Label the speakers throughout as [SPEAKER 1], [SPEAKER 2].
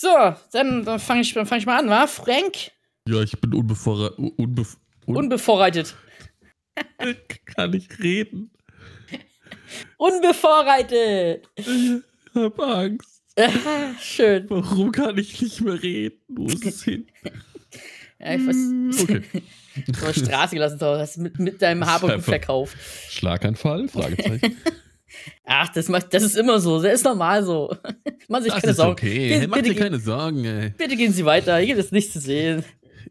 [SPEAKER 1] So, dann, dann fange ich, fang ich mal an, wa? Frank?
[SPEAKER 2] Ja, ich bin unbevor, unbe, un
[SPEAKER 1] Unbevorreitet.
[SPEAKER 2] kann ich reden.
[SPEAKER 1] Unbevorreitet!
[SPEAKER 2] Ich hab Angst.
[SPEAKER 1] Schön.
[SPEAKER 2] Warum kann ich nicht mehr reden? Wo ist es hin?
[SPEAKER 1] Ja, ich weiß,
[SPEAKER 2] Okay.
[SPEAKER 1] auf der Straße gelassen, hast mit, mit deinem
[SPEAKER 2] einfach-
[SPEAKER 1] verkauft.
[SPEAKER 2] Schlaganfall? Fragezeichen.
[SPEAKER 1] Ach, das, macht, das ist immer so. Das ist normal so. Machen Sie sich
[SPEAKER 2] Das
[SPEAKER 1] keine
[SPEAKER 2] ist
[SPEAKER 1] Sorgen.
[SPEAKER 2] okay.
[SPEAKER 1] Bitte,
[SPEAKER 2] Mach
[SPEAKER 1] bitte,
[SPEAKER 2] dir keine Sorgen, ey.
[SPEAKER 1] bitte gehen Sie weiter. Hier gibt es nichts zu sehen.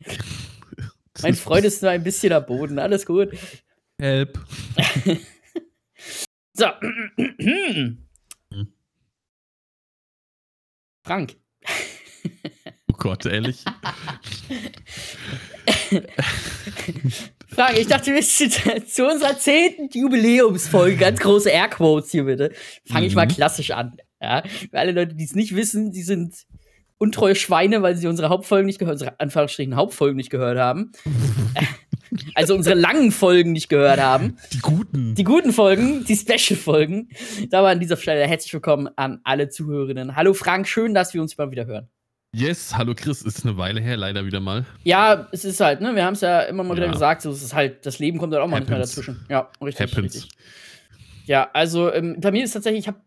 [SPEAKER 1] Mein Freund ist nur ein bisschen am Boden. Alles gut.
[SPEAKER 2] Help.
[SPEAKER 1] So. Frank.
[SPEAKER 2] Oh Gott, ehrlich.
[SPEAKER 1] Frank, ich dachte, wir sind zu unserer zehnten Jubiläumsfolge, ganz große Airquotes hier bitte. Fange ich mal
[SPEAKER 2] Mhm.
[SPEAKER 1] klassisch an. Ja? Für alle Leute, die es nicht wissen, die sind untreue Schweine, weil sie unsere Hauptfolgen nicht gehört, unsere Anführungsstrichen Hauptfolgen nicht gehört haben. also unsere langen Folgen nicht gehört haben.
[SPEAKER 2] Die Guten.
[SPEAKER 1] Die guten Folgen, die Special-Folgen. Da war an dieser Stelle herzlich willkommen an alle Zuhörerinnen. Hallo Frank, schön, dass wir uns mal wieder hören.
[SPEAKER 2] Yes, hallo Chris. Ist eine Weile her, leider wieder mal.
[SPEAKER 1] Ja, es ist halt, ne, wir haben es ja immer mal wieder
[SPEAKER 2] Ja.
[SPEAKER 1] gesagt, so es ist halt, das Leben kommt halt auch manchmal
[SPEAKER 2] Happens.
[SPEAKER 1] dazwischen. Ja, richtig,
[SPEAKER 2] Happens.
[SPEAKER 1] richtig. Ja, also ähm, bei mir ist tatsächlich, ich habe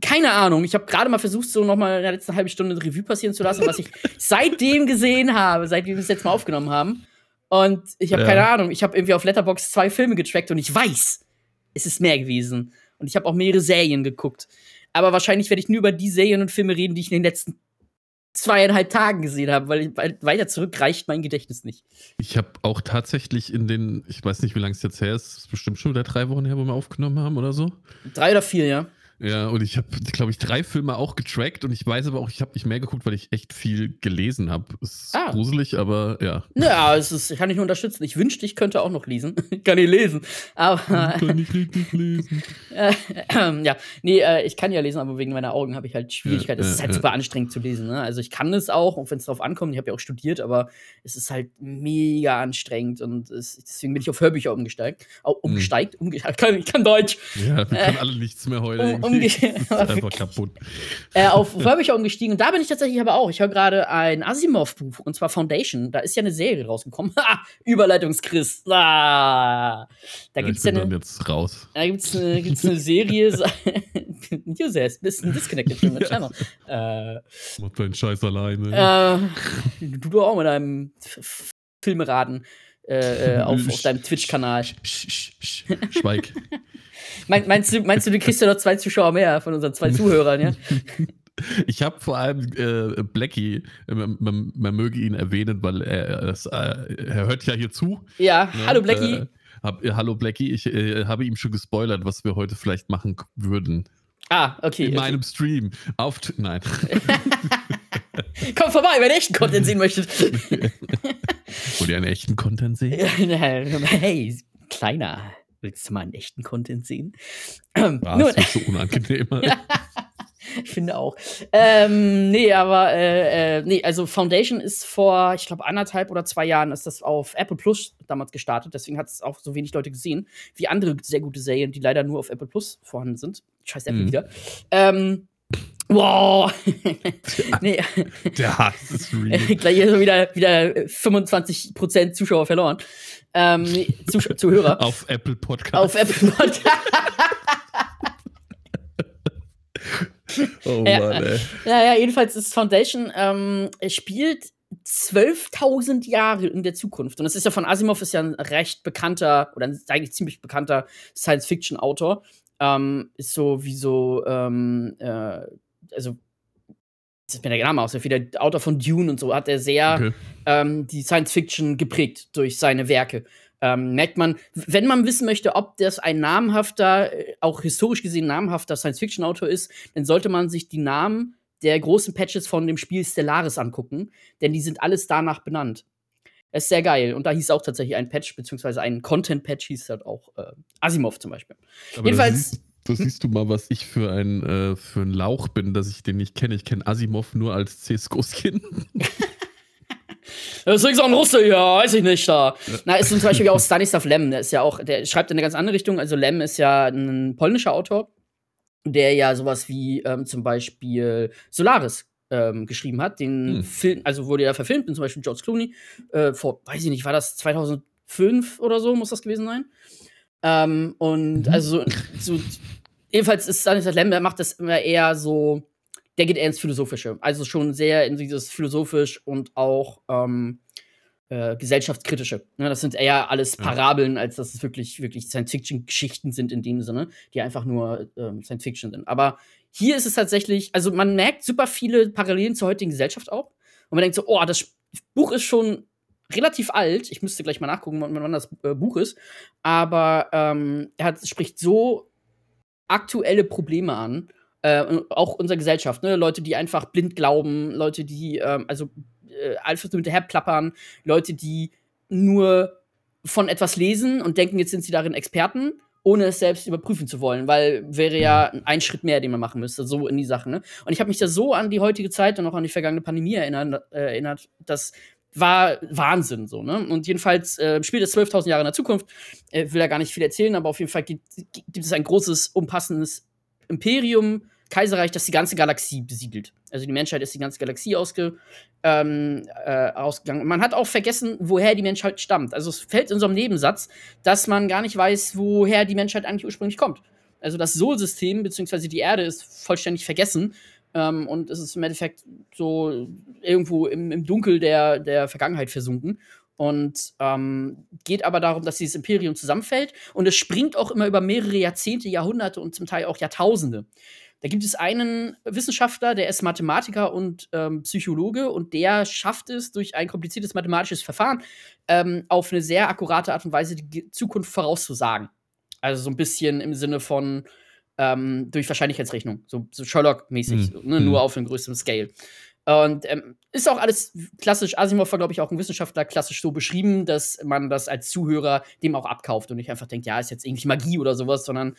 [SPEAKER 1] keine Ahnung, ich habe gerade mal versucht, so nochmal in der letzten halben Stunde eine Revue passieren zu lassen, was ich seitdem gesehen habe, seit wir das letzte Mal aufgenommen haben. Und ich habe
[SPEAKER 2] Ja.
[SPEAKER 1] keine Ahnung, ich habe irgendwie auf Letterbox zwei Filme getrackt und ich weiß, es ist mehr gewesen. Und ich habe auch mehrere Serien geguckt. Aber wahrscheinlich werde ich nur über die Serien und Filme reden, die ich in den letzten zweieinhalb Tagen gesehen habe, weil, weil weiter zurück reicht mein Gedächtnis nicht.
[SPEAKER 2] Ich habe auch tatsächlich in den, ich weiß nicht, wie lange es jetzt her ist, es ist bestimmt schon wieder drei Wochen her, wo wir aufgenommen haben oder so.
[SPEAKER 1] Drei oder vier, ja.
[SPEAKER 2] Ja, und ich habe, glaube ich, drei Filme auch getrackt und ich weiß aber auch, ich habe nicht mehr geguckt, weil ich echt viel gelesen habe. Ist
[SPEAKER 1] Ah.
[SPEAKER 2] gruselig, aber ja.
[SPEAKER 1] Ja, es ist, kann ich nur unterstützen. Ich wünschte, ich könnte auch noch lesen. kann ich lesen. Aber
[SPEAKER 2] Kann ich richtig lesen.
[SPEAKER 1] äh, ja, nee, äh, ich kann ja lesen, aber wegen meiner Augen habe ich halt Schwierigkeiten. Es ist halt super anstrengend zu lesen. Ne? Also ich kann es auch, auch wenn es drauf ankommt. Ich habe ja auch studiert, aber es ist halt mega anstrengend und es, deswegen bin ich auf Hörbücher umgesteigt. Au, umgesteigt? Umge ich, kann, ich kann Deutsch.
[SPEAKER 2] Ja, wir können alle nichts mehr heute.
[SPEAKER 1] um-
[SPEAKER 2] irgendwie.
[SPEAKER 1] umge-
[SPEAKER 2] ist einfach kaputt.
[SPEAKER 1] äh, auf Hörbücher umgestiegen. Und da bin ich tatsächlich aber auch. Ich höre gerade ein Asimov-Buch, und zwar Foundation. Da ist ja eine Serie rausgekommen. Überleitungschris. Ah, da
[SPEAKER 2] Ja,
[SPEAKER 1] gibt's
[SPEAKER 2] ich
[SPEAKER 1] ja eine.
[SPEAKER 2] jetzt raus.
[SPEAKER 1] Da gibt's eine, gibt's eine Serie. you says, bisschen disconnected from the channel. Äh,
[SPEAKER 2] Mach deinen Scheiß alleine.
[SPEAKER 1] äh, du doch auch mit deinem F- F- Filmeraten äh, äh, auf, auf deinem Twitch-Kanal.
[SPEAKER 2] Sch, sch, sch, Schweig.
[SPEAKER 1] Mein, meinst, du, meinst du, du kriegst ja noch zwei Zuschauer mehr von unseren zwei Zuhörern, ja?
[SPEAKER 2] Ich habe vor allem äh, Blackie, äh, man, man, möge ihn erwähnen, weil er, das, äh, er hört ja hier zu.
[SPEAKER 1] Ja,
[SPEAKER 2] ne?
[SPEAKER 1] hallo Blackie.
[SPEAKER 2] Äh, hab, hallo Blackie, ich äh, habe ihm schon gespoilert, was wir heute vielleicht machen würden.
[SPEAKER 1] ah, okay.
[SPEAKER 2] In
[SPEAKER 1] okay.
[SPEAKER 2] meinem Stream. Auf. Nein.
[SPEAKER 1] Kommt vorbei, wenn ihr echten Content sehen möchtet.
[SPEAKER 2] Wollt ihr einen echten Content sehen?
[SPEAKER 1] hey, kleiner. Willst du mal einen echten Content sehen? Ähm,
[SPEAKER 2] Ah,
[SPEAKER 1] nun,
[SPEAKER 2] das so unangenehm.
[SPEAKER 1] ich finde auch. Ähm, nee, aber äh, äh, nee, also Foundation ist vor, ich glaube, anderthalb oder zwei Jahren ist das auf Apple Plus damals gestartet. Deswegen hat es auch so wenig Leute gesehen, wie andere sehr gute Serien, die leider nur auf Apple Plus vorhanden sind. Scheiß Apple
[SPEAKER 2] Mhm.
[SPEAKER 1] wieder. Ähm, wow. nee,
[SPEAKER 2] Der Hass ist real.
[SPEAKER 1] gleich ist schon wieder, wieder 25% Zuschauer verloren. Ähm, Zusch Zuhörer.
[SPEAKER 2] Auf Apple Podcast.
[SPEAKER 1] auf Apple Podcast.
[SPEAKER 2] oh
[SPEAKER 1] Ja.
[SPEAKER 2] Mann, ey.
[SPEAKER 1] Naja, jedenfalls ist Foundation, ähm, es spielt 12.000 Jahre in der Zukunft. Und das ist ja von Asimov, ist ja ein recht bekannter oder eigentlich ziemlich bekannter Science-Fiction-Autor. Ähm, ist so wie so, ähm, äh, also, das ist mir der Name aus, wie der Autor von Dune und so, hat er sehr
[SPEAKER 2] Okay.
[SPEAKER 1] ähm, die Science Fiction geprägt durch seine Werke. Ähm, merkt man, wenn man wissen möchte, ob das ein namhafter, äh, auch historisch gesehen namhafter Science-Fiction-Autor ist, dann sollte man sich die Namen der großen Patches von dem Spiel Stellaris angucken, denn die sind alles danach benannt. Das ist sehr geil. Und da hieß auch tatsächlich ein Patch, beziehungsweise ein Content-Patch hieß halt auch äh, Asimov zum Beispiel.
[SPEAKER 2] Aber
[SPEAKER 1] Jedenfalls-
[SPEAKER 2] Da siehst, du mal, was ich für ein, äh, für ein Lauch bin, dass ich den nicht kenne. Ich kenne Asimov nur als CSGO-Skin.
[SPEAKER 1] Das ist übrigens auch ein Russe, ja, weiß ich nicht da. Na, ist zum Beispiel auch Stanislav Lem, der ist ja auch, der schreibt in eine ganz andere Richtung. Also Lem ist ja ein polnischer Autor, der ja sowas wie ähm, zum Beispiel Solaris ähm, geschrieben hat. Den
[SPEAKER 2] Hm.
[SPEAKER 1] Film, also wurde ja verfilmt, zum Beispiel George Clooney, äh, vor, weiß ich nicht, war das 2005 oder so, muss das gewesen sein. Ähm, und
[SPEAKER 2] Mhm.
[SPEAKER 1] also so, so jedenfalls ist Stanislas Lem, der macht das immer eher so, der geht eher ins Philosophische. Also schon sehr in dieses philosophisch und auch ähm, äh, gesellschaftskritische. Ne, das sind eher alles
[SPEAKER 2] Ja.
[SPEAKER 1] Parabeln, als dass es wirklich, wirklich Science-Fiction-Geschichten sind in dem Sinne, die einfach nur ähm, Science-Fiction sind. Aber hier ist es tatsächlich, also man merkt super viele Parallelen zur heutigen Gesellschaft auch. Und man denkt so, oh, das Buch ist schon relativ alt. Ich müsste gleich mal nachgucken, wann, wann das äh, Buch ist. Aber ähm, er hat, spricht so aktuelle Probleme an. Äh, auch unserer Gesellschaft, ne? Leute, die einfach blind glauben, Leute, die ähm, also äh, einfach so hinterherplappern, Leute, die nur von etwas lesen und denken, jetzt sind sie darin Experten, ohne es selbst überprüfen zu wollen, weil wäre ja ein Schritt mehr, den man machen müsste, so in die Sache. Ne? Und ich habe mich da so an die heutige Zeit und auch an die vergangene Pandemie erinnert, äh, erinnert das war Wahnsinn so, ne? Und jedenfalls äh, spielt es 12.000 Jahre in der Zukunft. Äh, will da gar nicht viel erzählen, aber auf jeden Fall gibt, gibt es ein großes, umfassendes Imperium, Kaiserreich, das die ganze Galaxie besiedelt. Also die Menschheit ist die ganze Galaxie ausge, ähm, äh, ausgegangen. Man hat auch vergessen, woher die Menschheit stammt. Also es fällt in so einem Nebensatz, dass man gar nicht weiß, woher die Menschheit eigentlich ursprünglich kommt. Also das Sol-System bzw. die Erde ist vollständig vergessen. Ähm, und es ist im Endeffekt so irgendwo im, im Dunkel der, der Vergangenheit versunken. Und ähm, geht aber darum, dass dieses Imperium zusammenfällt. Und es springt auch immer über mehrere Jahrzehnte, Jahrhunderte und zum Teil auch Jahrtausende. Da gibt es einen Wissenschaftler, der ist Mathematiker und ähm, Psychologe und der schafft es durch ein kompliziertes mathematisches Verfahren ähm, auf eine sehr akkurate Art und Weise die Zukunft vorauszusagen. Also so ein bisschen im Sinne von ähm, durch Wahrscheinlichkeitsrechnung, so, so Sherlock-mäßig,
[SPEAKER 2] Hm.
[SPEAKER 1] ne,
[SPEAKER 2] Hm.
[SPEAKER 1] nur auf einem größeren Scale. Und ähm, ist auch alles klassisch, Asimov war, glaube ich, auch ein Wissenschaftler, klassisch so beschrieben, dass man das als Zuhörer dem auch abkauft und nicht einfach denkt, ja, ist jetzt irgendwie Magie oder sowas, sondern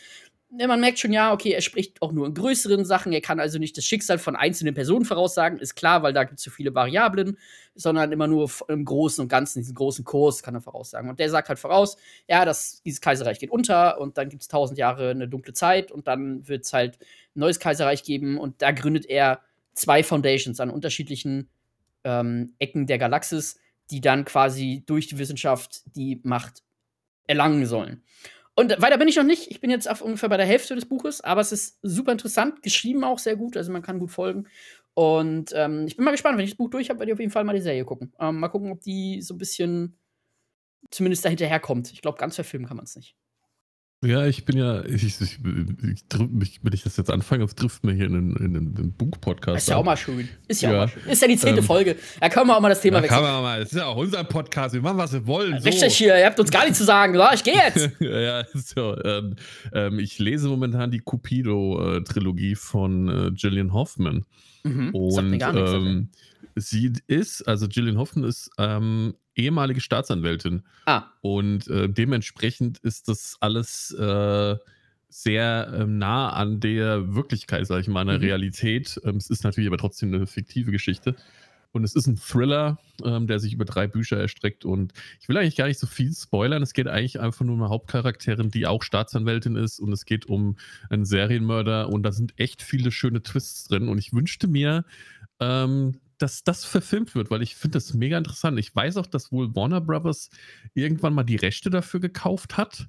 [SPEAKER 1] man merkt schon, ja, okay, er spricht auch nur in größeren Sachen, er kann also nicht das Schicksal von einzelnen Personen voraussagen, ist klar, weil da gibt es zu viele Variablen, sondern immer nur im Großen und Ganzen, diesen großen Kurs kann er voraussagen. Und der sagt halt voraus, ja, dass dieses Kaiserreich geht unter und dann gibt es tausend Jahre eine dunkle Zeit und dann wird es halt ein neues Kaiserreich geben und da gründet er zwei Foundations an unterschiedlichen ähm, Ecken der Galaxis, die dann quasi durch die Wissenschaft die Macht erlangen sollen. Und weiter bin ich noch nicht. Ich bin jetzt auf ungefähr bei der Hälfte des Buches, aber es ist super interessant, geschrieben auch sehr gut, also man kann gut folgen. Und ähm, ich bin mal gespannt, wenn ich das Buch durch habe, werde ich auf jeden Fall mal die Serie gucken. Ähm, mal gucken, ob die so ein bisschen zumindest dahinterherkommt. Ich glaube, ganz verfilmen kann man es nicht.
[SPEAKER 2] Ja, ich bin ja, ich, ich, ich, mich, wenn ich das jetzt anfange, das trifft mir hier in den, Buch-Podcast.
[SPEAKER 1] Ist ja auch mal schön. Ist ja, auch mal schön. Ist ja die zehnte
[SPEAKER 2] Ähm,
[SPEAKER 1] Folge. Da können wir auch mal das Thema
[SPEAKER 2] Da kann
[SPEAKER 1] wechseln.
[SPEAKER 2] man mal, das ist ja auch unser Podcast, wir machen, was wir wollen. So.
[SPEAKER 1] Richtig hier, ihr habt uns gar nichts zu sagen. Ich gehe jetzt.
[SPEAKER 2] ja, so. Ähm, ähm, ich lese momentan die Cupido-Trilogie von äh, Gillian Hoffman.
[SPEAKER 1] mhm. Sagt mir
[SPEAKER 2] Und
[SPEAKER 1] gar nichts.
[SPEAKER 2] sie ist, also Gillian Hoffman ist ähm, ehemalige Staatsanwältin.
[SPEAKER 1] ah,
[SPEAKER 2] Und äh, dementsprechend ist das alles äh, sehr ähm, nah an der Wirklichkeit, sage ich mal, an der
[SPEAKER 1] Mhm.
[SPEAKER 2] Realität. Ähm, es ist natürlich aber trotzdem eine fiktive Geschichte. Und es ist ein Thriller, ähm, der sich über drei Bücher erstreckt. Und ich will eigentlich gar nicht so viel spoilern. Es geht eigentlich einfach nur um eine Hauptcharakterin, die auch Staatsanwältin ist. Und es geht um einen Serienmörder. Und da sind echt viele schöne Twists drin. Und ich wünschte mir, ähm, dass das verfilmt wird, weil ich finde das mega interessant. Ich weiß auch, dass wohl Warner Brothers irgendwann mal die Rechte dafür gekauft hat.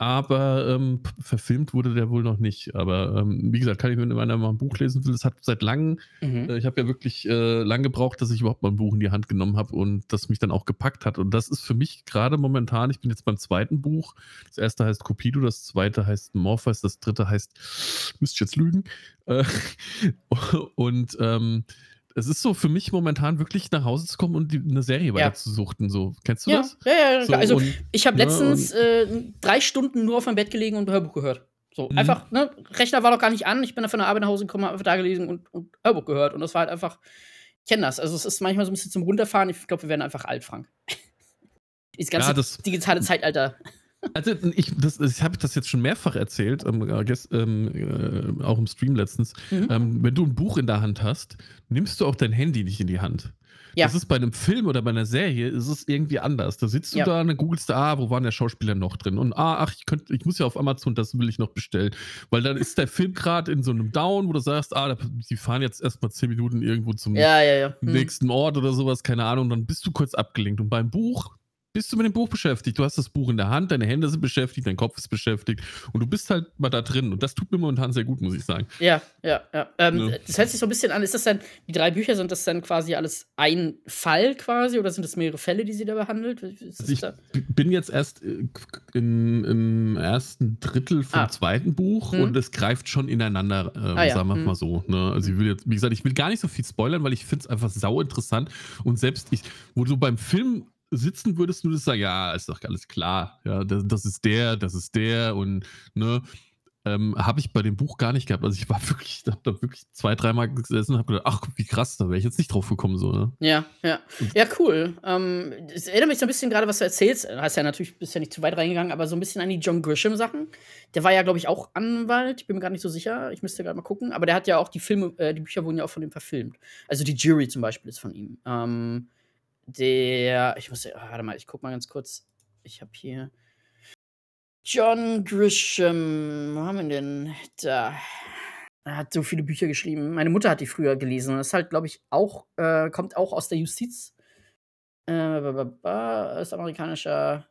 [SPEAKER 2] Aber ähm, verfilmt wurde der wohl noch nicht. Aber ähm, wie gesagt, kann ich, wenn einer mal ein Buch lesen will, das hat seit langem
[SPEAKER 1] mhm.
[SPEAKER 2] äh, Ich habe ja wirklich äh, lang gebraucht, dass ich überhaupt mal ein Buch in die Hand genommen habe und das mich dann auch gepackt hat. Und das ist für mich gerade momentan, ich bin jetzt beim zweiten Buch. Das erste heißt Cupido, das zweite heißt Morpheus, das dritte heißt, müsste ich jetzt lügen. Äh, und ähm, es ist so für mich momentan wirklich nach Hause zu kommen und die, eine Serie weiterzusuchten. So, kennst du
[SPEAKER 1] ja,
[SPEAKER 2] das?
[SPEAKER 1] ja, ja,
[SPEAKER 2] So,
[SPEAKER 1] also
[SPEAKER 2] und-
[SPEAKER 1] ich habe
[SPEAKER 2] ne,
[SPEAKER 1] letztens äh, drei Stunden nur auf meinem Bett gelegen und Hörbuch gehört. So,
[SPEAKER 2] Mhm.
[SPEAKER 1] einfach, ne, Rechner war noch gar nicht an, ich bin dann von der Arbeit nach Hause gekommen, habe einfach da gelesen und, und Hörbuch gehört. Und das war halt einfach, ich kenne das. Also es ist manchmal so ein bisschen zum Runterfahren. Ich glaube, wir werden einfach alt, Frank. Dieses ganze
[SPEAKER 2] Ja, das-
[SPEAKER 1] digitale Zeitalter.
[SPEAKER 2] Also ich, das, ich habe das jetzt schon mehrfach erzählt, ähm, äh, gest, ähm, äh, auch im Stream letztens.
[SPEAKER 1] Mhm.
[SPEAKER 2] Ähm, wenn du ein Buch in der Hand hast, nimmst du auch dein Handy nicht in die Hand. Ja. Das ist bei einem Film oder bei einer Serie, ist es irgendwie anders. Da sitzt du ja. da und googelst du, ah, wo war der Schauspieler noch drin? Und ah, ach, ich, könnt, ich muss ja auf Amazon, das will ich noch bestellen. Weil dann ist der Film gerade in so einem Down, wo du sagst, ah, die fahren jetzt erstmal zehn Minuten irgendwo zum
[SPEAKER 1] ja, ja,
[SPEAKER 2] hm. nächsten Ort oder sowas, keine Ahnung. Dann bist du kurz abgelenkt. Und beim Buch, bist du mit dem Buch beschäftigt. Du hast das Buch in der Hand, deine Hände sind beschäftigt, dein Kopf ist beschäftigt und du bist halt mal da drin. Und das tut mir momentan sehr gut, muss ich sagen.
[SPEAKER 1] Ja, ja, ja. Ähm, ja. Das hört sich so ein bisschen an. Ist das dann, die drei Bücher, sind das dann quasi alles ein Fall quasi oder sind das mehrere Fälle, die sie da behandelt?
[SPEAKER 2] Also ich da? bin jetzt erst äh, in, im ersten Drittel vom ah. zweiten Buch hm. und es greift schon ineinander, äh, ah, ja. sagen wir hm. mal so. Ne? Also ich will jetzt, wie gesagt, ich will gar nicht so viel spoilern, weil ich finde es einfach sau interessant. Und selbst ich, wo du beim Film sitzen würdest, du das sagen, ja, ist doch alles klar. Ja, das, das ist der, das ist der und ne, ähm, habe ich bei dem Buch gar nicht gehabt. Also ich war wirklich, habe da wirklich zwei, dreimal gesessen und habe gedacht, ach, wie krass, da wäre ich jetzt nicht drauf gekommen, so, ne?
[SPEAKER 1] Ja, ja. Ja, cool. Ähm, es erinnert mich so ein bisschen gerade, was du erzählst. Du hast ja natürlich, bist ja nicht zu weit reingegangen, aber so ein bisschen an die John Grisham-Sachen. Der war ja, glaube ich, auch Anwalt. Ich bin mir gar nicht so sicher. Ich müsste gerade mal gucken. Aber der hat ja auch die Filme, äh, die Bücher wurden ja auch von ihm verfilmt. Also die Jury zum Beispiel ist von ihm. Ähm, der, ich muss, ah, warte mal, ich guck mal ganz kurz. Ich habe hier John Grisham. Wo haben wir denn? Da. Er hat so viele Bücher geschrieben. Meine Mutter hat die früher gelesen. Das ist halt, glaube ich, auch, äh, kommt auch aus der Justiz. Äh, ist amerikanischer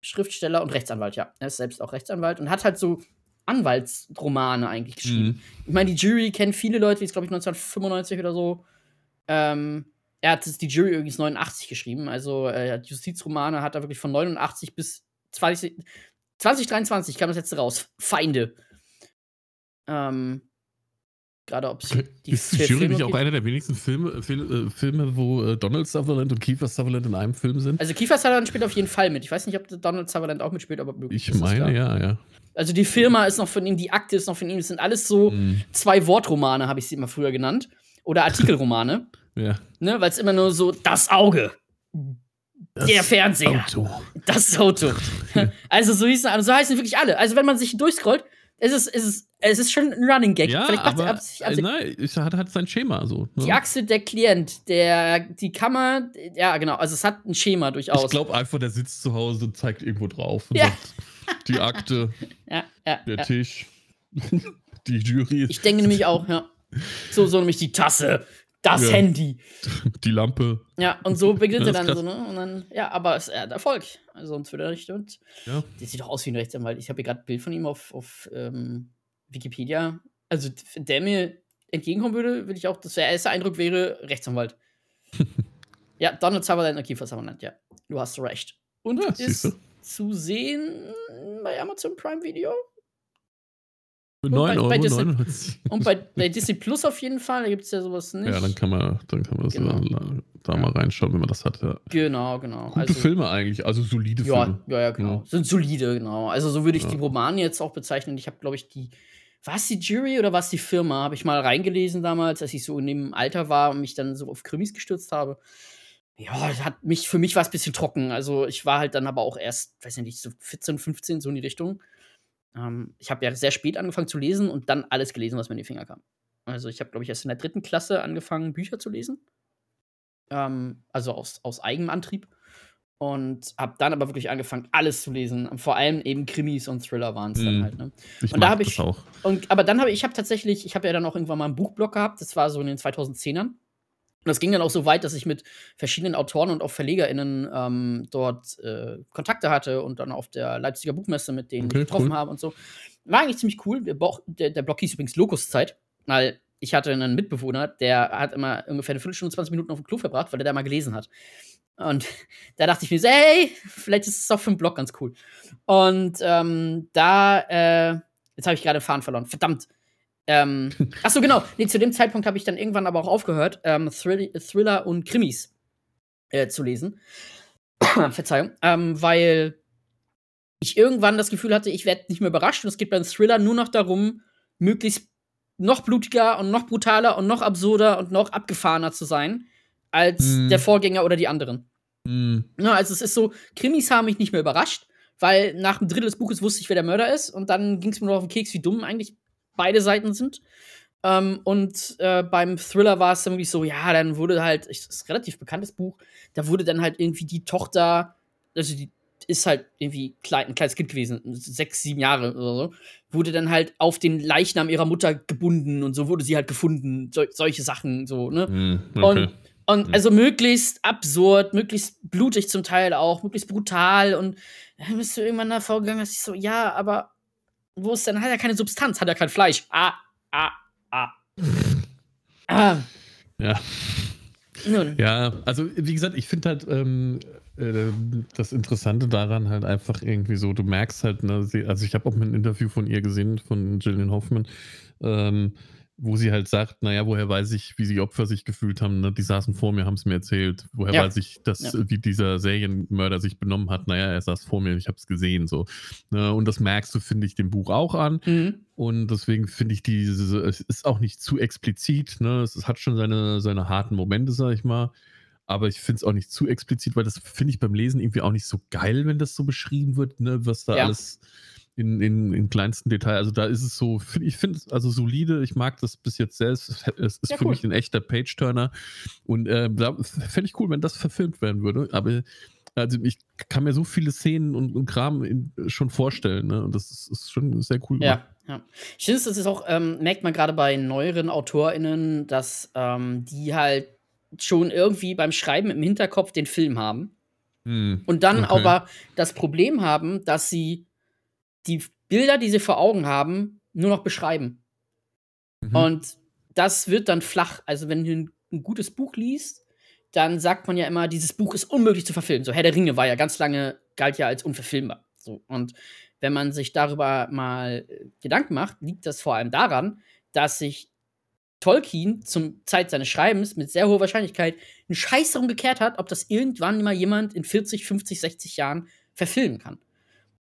[SPEAKER 1] Schriftsteller und Rechtsanwalt, ja. Er ist selbst auch Rechtsanwalt und hat halt so Anwaltsromane eigentlich geschrieben. Mhm. Ich meine, die Jury kennt viele Leute, die ist, glaube ich, 1995 oder so. Ähm, er hat die Jury übrigens 89 geschrieben. Also äh, Justizromane hat er wirklich von 89 bis 20, 2023 kam das letzte raus. Feinde. Ähm, Gerade ob
[SPEAKER 2] okay. die Ist die Jury nicht auch einer der wenigsten Filme, Fil äh, Filme wo äh, Donald Sutherland und Kiefer Sutherland in einem Film sind?
[SPEAKER 1] Also Kiefer Sutherland spielt auf jeden Fall mit. Ich weiß nicht, ob Donald Sutherland auch mitspielt, aber
[SPEAKER 2] möglich Ich meine, ja, ja.
[SPEAKER 1] Also die Firma ist noch von ihm, die Akte ist noch von ihm. Das sind alles so mm. zwei Wortromane, habe ich sie immer früher genannt. Oder Artikelromane.
[SPEAKER 2] Ja.
[SPEAKER 1] Ne, Weil es immer nur so das Auge. Das der Fernseher.
[SPEAKER 2] Auto.
[SPEAKER 1] Das Auto. also so hießen, also so heißen wirklich alle. Also wenn man sich durchscrollt, es ist, es ist, es ist schon ein Running Gag.
[SPEAKER 2] Ja, Vielleicht macht aber, absicht, absicht. Nein, es hat, hat sein Schema so.
[SPEAKER 1] Ne? Die Achse, der Klient, der, die Kammer, ja genau, also es hat ein Schema durchaus.
[SPEAKER 2] Ich glaube einfach, der sitzt zu Hause und zeigt irgendwo drauf und ja. sagt, die Akte,
[SPEAKER 1] ja, ja,
[SPEAKER 2] der Tisch, die Jury.
[SPEAKER 1] Ich denke nämlich auch, ja. So, so nämlich die Tasse, das ja. Handy.
[SPEAKER 2] Die Lampe.
[SPEAKER 1] Ja, und so beginnt er dann krass. so, ne? Und dann, ja, aber es hat Erfolg. Also sonst würde er nicht. Und ja. Der sieht doch aus wie ein Rechtsanwalt. Ich habe hier gerade ein Bild von ihm auf, auf ähm, Wikipedia. Also, wenn der mir entgegenkommen würde, würde ich auch, dass der erste Eindruck wäre, Rechtsanwalt. ja, Donald Sutherland und Kiefer Sutherland, ja. Du hast recht. Und ja, ist zu sehen bei Amazon Prime Video.
[SPEAKER 2] 9 Euro. Bei
[SPEAKER 1] Disney, und bei, bei, Disney Plus auf jeden Fall, da gibt es ja sowas nicht.
[SPEAKER 2] Ja, dann kann man, dann kann man das genau. da, da mal reinschauen, wenn man das hat. Ja.
[SPEAKER 1] Genau, genau.
[SPEAKER 2] Gute also, Filme eigentlich, also solide
[SPEAKER 1] ja,
[SPEAKER 2] Filme.
[SPEAKER 1] Ja, ja, genau. Ja. Sind solide, genau. Also so würde ich die Romane jetzt auch bezeichnen. Ich habe, glaube ich, die. War es die Jury oder war es die Firma? Habe ich mal reingelesen damals, als ich so in dem Alter war und mich dann so auf Krimis gestürzt habe. Ja, hat mich, für mich war es ein bisschen trocken. Also ich war halt dann aber auch erst, weiß nicht, so 14, 15, so in die Richtung. Ähm, ich habe ja sehr spät angefangen zu lesen und dann alles gelesen, was mir in die Finger kam. Also ich habe, glaube ich, erst in der dritten Klasse angefangen, Bücher zu lesen. Ähm, also aus, aus eigenem Antrieb. Und habe dann aber wirklich angefangen, alles zu lesen. Vor allem eben Krimis und Thriller waren es dann mhm. halt. Ne?
[SPEAKER 2] Ich
[SPEAKER 1] und da habe
[SPEAKER 2] ich. Auch.
[SPEAKER 1] Und, aber dann habe ich, ich habe tatsächlich, ich habe ja dann auch irgendwann mal einen Buchblock gehabt. Das war so in den 2010ern. Und das ging dann auch so weit, dass ich mit verschiedenen Autoren und auch VerlegerInnen ähm, dort äh, Kontakte hatte und dann auf der Leipziger Buchmesse mit denen okay, getroffen cool. habe und so. War eigentlich ziemlich cool. Der, der Blog hieß übrigens Lokuszeit, weil ich hatte einen Mitbewohner, der hat immer ungefähr eine Viertelstunde, 20 Minuten auf dem Klo verbracht, weil er da mal gelesen hat. Und da dachte ich mir so, hey, vielleicht ist es auch für einen Blog ganz cool. Und ähm, da, äh, jetzt habe ich gerade Fahren verloren. Verdammt. Ähm, achso, genau. Nee, zu dem Zeitpunkt habe ich dann irgendwann aber auch aufgehört, ähm, Thrill Thriller und Krimis äh, zu lesen. Verzeihung. Ähm, weil ich irgendwann das Gefühl hatte, ich werde nicht mehr überrascht und es geht beim Thriller nur noch darum, möglichst noch blutiger und noch brutaler und noch absurder und noch abgefahrener zu sein als mm. der Vorgänger oder die anderen. Mm. Ja, also es ist so, Krimis haben mich nicht mehr überrascht, weil nach einem Drittel des Buches wusste ich, wer der Mörder ist und dann ging es mir nur auf den Keks, wie dumm eigentlich beide Seiten sind. Ähm, und äh, beim Thriller war es irgendwie so, ja, dann wurde halt, das ist ein relativ bekanntes Buch, da wurde dann halt irgendwie die Tochter, also die ist halt irgendwie klein, ein kleines Kind gewesen, sechs, sieben Jahre oder so, wurde dann halt auf den Leichnam ihrer Mutter gebunden und so wurde sie halt gefunden, so, solche Sachen, so, ne?
[SPEAKER 2] Hm, okay.
[SPEAKER 1] Und, und also möglichst absurd, möglichst blutig zum Teil auch, möglichst brutal und dann bist du irgendwann davor gegangen, dass ich so, ja, aber wo ist denn, hat er keine Substanz, hat er kein Fleisch. Ah, ah, ah.
[SPEAKER 2] ah. Ja. Nun. Ja, also wie gesagt, ich finde halt ähm, äh, das Interessante daran halt einfach irgendwie so, du merkst halt, ne, sie, also ich habe auch mal ein Interview von ihr gesehen, von Gillian Hoffman, ähm, wo sie halt sagt, naja, woher weiß ich, wie die Opfer sich gefühlt haben, ne? die saßen vor mir, haben es mir erzählt, woher ja. weiß ich, dass, ja. wie dieser Serienmörder sich benommen hat, naja, er saß vor mir, ich habe es gesehen, so. Ne? Und das merkst du, finde ich, dem Buch auch an mhm. und deswegen finde ich diese, es ist auch nicht zu explizit, ne? es, es hat schon seine, seine harten Momente, sag ich mal, aber ich finde es auch nicht zu explizit, weil das finde ich beim Lesen irgendwie auch nicht so geil, wenn das so beschrieben wird, ne? was da ja. alles in, in, in kleinsten Detail. Also da ist es so, ich finde es also solide, ich mag das bis jetzt selbst. Es ist ja, für cool. mich ein echter Page-Turner. Und äh, da fände ich cool, wenn das verfilmt werden würde. Aber also ich kann mir so viele Szenen und, und Kram in, schon vorstellen. Ne? Und das ist, ist, schon sehr cool.
[SPEAKER 1] Ja, ja. Ich finde, das ist auch, ähm, merkt man gerade bei neueren AutorInnen, dass ähm, die halt schon irgendwie beim Schreiben im Hinterkopf den Film haben. Hm, und dann okay. aber das Problem haben, dass sie die Bilder, die sie vor Augen haben, nur noch beschreiben. Mhm. Und das wird dann flach. Also, wenn du ein, ein, gutes Buch liest, dann sagt man ja immer, dieses Buch ist unmöglich zu verfilmen. So, Herr der Ringe war ja ganz lange, galt ja als unverfilmbar. So, und wenn man sich darüber mal äh, Gedanken macht, liegt das vor allem daran, dass sich Tolkien zum Zeit seines Schreibens mit sehr hoher Wahrscheinlichkeit einen Scheiß darum gekehrt hat, ob das irgendwann mal jemand in 40, 50, 60 Jahren verfilmen kann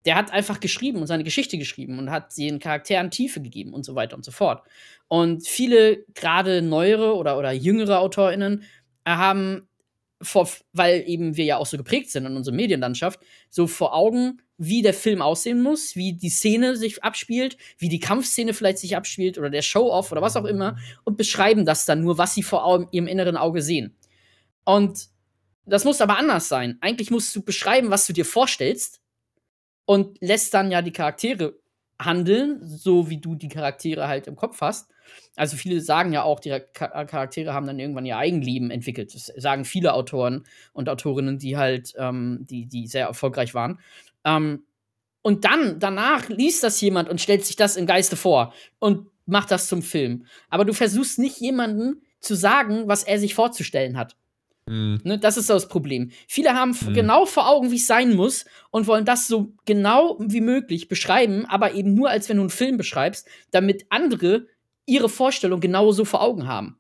[SPEAKER 1] der hat einfach geschrieben und seine Geschichte geschrieben und hat den Charakteren Tiefe gegeben und so weiter und so fort. Und viele, gerade neuere oder, oder jüngere AutorInnen, äh, haben, vor, weil eben wir ja auch so geprägt sind in unserer Medienlandschaft, so vor Augen, wie der Film aussehen muss, wie die Szene sich abspielt, wie die Kampfszene vielleicht sich abspielt oder der Show-Off oder was auch immer und beschreiben das dann nur, was sie vor Augen, ihrem inneren Auge sehen. Und das muss aber anders sein. Eigentlich musst du beschreiben, was du dir vorstellst und lässt dann ja die Charaktere handeln, so wie du die Charaktere halt im Kopf hast. Also viele sagen ja auch, die Charaktere haben dann irgendwann ihr Eigenleben entwickelt. Das sagen viele Autoren und Autorinnen, die halt, ähm, die, die sehr erfolgreich waren. Ähm, und dann, danach liest das jemand und stellt sich das im Geiste vor und macht das zum Film. Aber du versuchst nicht jemanden zu sagen, was er sich vorzustellen hat. Mhm. Ne, das ist das Problem. Viele haben mhm. genau vor Augen, wie es sein muss und wollen das so genau wie möglich beschreiben, aber eben nur, als wenn du einen Film beschreibst, damit andere ihre Vorstellung genauso vor Augen haben.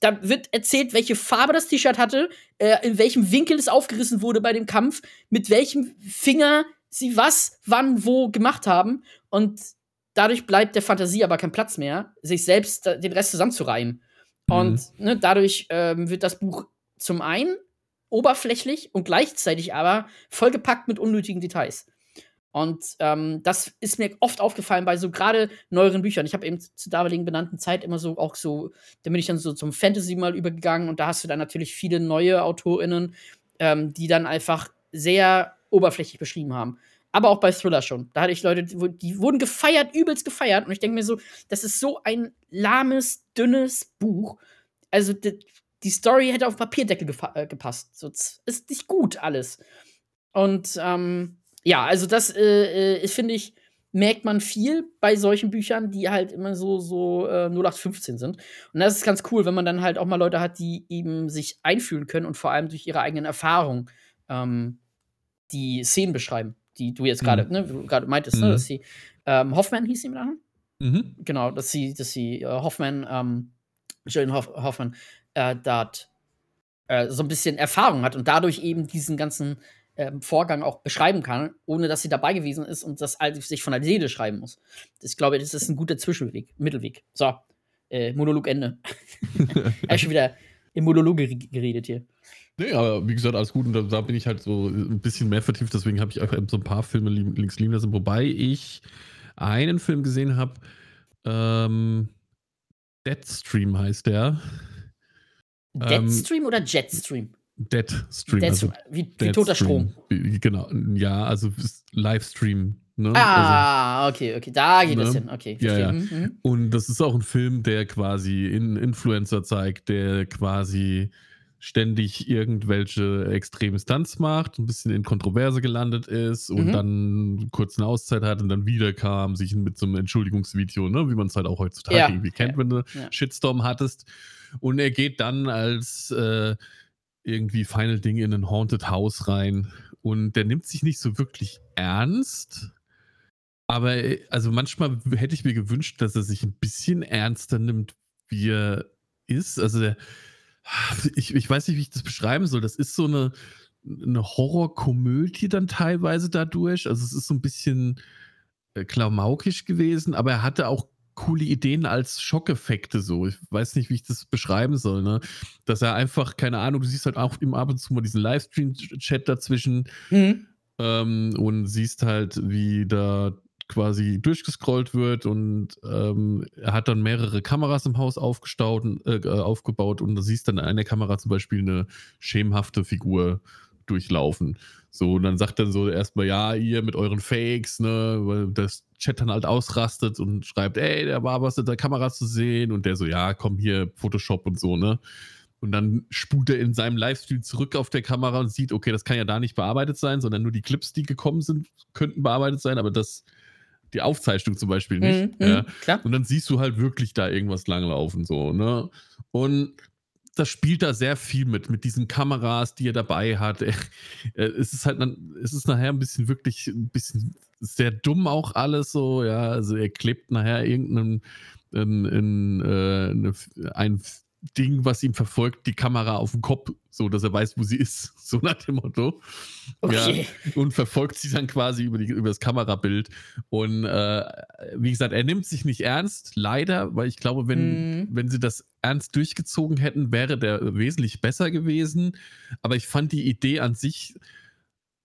[SPEAKER 1] Da wird erzählt, welche Farbe das T-Shirt hatte, äh, in welchem Winkel es aufgerissen wurde bei dem Kampf, mit welchem Finger sie was, wann, wo gemacht haben. Und dadurch bleibt der Fantasie aber kein Platz mehr, sich selbst den Rest zusammenzureihen. Mhm. Und ne, dadurch ähm, wird das Buch zum einen oberflächlich und gleichzeitig aber vollgepackt mit unnötigen Details. Und ähm, das ist mir oft aufgefallen bei so gerade neueren Büchern. Ich habe eben zur damaligen benannten Zeit immer so auch so, da bin ich dann so zum Fantasy mal übergegangen und da hast du dann natürlich viele neue AutorInnen, ähm, die dann einfach sehr oberflächlich beschrieben haben. Aber auch bei Thriller schon. Da hatte ich Leute, die wurden gefeiert, übelst gefeiert. Und ich denke mir so, das ist so ein lahmes, dünnes Buch. Also, die Story hätte auf Papierdeckel äh, gepasst. So, ist nicht gut alles. Und ähm, ja, also das äh, äh, finde ich, merkt man viel bei solchen Büchern, die halt immer so, so äh, 0815 sind. Und das ist ganz cool, wenn man dann halt auch mal Leute hat, die eben sich einfühlen können und vor allem durch ihre eigenen Erfahrungen ähm, die Szenen beschreiben, die du jetzt gerade, mhm. ne, gerade meintest, ne, mhm. ne, dass sie ähm, Hoffman hieß sie mit Namen? Mhm. Genau, dass sie, dass sie äh, Hoffman, ähm, Jane Hoff Hoffman, äh, dort äh, so ein bisschen Erfahrung hat und dadurch eben diesen ganzen ähm, Vorgang auch beschreiben kann, ohne dass sie dabei gewesen ist und das sich von der Seele schreiben muss. Ich glaube, das ist ein guter Zwischenweg, Mittelweg. So, äh, Monolog Ende. er ist schon wieder im Monolog geredet hier.
[SPEAKER 2] Nee, aber wie gesagt, alles gut. Und da, da bin ich halt so ein bisschen mehr vertieft. Deswegen habe ich einfach so ein paar Filme links liegen lassen. Wobei ich einen Film gesehen habe, ähm, Deadstream heißt der.
[SPEAKER 1] Deadstream ähm, oder Jetstream?
[SPEAKER 2] Deadstream.
[SPEAKER 1] Dead also wie, wie toter Strom.
[SPEAKER 2] Genau, ja, also Livestream. Ne?
[SPEAKER 1] Ah, also, okay, okay, da geht ne? es hin. Okay,
[SPEAKER 2] verstehe. Ja, ja. Mhm, mhm. Und das ist auch ein Film, der quasi in Influencer zeigt, der quasi ständig irgendwelche extreme Stunts macht, ein bisschen in Kontroverse gelandet ist und mhm. dann kurz eine Auszeit hat und dann wieder kam, sich mit so einem Entschuldigungsvideo, ne, wie man es halt auch heutzutage ja. irgendwie kennt, wenn du ja. Shitstorm hattest. Und er geht dann als äh, irgendwie Final Ding in ein Haunted House rein und der nimmt sich nicht so wirklich ernst. Aber äh, also manchmal hätte ich mir gewünscht, dass er sich ein bisschen ernster nimmt, wie er ist. Also der, ich, ich weiß nicht, wie ich das beschreiben soll. Das ist so eine, eine Horrorkomödie dann teilweise dadurch. Also es ist so ein bisschen äh, klamaukisch gewesen, aber er hatte auch coole Ideen als Schockeffekte so. Ich weiß nicht, wie ich das beschreiben soll, ne? Dass er einfach, keine Ahnung, du siehst halt auch im ab und zu mal diesen Livestream-Chat dazwischen mhm. ähm, und siehst halt, wie da quasi durchgescrollt wird und ähm, er hat dann mehrere Kameras im Haus aufgestaut, äh, aufgebaut und du siehst dann in einer Kamera zum Beispiel eine schemenhafte Figur durchlaufen. So, und dann sagt er so erstmal, ja, ihr mit euren Fakes, ne, weil das Chat dann halt ausrastet und schreibt, ey, der war was in der Kamera zu sehen und der so, ja, komm hier, Photoshop und so, ne. Und dann spult er in seinem Livestream zurück auf der Kamera und sieht, okay, das kann ja da nicht bearbeitet sein, sondern nur die Clips, die gekommen sind, könnten bearbeitet sein, aber das die Aufzeichnung zum Beispiel nicht. Mhm, ja. klar. Und dann siehst du halt wirklich da irgendwas langlaufen, so, ne? Und das spielt da sehr viel mit, mit diesen Kameras, die er dabei hat. Es ist halt, es ist nachher ein bisschen wirklich, ein bisschen sehr dumm auch alles so, ja. Also er klebt nachher irgendeinen, in, in, äh, ein Ding, was ihm verfolgt, die Kamera auf dem Kopf, so dass er weiß, wo sie ist, so nach dem Motto. Okay. Ja, und verfolgt sie dann quasi über, die, über das Kamerabild. Und äh, wie gesagt, er nimmt sich nicht ernst, leider, weil ich glaube, wenn, mm. wenn sie das ernst durchgezogen hätten, wäre der wesentlich besser gewesen. Aber ich fand die Idee an sich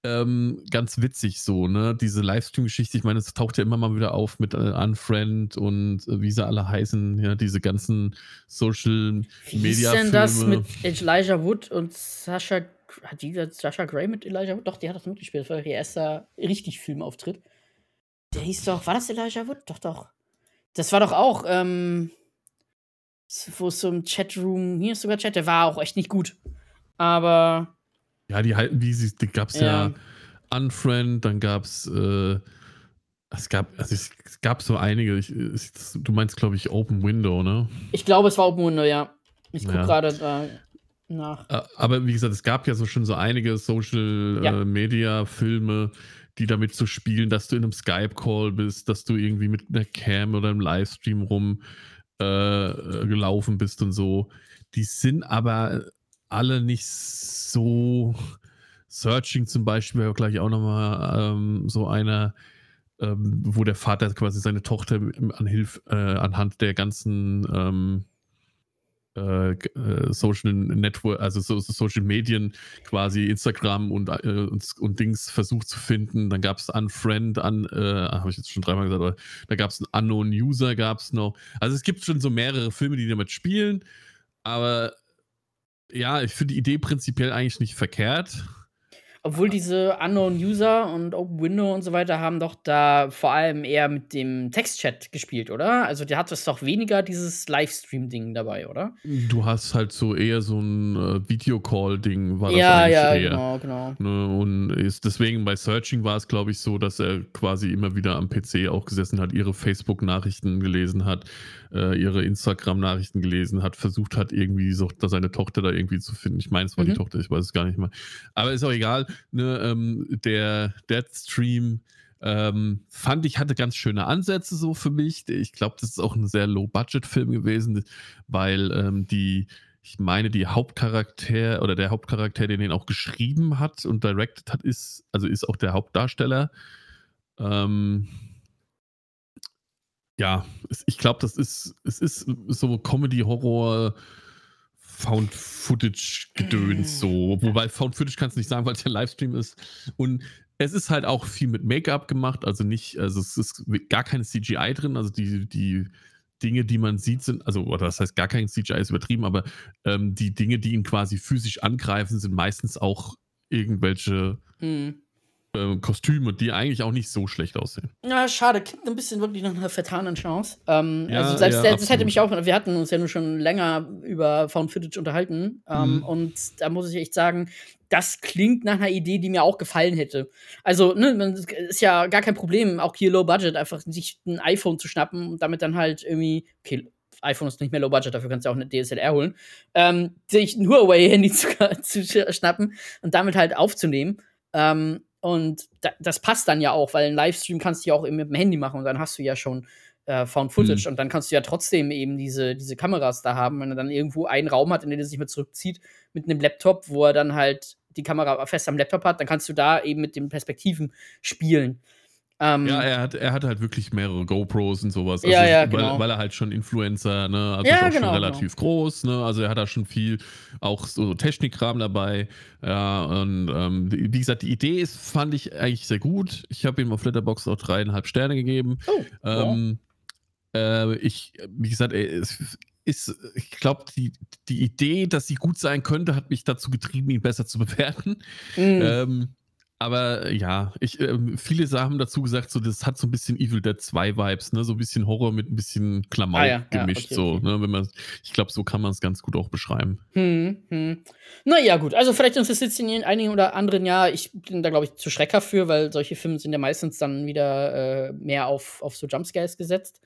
[SPEAKER 2] ähm, ganz witzig so, ne? Diese Livestream-Geschichte, ich meine, es taucht ja immer mal wieder auf mit äh, Unfriend und äh, wie sie alle heißen, ja, diese ganzen Social Media. Wie ist denn
[SPEAKER 1] das mit Elijah Wood und Sascha, hat die Sascha Gray mit Elijah Wood? Doch, die hat das mitgespielt, das war ihr erster richtig Filmauftritt. Der hieß doch, war das Elijah Wood? Doch, doch. Das war doch auch, ähm, wo es so im Chatroom, hier ist sogar Chat, der war auch echt nicht gut. Aber
[SPEAKER 2] ja, die halten, wie sie, die gab es ja. ja Unfriend, dann gab es, äh, es gab, also es, gab so einige. Ich, ich, du meinst, glaube ich, Open Window, ne?
[SPEAKER 1] Ich glaube, es war Open Window, ja. Ich gucke ja. gerade da nach.
[SPEAKER 2] Aber wie gesagt, es gab ja so schon so einige Social ja. äh, Media Filme, die damit zu so spielen, dass du in einem Skype-Call bist, dass du irgendwie mit einer Cam oder einem Livestream rum äh, gelaufen bist und so. Die sind aber alle nicht so. Searching zum Beispiel wäre gleich auch nochmal ähm, so einer, ähm, wo der Vater quasi seine Tochter an Hilf, äh, anhand der ganzen ähm, äh, äh Social Network, also so, so Social Medien, quasi Instagram und, äh, und, und, Dings versucht zu finden. Dann gab es Unfriend, an, äh, habe ich jetzt schon dreimal gesagt, aber da gab es einen Unknown User, gab es noch. Also es gibt schon so mehrere Filme, die damit spielen, aber ja, ich finde die Idee prinzipiell eigentlich nicht verkehrt.
[SPEAKER 1] Obwohl diese Unknown User und Open Window und so weiter haben doch da vor allem eher mit dem Textchat gespielt, oder? Also der hat es doch weniger dieses Livestream-Ding dabei, oder?
[SPEAKER 2] Du hast halt so eher so ein äh, Videocall-Ding,
[SPEAKER 1] war das ja, eigentlich ja, eher. genau, genau.
[SPEAKER 2] Ne? Und ist deswegen bei Searching war es, glaube ich, so, dass er quasi immer wieder am PC auch gesessen hat, ihre Facebook-Nachrichten gelesen hat, äh, ihre Instagram-Nachrichten gelesen hat, versucht hat, irgendwie so seine Tochter da irgendwie zu finden. Ich meine, es war mhm. die Tochter, ich weiß es gar nicht mal. Aber ist auch egal ne, ähm, der Deadstream ähm, fand ich, hatte ganz schöne Ansätze so für mich. Ich glaube, das ist auch ein sehr Low-Budget-Film gewesen, weil ähm, die, ich meine, die Hauptcharakter oder der Hauptcharakter, den ihn auch geschrieben hat und directed hat, ist, also ist auch der Hauptdarsteller. Ähm, ja, ich glaube, das ist, es ist so Comedy-Horror, Found-Footage-Gedöns so. Wobei Found-Footage kannst du nicht sagen, weil es ja Livestream ist. Und es ist halt auch viel mit Make-up gemacht, also nicht, also es ist gar keine CGI drin, also die, die, Dinge, die man sieht, sind, also, oder das heißt gar kein CGI ist übertrieben, aber ähm, die Dinge, die ihn quasi physisch angreifen, sind meistens auch irgendwelche mhm. Äh, Kostüme, die eigentlich auch nicht so schlecht aussehen.
[SPEAKER 1] Ja, schade, klingt ein bisschen wirklich nach einer vertanen Chance. Ähm, ja, also selbst ja, das hätte mich auch, wir hatten uns ja nur schon länger über Found Footage unterhalten ähm, mhm. und da muss ich echt sagen, das klingt nach einer Idee, die mir auch gefallen hätte. Also, ne, ist ja gar kein Problem, auch hier Low Budget, einfach sich ein iPhone zu schnappen und damit dann halt irgendwie, okay, iPhone ist nicht mehr Low Budget, dafür kannst du auch eine DSLR holen, ähm, sich ein Huawei-Handy zu, zu, schnappen und damit halt aufzunehmen. Ähm, und da, das passt dann ja auch, weil ein Livestream kannst du ja auch eben mit dem Handy machen und dann hast du ja schon äh, Found Footage. Mhm. Und dann kannst du ja trotzdem eben diese, diese Kameras da haben, wenn er dann irgendwo einen Raum hat, in den er sich mit zurückzieht, mit einem Laptop, wo er dann halt die Kamera fest am Laptop hat, dann kannst du da eben mit den Perspektiven spielen.
[SPEAKER 2] Ähm, ja, er hat, er hat halt wirklich mehrere GoPros und sowas.
[SPEAKER 1] Also ja, ja,
[SPEAKER 2] genau. weil, weil, er halt schon Influencer, ne, also
[SPEAKER 1] ja,
[SPEAKER 2] ist auch
[SPEAKER 1] genau,
[SPEAKER 2] schon relativ genau. groß, ne, also er hat da schon viel auch so Technikkram dabei. Ja, und ähm, wie gesagt, die Idee ist, fand ich eigentlich sehr gut. Ich habe ihm auf Letterboxd auch dreieinhalb Sterne gegeben. Oh, ähm, äh, ich, wie gesagt, es ist, ich glaube, die, die Idee, dass sie gut sein könnte, hat mich dazu getrieben, ihn besser zu bewerten. Mhm. Ähm, aber ja, ich, äh, viele haben dazu gesagt, so, das hat so ein bisschen Evil Dead 2 Vibes, ne? So ein bisschen Horror mit ein bisschen Klamauk ah, ja, gemischt. Ja, okay, so, okay. Ne? Wenn man, ich glaube, so kann man es ganz gut auch beschreiben.
[SPEAKER 1] Hm, hm. Naja, gut. Also vielleicht interessiert es in einigen oder anderen ja. Ich bin da, glaube ich, zu schreckhaft für, weil solche Filme sind ja meistens dann wieder äh, mehr auf, auf so Jumpscares gesetzt.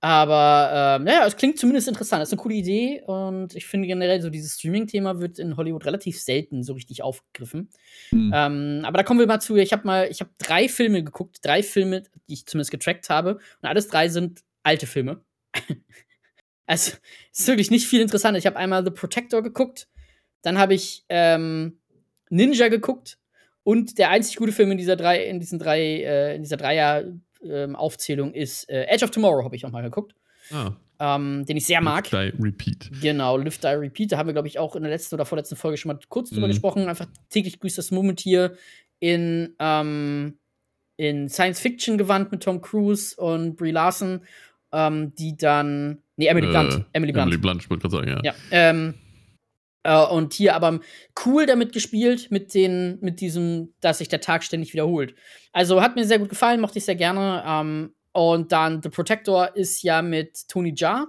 [SPEAKER 1] Aber, äh, naja, es klingt zumindest interessant. Das ist eine coole Idee und ich finde generell so dieses Streaming-Thema wird in Hollywood relativ selten so richtig aufgegriffen. Mhm. Ähm, aber da kommen wir mal zu. Ich habe mal, ich habe drei Filme geguckt, drei Filme, die ich zumindest getrackt habe und alles drei sind alte Filme. also es ist wirklich nicht viel interessant. Ich habe einmal The Protector geguckt, dann habe ich ähm, Ninja geguckt und der einzig gute Film in dieser drei, in diesen drei, äh, in dieser Dreier ähm, Aufzählung ist äh, Edge of Tomorrow, habe ich auch mal geguckt. Ah. Ähm, den ich sehr mag.
[SPEAKER 2] Live Die Repeat.
[SPEAKER 1] Genau, Live Die Repeat. Da haben wir, glaube ich, auch in der letzten oder vorletzten Folge schon mal kurz drüber mhm. gesprochen. Einfach täglich grüßt das Moment hier in, ähm, in Science Fiction gewandt mit Tom Cruise und Brie Larson, ähm, die dann. Nee, Emily äh, Blunt.
[SPEAKER 2] Emily Blunt. Emily Blunt, ich wollte gerade sagen,
[SPEAKER 1] ja. Ja. Äh, und hier aber cool damit gespielt, mit, den, mit diesem, dass sich der Tag ständig wiederholt. Also hat mir sehr gut gefallen, mochte ich sehr gerne. Ähm, und dann The Protector ist ja mit Tony Jaa.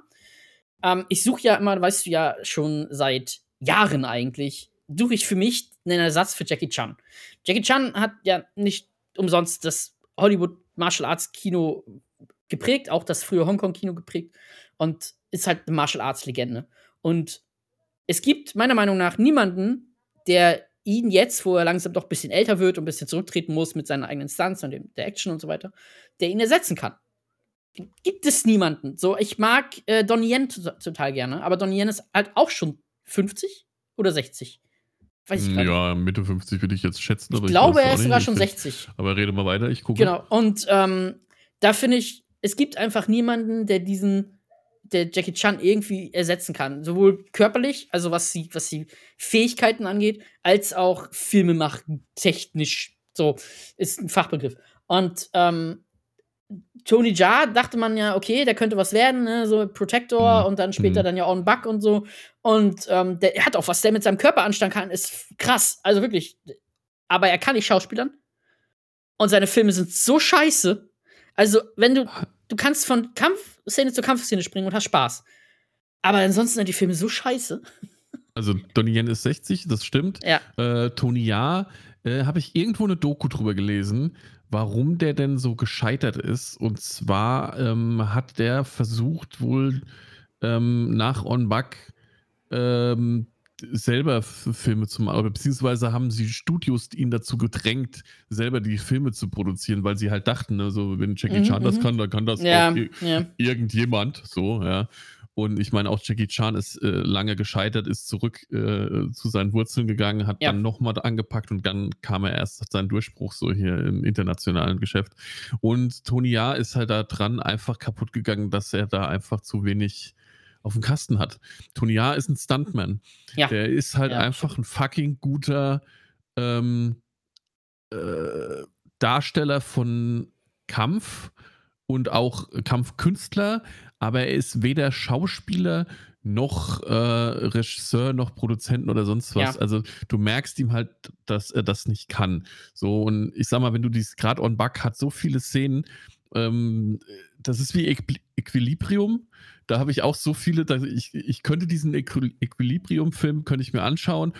[SPEAKER 1] Ähm, ich suche ja immer, weißt du ja schon seit Jahren eigentlich, suche ich für mich einen Ersatz für Jackie Chan. Jackie Chan hat ja nicht umsonst das Hollywood Martial Arts Kino geprägt, auch das frühe Hongkong Kino geprägt und ist halt eine Martial Arts Legende. Und es gibt meiner Meinung nach niemanden, der ihn jetzt, wo er langsam doch ein bisschen älter wird und ein bisschen zurücktreten muss mit seinen eigenen Stunts und dem, der Action und so weiter, der ihn ersetzen kann. Gibt es niemanden. So, ich mag äh, Donnie Yen total gerne, aber Donnie Yen ist halt auch schon 50 oder 60.
[SPEAKER 2] Weiß ich ja, Mitte 50 würde ich jetzt schätzen.
[SPEAKER 1] ich glaube, er ist sogar schon 60.
[SPEAKER 2] Aber rede mal weiter, ich gucke.
[SPEAKER 1] Genau, und ähm, da finde ich, es gibt einfach niemanden, der diesen der Jackie Chan irgendwie ersetzen kann. Sowohl körperlich, also was die, was die Fähigkeiten angeht, als auch Filme machen, technisch. So, ist ein Fachbegriff. Und ähm, Tony Jaa dachte man ja, okay, der könnte was werden, ne? so Protector mhm. und dann später mhm. dann ja On Buck und so. Und ähm, der hat auch was, der mit seinem Körper anstellen kann, ist krass. Also wirklich. Aber er kann nicht schauspielern. Und seine Filme sind so scheiße. Also, wenn du, du kannst von Kampf Szene zur Kampfszene springen und hast Spaß. Aber ansonsten sind die Filme so scheiße.
[SPEAKER 2] Also Donnie Yen ist 60, das stimmt.
[SPEAKER 1] Ja.
[SPEAKER 2] Äh, Tony Ja, äh, habe ich irgendwo eine Doku drüber gelesen, warum der denn so gescheitert ist. Und zwar ähm, hat der versucht wohl ähm, nach On Buck ähm, selber Filme zu machen, beziehungsweise haben sie Studios ihn dazu gedrängt, selber die Filme zu produzieren, weil sie halt dachten, also wenn Jackie mhm, Chan das mhm. kann, dann kann das
[SPEAKER 1] ja, ja.
[SPEAKER 2] irgendjemand, so, ja. Und ich meine, auch Jackie Chan ist äh, lange gescheitert, ist zurück äh, zu seinen Wurzeln gegangen, hat ja. dann nochmal angepackt und dann kam er erst seinen Durchbruch so hier im internationalen Geschäft. Und Tony Ja ist halt da dran einfach kaputt gegangen, dass er da einfach zu wenig auf dem Kasten hat. Tonia ist ein Stuntman. Ja. Der ist halt ja, einfach ein fucking guter ähm, äh, Darsteller von Kampf und auch Kampfkünstler, aber er ist weder Schauspieler noch äh, Regisseur, noch Produzenten oder sonst was. Ja. Also du merkst ihm halt, dass er das nicht kann. So, und ich sag mal, wenn du dies gerade on Bug hat, so viele Szenen, ähm, das ist wie Equ Equilibrium. Da habe ich auch so viele, ich, ich könnte diesen Equ Equilibrium-Film, könnte ich mir anschauen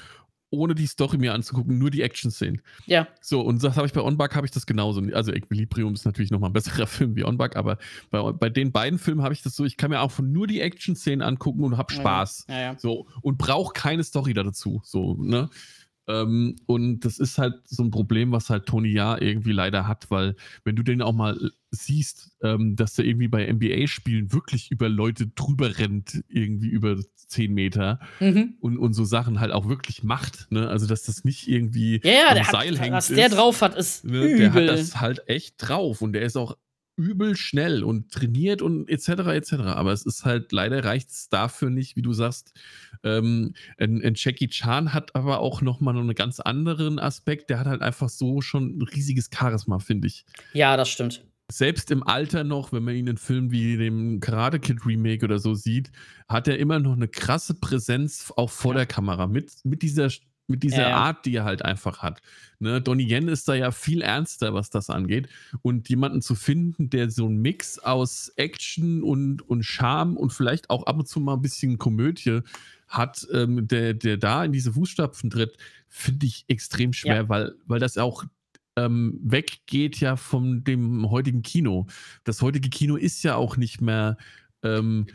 [SPEAKER 2] ohne die Story mir anzugucken, nur die Action-Szenen.
[SPEAKER 1] Ja.
[SPEAKER 2] So, und das habe ich bei Onbug habe ich das genauso. Also Equilibrium ist natürlich nochmal ein besserer Film wie Onbug, aber bei, bei den beiden Filmen habe ich das so, ich kann mir auch nur die Action-Szenen angucken und habe Spaß.
[SPEAKER 1] Ja, ja.
[SPEAKER 2] So, und brauche keine Story dazu. So, ne? Ähm, und das ist halt so ein Problem, was halt Tony Ja irgendwie leider hat, weil wenn du den auch mal siehst, ähm, dass der irgendwie bei NBA-Spielen wirklich über Leute drüber rennt, irgendwie über 10 Meter
[SPEAKER 1] mhm.
[SPEAKER 2] und, und so Sachen halt auch wirklich macht. Ne? Also, dass das nicht irgendwie
[SPEAKER 1] ja, ja, am Seil hat, hängt. Was ist, der drauf hat, ist
[SPEAKER 2] ne? übel. Der hat das halt echt drauf und der ist auch übel schnell und trainiert und etc. etc. Aber es ist halt, leider reicht es dafür nicht, wie du sagst. Ähm, ein, ein Jackie Chan hat aber auch nochmal einen ganz anderen Aspekt. Der hat halt einfach so schon ein riesiges Charisma, finde ich.
[SPEAKER 1] Ja, das stimmt.
[SPEAKER 2] Selbst im Alter noch, wenn man ihn in Filmen wie dem Karate Kid Remake oder so sieht, hat er immer noch eine krasse Präsenz auch vor ja. der Kamera mit, mit dieser mit dieser ja, ja. Art, die er halt einfach hat. Ne? Donnie Yen ist da ja viel ernster, was das angeht. Und jemanden zu finden, der so einen Mix aus Action und, und Charme und vielleicht auch ab und zu mal ein bisschen Komödie hat, ähm, der, der da in diese Fußstapfen tritt, finde ich extrem schwer, ja. weil, weil das auch ähm, weggeht ja von dem heutigen Kino. Das heutige Kino ist ja auch nicht mehr. Ähm,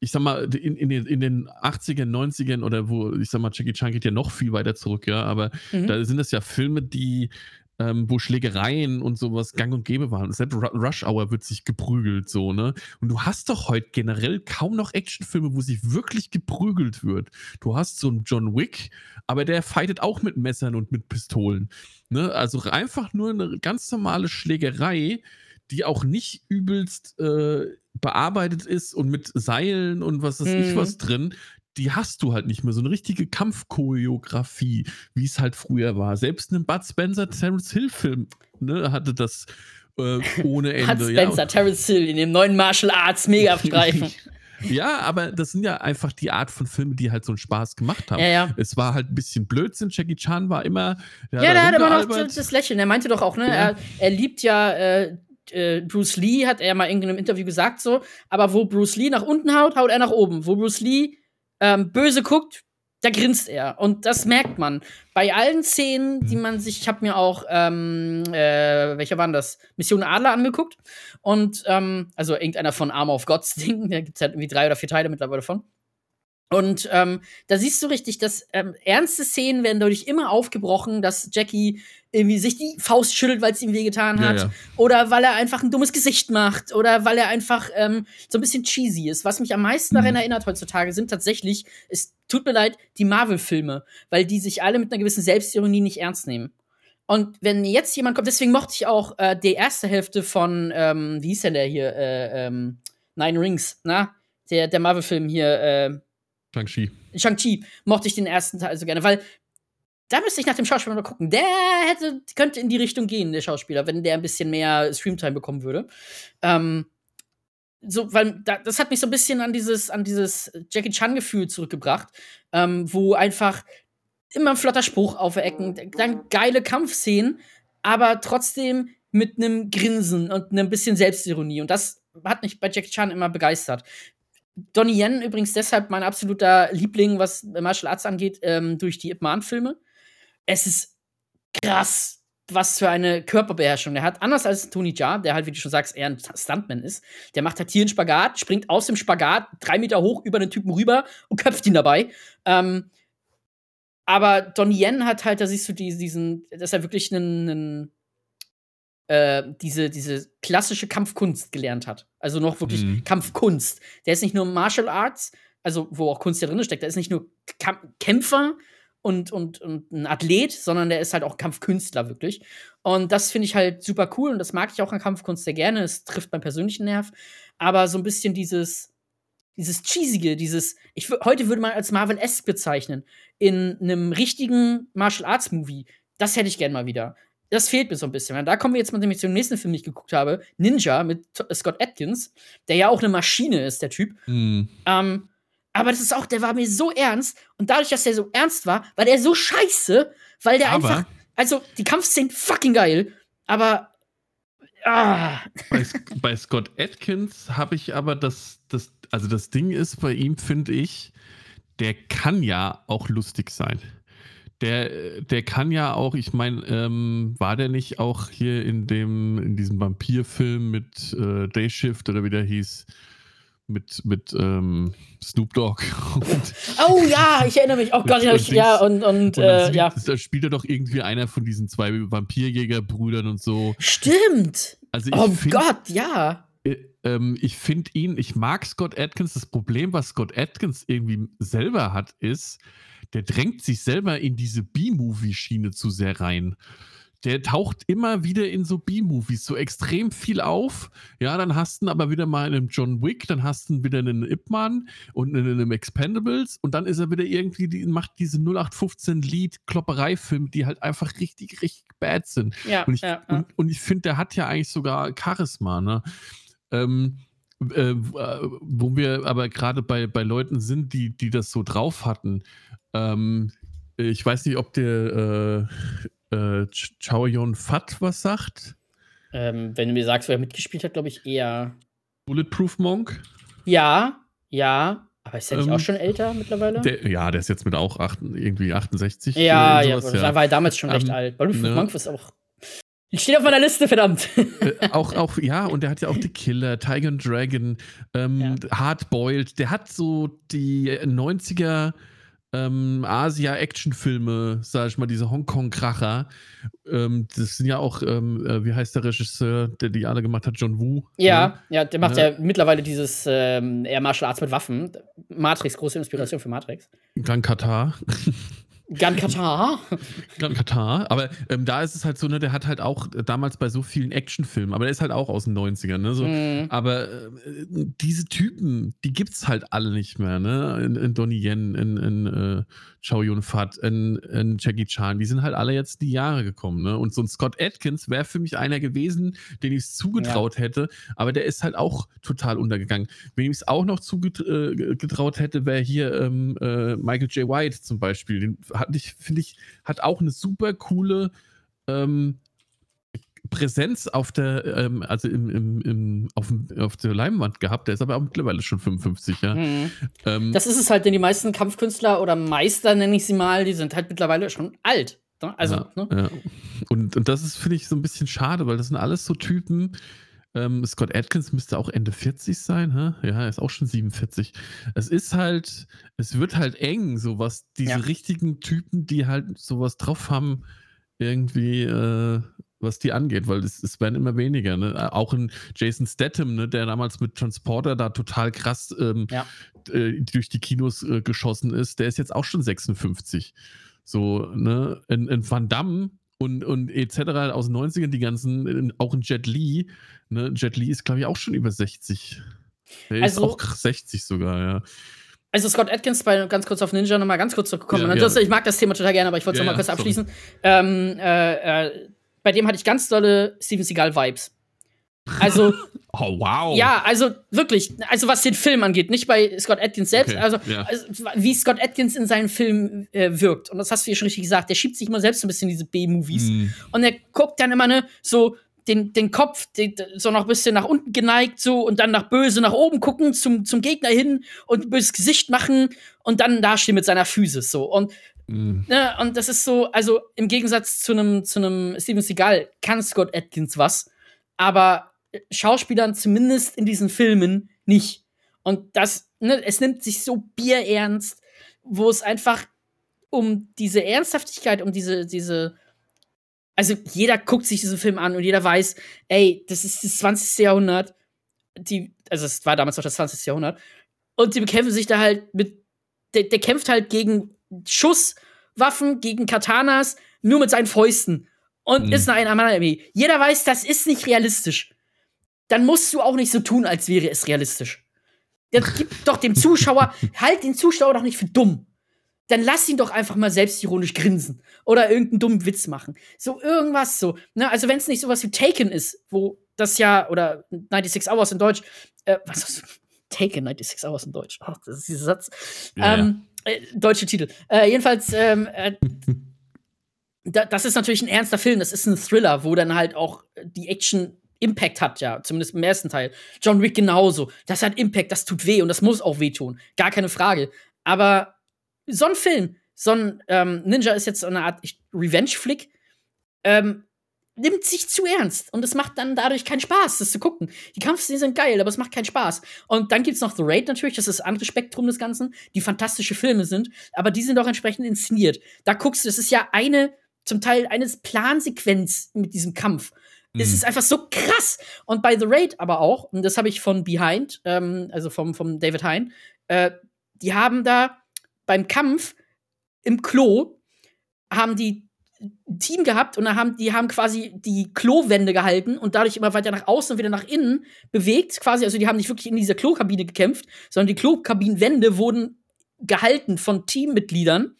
[SPEAKER 2] ich sag mal, in, in, den, in den 80ern, 90ern oder wo, ich sag mal, Jackie Chan geht ja noch viel weiter zurück, ja, aber mhm. da sind das ja Filme, die, ähm, wo Schlägereien und sowas gang und gäbe waren. Selbst Rush Hour wird sich geprügelt, so, ne? Und du hast doch heute generell kaum noch Actionfilme, wo sich wirklich geprügelt wird. Du hast so einen John Wick, aber der fightet auch mit Messern und mit Pistolen. Ne? Also einfach nur eine ganz normale Schlägerei, die auch nicht übelst äh, bearbeitet ist und mit Seilen und was weiß hm. ich was drin, die hast du halt nicht mehr. So eine richtige Kampfchoreografie, wie es halt früher war. Selbst ein Bud Spencer Terence Hill Film ne, hatte das äh, ohne Ende.
[SPEAKER 1] Bud Spencer ja. Terence Hill in dem neuen Martial Arts Megastreifen.
[SPEAKER 2] Ja, aber das sind ja einfach die Art von Filmen, die halt so einen Spaß gemacht haben.
[SPEAKER 1] Ja, ja.
[SPEAKER 2] Es war halt ein bisschen Blödsinn. Jackie Chan war immer.
[SPEAKER 1] Ja, der hat immer noch das Lächeln. Er meinte doch auch, ne? Er, er, liebt ja äh, äh, Bruce Lee, hat er mal in einem Interview gesagt, so, aber wo Bruce Lee nach unten haut, haut er nach oben. Wo Bruce Lee ähm, böse guckt, da grinst er. Und das merkt man. Bei allen Szenen, die mhm. man sich, ich habe mir auch, ähm, äh, welche waren das? Mission Adler angeguckt. Und, ähm, also irgendeiner von Armor of Gods Ding, da gibt es halt irgendwie drei oder vier Teile mittlerweile von. Und ähm, da siehst du richtig, dass ähm, ernste Szenen werden dadurch immer aufgebrochen, dass Jackie irgendwie sich die Faust schüttelt, weil es ihm wehgetan hat. Ja, ja. Oder weil er einfach ein dummes Gesicht macht. Oder weil er einfach ähm, so ein bisschen cheesy ist. Was mich am meisten daran mhm. erinnert heutzutage sind tatsächlich, es tut mir leid, die Marvel-Filme. Weil die sich alle mit einer gewissen Selbstironie nicht ernst nehmen. Und wenn jetzt jemand kommt, deswegen mochte ich auch äh, die erste Hälfte von, ähm, wie hieß denn der hier? Äh, ähm, Nine Rings, na? Der, der Marvel-Film hier, äh,
[SPEAKER 2] Shang-Chi.
[SPEAKER 1] Shang-Chi mochte ich den ersten Teil so gerne, weil da müsste ich nach dem Schauspieler mal gucken. Der hätte, könnte in die Richtung gehen, der Schauspieler, wenn der ein bisschen mehr Streamtime bekommen würde. Ähm, so, weil da, das hat mich so ein bisschen an dieses, an dieses Jackie Chan-Gefühl zurückgebracht, ähm, wo einfach immer ein flotter Spruch auf der Ecken, dann geile Kampfszenen, aber trotzdem mit einem Grinsen und einem bisschen Selbstironie. Und das hat mich bei Jackie Chan immer begeistert. Donnie Yen übrigens deshalb mein absoluter Liebling, was Martial Arts angeht, ähm, durch die Ip Man-Filme. Es ist krass, was für eine Körperbeherrschung er hat. Anders als Tony Jaa, der halt, wie du schon sagst, eher ein Stuntman ist. Der macht halt hier einen Spagat, springt aus dem Spagat drei Meter hoch über den Typen rüber und köpft ihn dabei. Ähm, aber Donnie Yen hat halt, da siehst du diesen, dass er wirklich einen, einen äh, diese, diese klassische Kampfkunst gelernt hat. Also noch wirklich mhm. Kampfkunst. Der ist nicht nur Martial Arts, also wo auch Kunst ja drin steckt, der ist nicht nur Kämpfer und, und, und ein Athlet, sondern der ist halt auch Kampfkünstler wirklich. Und das finde ich halt super cool und das mag ich auch an Kampfkunst sehr gerne. Es trifft meinen persönlichen Nerv. Aber so ein bisschen dieses, dieses cheesige, dieses, ich heute würde man als Marvel-esque bezeichnen, in einem richtigen Martial Arts Movie. Das hätte ich gern mal wieder das fehlt mir so ein bisschen. Da kommen wir jetzt mal nämlich zum nächsten Film, den ich geguckt habe: Ninja mit Scott Atkins, der ja auch eine Maschine ist, der Typ. Mhm. Ähm, aber das ist auch, der war mir so ernst. Und dadurch, dass der so ernst war, war der so scheiße, weil der aber einfach. Also, die Kampfszenen fucking geil, aber. Ah.
[SPEAKER 2] Bei, bei Scott Atkins habe ich aber das, das. Also, das Ding ist bei ihm, finde ich, der kann ja auch lustig sein. Der, der kann ja auch, ich meine, ähm, war der nicht auch hier in dem, in diesem Vampirfilm mit äh, Dayshift oder wie der hieß? mit, mit ähm, Snoop Dogg.
[SPEAKER 1] Und, oh ja, ich erinnere mich. Oh Gott, ja, und, ja, und, und, äh, ja.
[SPEAKER 2] Da spielt er doch irgendwie einer von diesen zwei Vampirjägerbrüdern und so.
[SPEAKER 1] Stimmt. Also oh find, Gott, ja.
[SPEAKER 2] Äh, ähm, ich finde ihn, ich mag Scott Atkins. Das Problem, was Scott Atkins irgendwie selber hat, ist, der drängt sich selber in diese B-Movie-Schiene zu sehr rein der taucht immer wieder in so B-Movies so extrem viel auf. Ja, dann hast du aber wieder mal einen John Wick, dann hast du wieder einen Ip Man und einen, einen Expendables und dann ist er wieder irgendwie, die, macht diese 0815 Lied-Klopperei-Film, die halt einfach richtig, richtig bad sind.
[SPEAKER 1] Ja,
[SPEAKER 2] und ich,
[SPEAKER 1] ja,
[SPEAKER 2] ja. Und, und, ich finde, der hat ja eigentlich sogar Charisma, ne? Ähm, äh, wo wir aber gerade bei, bei Leuten sind, die, die das so drauf hatten. Ähm, ich weiß nicht, ob der äh, äh, Chow Yun Fat was sagt.
[SPEAKER 1] Ähm, wenn du mir sagst, wer mitgespielt hat, glaube ich eher.
[SPEAKER 2] Bulletproof Monk?
[SPEAKER 1] Ja, ja. Aber ist der nicht ähm, auch schon älter mittlerweile?
[SPEAKER 2] Der, ja, der ist jetzt mit auch acht, irgendwie 68.
[SPEAKER 1] Ja, ja, sowas, ja. war er damals schon recht ähm, alt. Bulletproof ne? Monk ist auch. Ich stehe auf meiner Liste, verdammt.
[SPEAKER 2] Äh, auch, auch, ja, und der hat ja auch The Killer, Tiger and Dragon, ähm, ja. Hardboiled. Der hat so die 90er ähm, Asia-Actionfilme, sag ich mal, diese Hongkong-Kracher. Ähm, das sind ja auch, ähm, äh, wie heißt der Regisseur, der die alle gemacht hat, John Woo?
[SPEAKER 1] Ja, ne? ja, der macht ja, ja mittlerweile dieses ähm, Air Martial Arts mit Waffen. Matrix, große Inspiration für Matrix.
[SPEAKER 2] Gran Katar.
[SPEAKER 1] Gan Katar.
[SPEAKER 2] Gan Katar. Aber ähm, da ist es halt so, ne, der hat halt auch damals bei so vielen Actionfilmen, aber der ist halt auch aus den 90ern, ne? So, mm. Aber äh, diese Typen, die gibt's halt alle nicht mehr, ne? In, in Donnie Yen, in, in äh, Chow Yun Fat, in, in Jackie Chan, die sind halt alle jetzt die Jahre gekommen, ne? Und so ein Scott Atkins wäre für mich einer gewesen, den ich es zugetraut ja. hätte, aber der ist halt auch total untergegangen. Wenn ich es auch noch zugetraut äh, hätte, wäre hier ähm, äh, Michael J. White zum Beispiel. Den hat ich, finde ich, hat auch eine super coole ähm, Präsenz auf der, ähm, also im, im, im, auf, auf der Leinwand gehabt. Der ist aber auch mittlerweile schon 55, ja. Mhm.
[SPEAKER 1] Ähm, das ist es halt, denn die meisten Kampfkünstler oder Meister, nenne ich sie mal, die sind halt mittlerweile schon alt. Ne? Also,
[SPEAKER 2] ja,
[SPEAKER 1] ne?
[SPEAKER 2] ja. Und, und das ist, finde ich, so ein bisschen schade, weil das sind alles so Typen, ähm, Scott Atkins müsste auch Ende 40 sein, hä? ja, er ist auch schon 47. Es ist halt, es wird halt eng, so was diese ja. richtigen Typen, die halt sowas drauf haben, irgendwie, äh, was die angeht, weil es, es werden immer weniger. Ne? Auch in Jason Statham, ne, der damals mit Transporter da total krass ähm, ja. äh, durch die Kinos äh, geschossen ist, der ist jetzt auch schon 56. So, ne, in, in Van Damme und, und etc. aus den 90ern, die ganzen, auch in Jet Li, ne, Jet Li ist, glaube ich, auch schon über 60. Der also, ist auch 60 sogar, ja.
[SPEAKER 1] Also Scott Atkins, bei ganz kurz auf Ninja nochmal ganz kurz zurückgekommen. Ja, ja. ich mag das Thema total gerne, aber ich wollte es ja, nochmal kurz abschließen. Ähm, äh, äh, bei dem hatte ich ganz tolle Steven Seagal-Vibes. Also.
[SPEAKER 2] oh, wow.
[SPEAKER 1] Ja, also wirklich, also was den Film angeht, nicht bei Scott Atkins selbst, okay, also, ja. also, wie Scott Atkins in seinen Filmen äh, wirkt. Und das hast du ja schon richtig gesagt, der schiebt sich immer selbst ein bisschen in diese B-Movies. Mm. Und er guckt dann immer, ne, so den, den Kopf den, so noch ein bisschen nach unten geneigt, so und dann nach böse nach oben gucken, zum, zum Gegner hin und böses Gesicht machen und dann dastehen mit seiner Physis so. Und Mm. Ne, und das ist so, also im Gegensatz zu einem zu Steven Seagal kann Scott Atkins was, aber Schauspielern zumindest in diesen Filmen nicht. Und das, ne, es nimmt sich so bierernst, wo es einfach um diese Ernsthaftigkeit, um diese, diese, also jeder guckt sich diesen Film an und jeder weiß, ey, das ist das 20. Jahrhundert. Die, also es war damals noch das 20. Jahrhundert. Und die bekämpfen sich da halt mit, der, der kämpft halt gegen Schusswaffen, gegen Katanas, nur mit seinen Fäusten. Und mhm. ist eine Armee. Jeder weiß, das ist nicht realistisch dann musst du auch nicht so tun, als wäre es realistisch. Das gibt doch dem Zuschauer, halt den Zuschauer doch nicht für dumm. dann lass ihn doch einfach mal selbstironisch grinsen oder irgendeinen dummen Witz machen. So irgendwas so. Ne? Also wenn es nicht sowas wie Taken ist, wo das ja, oder 96 Hours in Deutsch, äh, was ist? Taken 96 Hours in Deutsch. Oh, das ist dieser Satz. Ja, ähm, ja. Äh, deutsche Titel. Äh, jedenfalls, ähm, äh, da, das ist natürlich ein ernster Film. Das ist ein Thriller, wo dann halt auch die Action Impact hat, ja, zumindest im ersten Teil. John Wick genauso. Das hat Impact, das tut weh und das muss auch wehtun. Gar keine Frage. Aber so ein Film, so ein ähm, Ninja ist jetzt so eine Art Revenge-Flick, ähm, nimmt sich zu ernst und es macht dann dadurch keinen Spaß, das zu gucken. Die Kampfszenen sind geil, aber es macht keinen Spaß. Und dann gibt's noch The Raid natürlich, das ist das andere Spektrum des Ganzen, die fantastische Filme sind, aber die sind auch entsprechend inszeniert. Da guckst du, das ist ja eine, zum Teil eine Plansequenz mit diesem Kampf. Mhm. Es ist einfach so krass. Und bei The Raid aber auch, und das habe ich von Behind, ähm, also vom, vom David Hein, äh, die haben da beim Kampf im Klo haben die Team gehabt und da haben die haben quasi die Klowände gehalten und dadurch immer weiter nach außen und wieder nach innen bewegt quasi. Also die haben nicht wirklich in dieser Klokabine gekämpft sondern die Klokabinenwände wurden gehalten von Teammitgliedern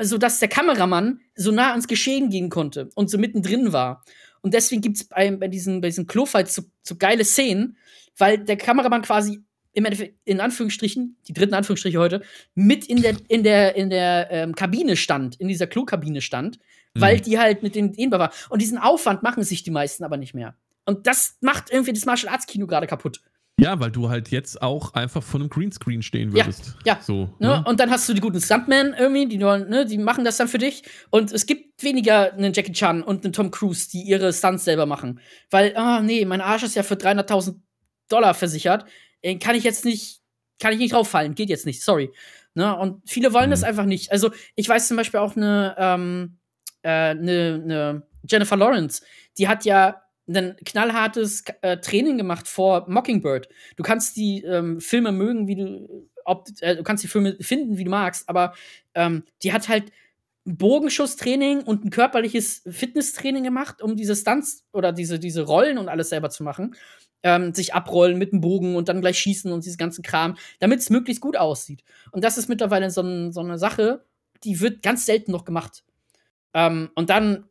[SPEAKER 1] sodass der Kameramann so nah ans Geschehen gehen konnte und so mittendrin war. Und deswegen gibt es bei, bei diesen bei diesen Klofights so, so geile Szenen weil der Kameramann quasi im Endeffekt, in Anführungsstrichen, die dritten Anführungsstriche heute, mit in der, in der, in der ähm, Kabine stand, in dieser Klokabine stand, mhm. weil die halt mit den dehnbar war. Und diesen Aufwand machen sich die meisten aber nicht mehr. Und das macht irgendwie das Martial Arts Kino gerade kaputt.
[SPEAKER 2] Ja, weil du halt jetzt auch einfach vor einem Greenscreen stehen würdest.
[SPEAKER 1] Ja, ja. So, ne? Ne? Und dann hast du die guten Stuntmen irgendwie, die, ne, die machen das dann für dich. Und es gibt weniger einen Jackie Chan und einen Tom Cruise, die ihre Stunts selber machen. Weil, ah, oh, nee, mein Arsch ist ja für 300.000 Dollar versichert. Äh, kann ich jetzt nicht, kann ich nicht drauffallen, geht jetzt nicht, sorry. Ne? Und viele wollen mhm. das einfach nicht. Also, ich weiß zum Beispiel auch eine, ähm, äh, eine, eine Jennifer Lawrence, die hat ja ein knallhartes äh, Training gemacht vor Mockingbird. Du kannst die ähm, Filme mögen, wie du, ob, äh, du kannst die Filme finden, wie du magst, aber ähm, die hat halt Bogenschusstraining und ein körperliches Fitnesstraining gemacht, um diese Stunts oder diese, diese Rollen und alles selber zu machen ähm, sich abrollen mit dem Bogen und dann gleich schießen und dieses ganze Kram, damit es möglichst gut aussieht. Und das ist mittlerweile so, ein, so eine Sache, die wird ganz selten noch gemacht. Ähm, und dann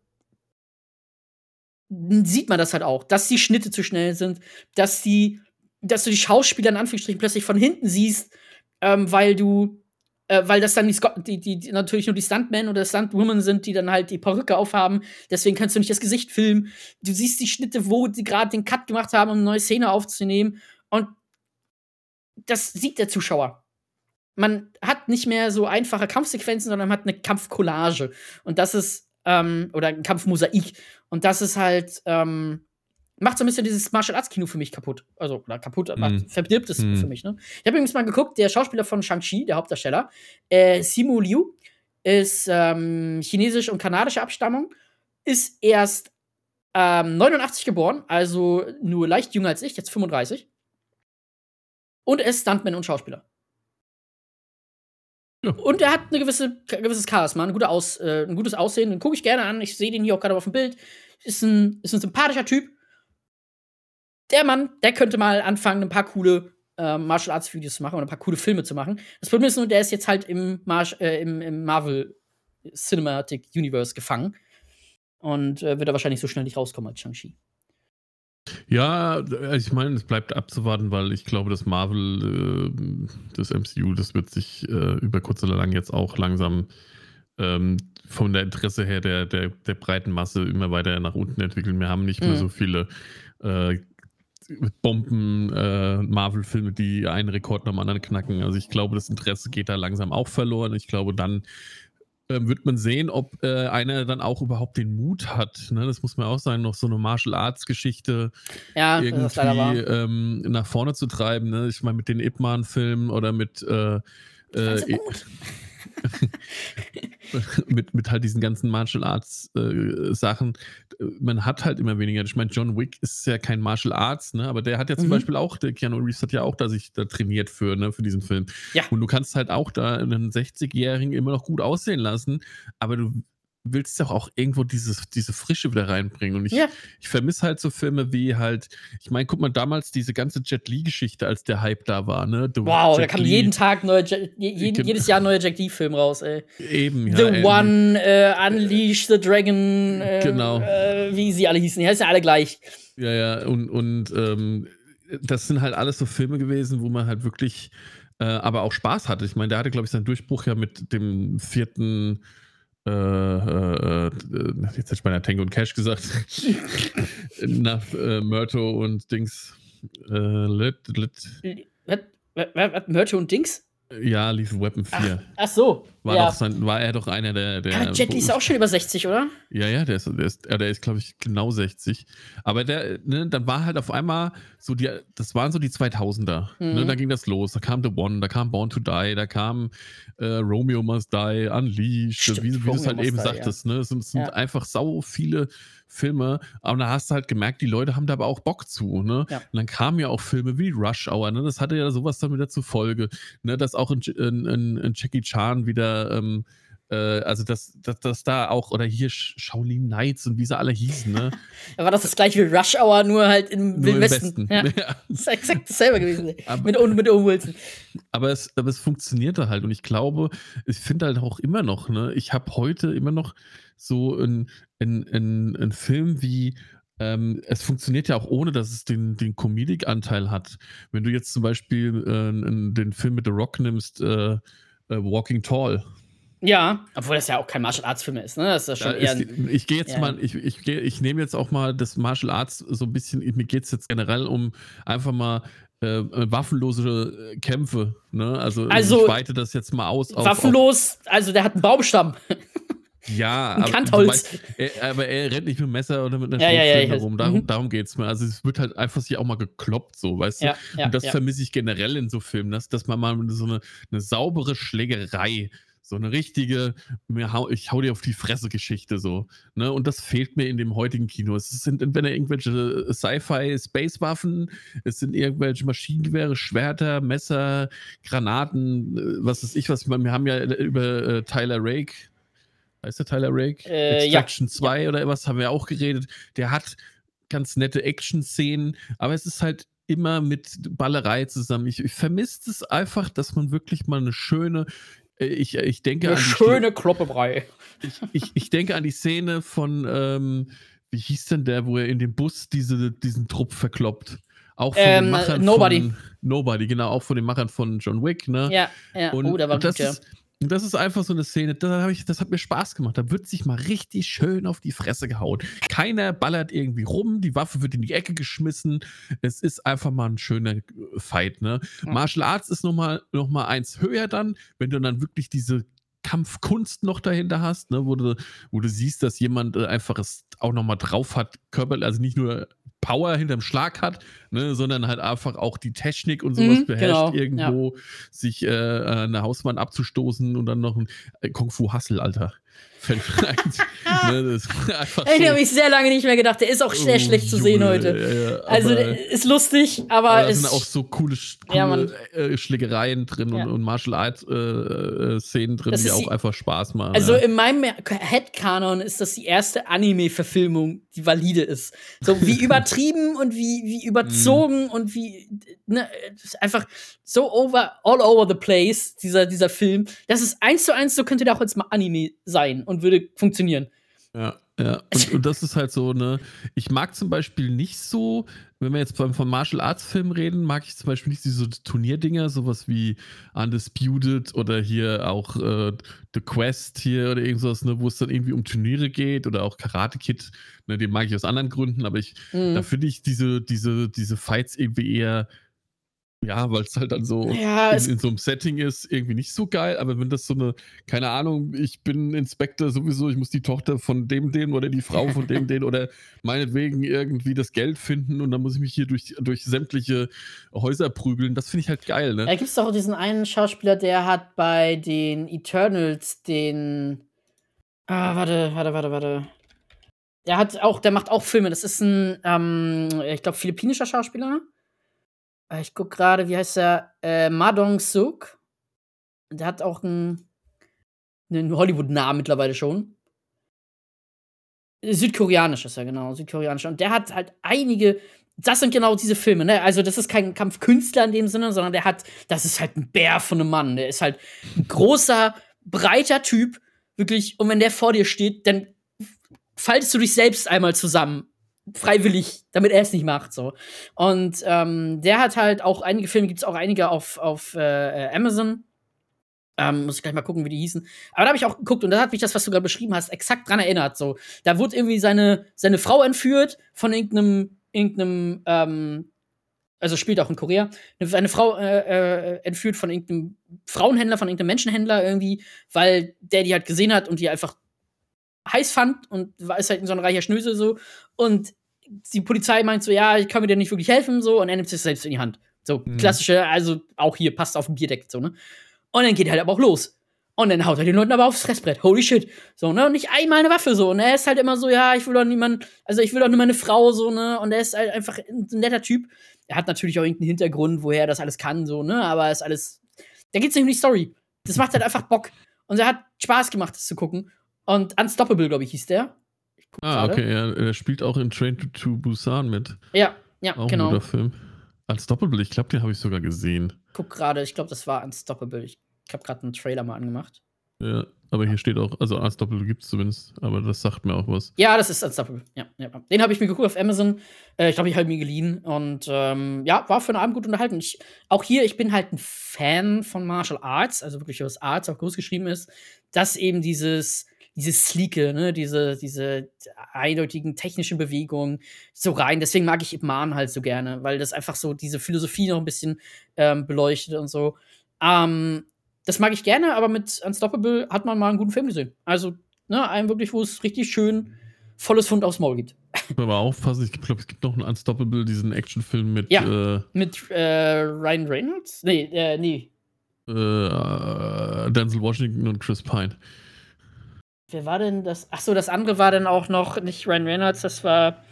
[SPEAKER 1] sieht man das halt auch, dass die Schnitte zu schnell sind, dass die, dass du die Schauspieler in Anführungsstrichen plötzlich von hinten siehst, ähm, weil du äh, weil das dann die, die, die, natürlich nur die Stuntmen oder Stuntwomen sind, die dann halt die Perücke aufhaben. Deswegen kannst du nicht das Gesicht filmen. Du siehst die Schnitte, wo die gerade den Cut gemacht haben, um eine neue Szene aufzunehmen. Und das sieht der Zuschauer. Man hat nicht mehr so einfache Kampfsequenzen, sondern man hat eine Kampfcollage. Und das ist, ähm, oder ein Kampfmosaik. Und das ist halt, ähm, macht so ein bisschen dieses Martial Arts Kino für mich kaputt. Also, oder kaputt, mm. macht, verdirbt es mm. für mich. Ne? Ich habe übrigens mal geguckt, der Schauspieler von Shang-Chi, der Hauptdarsteller, äh, Simu Liu, ist ähm, chinesisch und kanadische Abstammung, ist erst ähm, 89 geboren, also nur leicht jünger als ich, jetzt 35. Und er ist Stuntman und Schauspieler. Ja. Und er hat eine gewisse, ein gewisses Charisma, ein, gute Aus, äh, ein gutes Aussehen. Den gucke ich gerne an. Ich sehe den hier auch gerade auf dem Bild. Ist ein, ist ein sympathischer Typ der Mann, der könnte mal anfangen, ein paar coole äh, Martial Arts Videos zu machen oder ein paar coole Filme zu machen. Das Problem ist nur, der ist jetzt halt im, Mar äh, im, im, Marvel Cinematic Universe gefangen und äh, wird er wahrscheinlich so schnell nicht rauskommen als Shang-Chi.
[SPEAKER 2] Ja, ich meine, es bleibt abzuwarten, weil ich glaube, das Marvel, äh, das MCU, das wird sich äh, über kurz oder lang jetzt auch langsam ähm, von der Interesse her der, der, der breiten Masse immer weiter nach unten entwickeln. Wir haben nicht mehr mhm. so viele äh, Bomben-Marvel-Filme, äh, die einen Rekord nach dem anderen knacken. Also ich glaube, das Interesse geht da langsam auch verloren. Ich glaube, dann äh, wird man sehen, ob äh, einer dann auch überhaupt den Mut hat. Ne? Das muss man auch sagen, noch so eine Martial Arts Geschichte ja, irgendwie ähm, nach vorne zu treiben. Ne? Ich meine, mit den Ip Man-Filmen oder mit äh, äh, mit, mit halt diesen ganzen Martial Arts äh, Sachen. Man hat halt immer weniger. Ich meine, John Wick ist ja kein Martial Arts, ne? Aber der hat ja zum mhm. Beispiel auch, der Keanu Reeves hat ja auch da sich da trainiert für, ne, für diesen Film. Ja. Und du kannst halt auch da einen 60-Jährigen immer noch gut aussehen lassen, aber du willst ja auch irgendwo dieses, diese Frische wieder reinbringen. Und ich,
[SPEAKER 1] Ja.
[SPEAKER 2] ich vermisse halt so Filme wie halt, ich meine, guck mal, damals diese ganze Jet Li-Geschichte, als der Hype da war, ne? The
[SPEAKER 1] Wow, da
[SPEAKER 2] Jet
[SPEAKER 1] kam
[SPEAKER 2] Li-
[SPEAKER 1] jeden Tag neue, Je je jeden, jedes Jahr neuer Jack Lee-Film raus, ey.
[SPEAKER 2] Eben, ja.
[SPEAKER 1] The
[SPEAKER 2] ey,
[SPEAKER 1] One, äh, Unleash the Dragon, äh,
[SPEAKER 2] Genau.
[SPEAKER 1] äh, wie sie alle hießen. Die heißen ja alle gleich.
[SPEAKER 2] Ja, ja, und, und ähm, das sind halt alles so Filme gewesen, wo man halt wirklich äh, aber auch Spaß hatte. Ich meine, der hatte, glaube ich, seinen Durchbruch ja mit dem vierten äh, äh, äh, jetzt hätte ich bei Tango und Cash gesagt. Nach äh, Myrto und Dings. Äh, Lit, Lit,
[SPEAKER 1] Was? Was? Was? Murto und Dings?
[SPEAKER 2] Ja, Lethal Weapon 4.
[SPEAKER 1] Ach so.
[SPEAKER 2] War,
[SPEAKER 1] ja.
[SPEAKER 2] doch sein, war er doch einer der. der
[SPEAKER 1] ja, Jet Li ist auch schon über 60, oder?
[SPEAKER 2] Ja, ja, der ist, der ist, ja, der ist glaube ich, genau 60. Aber der, ne, dann war halt auf einmal so die, das waren so die 2000er. Ne,
[SPEAKER 1] Mhm.
[SPEAKER 2] da ging das los. Da kam The One, da kam Born to Die, da kam äh, Romeo Must Die, Unleashed,
[SPEAKER 1] Stimmt,
[SPEAKER 2] wie, wie du es halt eben
[SPEAKER 1] Die,
[SPEAKER 2] sagtest. Ne? Es sind, es sind
[SPEAKER 1] Ja.
[SPEAKER 2] einfach sau viele Filme. Aber da hast du halt gemerkt, die Leute haben da aber auch Bock zu. Ne?
[SPEAKER 1] Ja.
[SPEAKER 2] Und dann kamen ja auch Filme wie Rush Hour. Ne? Das hatte ja sowas dann wieder zur Folge. Ne? Dass auch in, in, in, in Jackie Chan wieder. Ähm, äh, also dass, dass, dass da auch, oder hier Sh- Shaolin Knights und wie sie alle hießen, ne?
[SPEAKER 1] Da war das das gleiche wie Rush Hour, nur halt im
[SPEAKER 2] Nur
[SPEAKER 1] Wilden
[SPEAKER 2] im
[SPEAKER 1] Westen.
[SPEAKER 2] Westen.
[SPEAKER 1] Ja.
[SPEAKER 2] Ja.
[SPEAKER 1] Das ist exakt dasselbe gewesen.
[SPEAKER 2] Aber-
[SPEAKER 1] mit, Owen- mit Owen Wilson.
[SPEAKER 2] Aber es, aber es funktionierte halt und ich glaube, ich finde halt auch immer noch, ne? Ich habe heute immer noch so einen ein, Film wie, ähm, es funktioniert ja auch ohne, dass es den, den Comedic-Anteil hat. Wenn du jetzt zum Beispiel äh, den Film mit The Rock nimmst, äh, äh, Walking Tall,
[SPEAKER 1] Ja, obwohl das ja auch kein Martial Arts Film ist, ne? Das ist ja
[SPEAKER 2] Da
[SPEAKER 1] schon eher.
[SPEAKER 2] ist, ich gehe jetzt
[SPEAKER 1] eher-
[SPEAKER 2] mal, ich, ich, geh- ich nehme jetzt auch mal das Martial Arts so ein bisschen, mir geht es jetzt generell um einfach mal äh, waffenlose äh, Kämpfe. Ne? Also,
[SPEAKER 1] Also,
[SPEAKER 2] ich weite das jetzt mal aus. auf-
[SPEAKER 1] waffenlos, also der hat einen Baumstamm.
[SPEAKER 2] Ja, aber,
[SPEAKER 1] Kantholz.
[SPEAKER 2] er, aber er rennt nicht mit dem Messer oder mit einer
[SPEAKER 1] Ja, ja, ja,
[SPEAKER 2] herum. Darum,
[SPEAKER 1] Mhm.
[SPEAKER 2] darum geht es mir. Also es wird halt einfach sich auch mal gekloppt, so, weißt du?
[SPEAKER 1] Ja, ja,
[SPEAKER 2] Und das
[SPEAKER 1] ja.
[SPEAKER 2] vermisse ich generell in so Filmen, dass, dass man mal so eine, eine saubere Schlägerei, so eine richtige, hau, ich hau dir auf die Fresse Geschichte so. Ne? Und das fehlt mir in dem heutigen Kino. Es sind entweder irgendwelche Sci-Fi-Space-Waffen, es sind irgendwelche Maschinengewehre, Schwerter, Messer, Granaten, äh, was weiß ich was. Wir haben ja über äh, Tyler Rake, heißt der Tyler Rake?
[SPEAKER 1] Äh, ja.
[SPEAKER 2] Extraction 2 oder was haben wir auch geredet. Der hat ganz nette Action-Szenen, aber es ist halt immer mit Ballerei zusammen. Ich, ich vermisse es einfach, dass man wirklich mal eine schöne, äh, ich, ich denke
[SPEAKER 1] Eine
[SPEAKER 2] an die
[SPEAKER 1] schöne Kloppebrei.
[SPEAKER 2] ich, ich, ich denke an die Szene von, ähm, wie hieß denn der, wo er in dem Bus diese, diesen Trupp verkloppt? Auch von
[SPEAKER 1] Ähm,
[SPEAKER 2] den Machern
[SPEAKER 1] Nobody.
[SPEAKER 2] von Nobody, genau, auch von den Machern von John Wick, ne?
[SPEAKER 1] Ja, ja.
[SPEAKER 2] Und,
[SPEAKER 1] oh, da war
[SPEAKER 2] und das,
[SPEAKER 1] gut, ja.
[SPEAKER 2] ist, und das ist einfach so eine Szene, da ich, das hat mir Spaß gemacht. Da wird sich mal richtig schön auf die Fresse gehauen. Keiner ballert irgendwie rum, die Waffe wird in die Ecke geschmissen. Es ist einfach mal ein schöner äh, Fight. Ne?
[SPEAKER 1] Ja.
[SPEAKER 2] Martial Arts ist nochmal noch mal eins höher dann, wenn du dann wirklich diese Kampfkunst noch dahinter hast, ne, wo, du, wo du siehst, dass jemand äh, einfach es auch nochmal drauf hat, körperlich, also nicht nur Power hinterm Schlag hat, ne, sondern halt einfach auch die Technik und sowas
[SPEAKER 1] Mhm,
[SPEAKER 2] beherrscht,
[SPEAKER 1] genau,
[SPEAKER 2] irgendwo sich äh, eine Hausmann abzustoßen und dann noch ein äh, Kung Fu Hustle, Alter. Ne, das einfach
[SPEAKER 1] Ey, den
[SPEAKER 2] so-
[SPEAKER 1] habe ich sehr lange nicht mehr gedacht. Der ist auch sehr
[SPEAKER 2] Oh,
[SPEAKER 1] schlecht zu sehen heute.
[SPEAKER 2] ja,
[SPEAKER 1] Also, ist lustig, aber
[SPEAKER 2] aber
[SPEAKER 1] es
[SPEAKER 2] sind auch so coole, Sch-
[SPEAKER 1] Ja,
[SPEAKER 2] coole äh, Schlägereien drin
[SPEAKER 1] Ja.
[SPEAKER 2] und, und Martial Arts äh, äh, Szenen drin,
[SPEAKER 1] Das
[SPEAKER 2] die auch einfach Spaß machen.
[SPEAKER 1] Also in meinem Headcanon ist das die erste Anime-Verfilmung, die valide ist. So wie übertrieben und wie, wie
[SPEAKER 2] Mhm.
[SPEAKER 1] überzogen und wie ne, einfach so over, all over the place, dieser, dieser Film. Das ist eins zu eins, so könnte der auch jetzt mal Anime sein und würde funktionieren.
[SPEAKER 2] Ja, ja. Und, und das ist halt so, ne, ich mag zum Beispiel nicht so, wenn wir jetzt von, von Martial Arts Filmen reden, mag ich zum Beispiel nicht diese Turnierdinger, sowas wie Undisputed oder hier auch äh, The Quest hier oder irgendwas, ne, wo es dann irgendwie um Turniere geht oder auch Karate Kid, ne, den mag ich aus anderen Gründen, aber ich,
[SPEAKER 1] Mhm.
[SPEAKER 2] da finde ich diese, diese, diese Fights irgendwie eher, ja, weil es halt dann so
[SPEAKER 1] Ja,
[SPEAKER 2] in, in so einem Setting ist, irgendwie nicht so geil, aber wenn das so eine, keine Ahnung, ich bin Inspektor sowieso, ich muss die Tochter von dem, den oder die Frau von dem, den oder meinetwegen irgendwie das Geld finden und dann muss ich mich hier durch, durch sämtliche Häuser prügeln, das finde ich halt geil, ne?
[SPEAKER 1] da gibt es doch diesen einen Schauspieler, der hat bei den Eternals den. Ah, warte, warte, warte, warte. Der hat auch, der macht auch Filme. Das ist ein, ähm, ich glaube, philippinischer Schauspieler. Äh, Ich guck gerade, wie heißt der? Äh, Madong Suk. Der hat auch einen, einen Hollywood-Namen mittlerweile schon. Südkoreanisch ist er, genau, südkoreanisch. Und der hat halt einige das sind genau diese Filme, ne? Also, das ist kein Kampfkünstler in dem Sinne, sondern der hat das ist halt ein Bär von einem Mann. Der ist halt ein großer, breiter Typ, wirklich. Und wenn der vor dir steht, dann faltest du dich selbst einmal zusammen. Freiwillig, damit er es nicht macht, so. Und ähm, der hat halt auch einige Filme, gibt es auch einige auf, auf äh, Amazon. Ähm, muss ich gleich mal gucken, wie die hießen. Aber da habe ich auch geguckt und da hat mich das, was du gerade beschrieben hast, exakt dran erinnert. So, da wurde irgendwie seine, seine Frau entführt von irgendeinem, irgendeinem, ähm, also spielt auch in Korea, eine Frau äh, äh, entführt von irgendeinem Frauenhändler, von irgendeinem Menschenhändler irgendwie, weil der die halt gesehen hat und die einfach heiß fand und war ist halt so ein reicher Schnösel so. Und die Polizei meint so, ja, ich kann mir dir nicht wirklich helfen, so, und er nimmt sich selbst in die Hand. So, mhm. klassische, also auch hier passt auf den Bierdeck, so, ne? Und dann geht er halt aber auch los. Und dann haut er den Leuten aber aufs Fressbrett. Holy shit. So, ne? Und nicht einmal eine Waffe so. Und er ist halt immer so, ja, ich will doch niemand, also ich will doch nur meine Frau, so, ne? Und er ist halt einfach ein netter Typ. Er hat natürlich auch irgendeinen Hintergrund, woher er das alles kann, so, ne? Aber ist alles. Da geht's nicht um die Story. Das macht halt einfach Bock. Und er hat Spaß gemacht, das zu gucken. Und Unstoppable, glaube ich, hieß der.
[SPEAKER 2] Ah, grade. okay, ja, er spielt auch in Train to, to Busan mit.
[SPEAKER 1] Ja, ja, auch genau.
[SPEAKER 2] Ein guter Film. Unstoppable, ich glaube, den habe ich sogar gesehen.
[SPEAKER 1] Guck gerade, ich glaube, das war Unstoppable. Ich, ich habe gerade einen Trailer mal angemacht.
[SPEAKER 2] Ja, aber hier steht auch, also Unstoppable gibt es zumindest, aber das sagt mir auch was.
[SPEAKER 1] Ja, das ist Unstoppable. Ja, ja. Den habe ich mir geguckt auf Amazon. Äh, ich glaube, ich habe mir geliehen und ähm, ja, war für einen Abend gut unterhalten. Ich, auch hier, ich bin halt ein Fan von Martial Arts, also wirklich, was Arts auch groß geschrieben ist, dass eben dieses dieses Sleeke, ne, diese, diese eindeutigen technischen Bewegungen so rein. Deswegen mag ich Ibman halt so gerne, weil das einfach so diese Philosophie noch ein bisschen ähm, beleuchtet und so. Ähm, das mag ich gerne, aber mit Unstoppable hat man mal einen guten Film gesehen. Also, ne, einen wirklich, wo es richtig schön volles Fund aufs Maul gibt.
[SPEAKER 2] Aber aufpassen, ich glaube, es gibt noch einen Unstoppable, diesen Actionfilm mit.
[SPEAKER 1] Ja, äh, mit äh, Ryan Reynolds? Nee, äh, nee.
[SPEAKER 2] Äh, Denzel Washington und Chris Pine.
[SPEAKER 1] Wer war denn das? Achso, das andere war dann auch noch nicht Ryan Reynolds, das war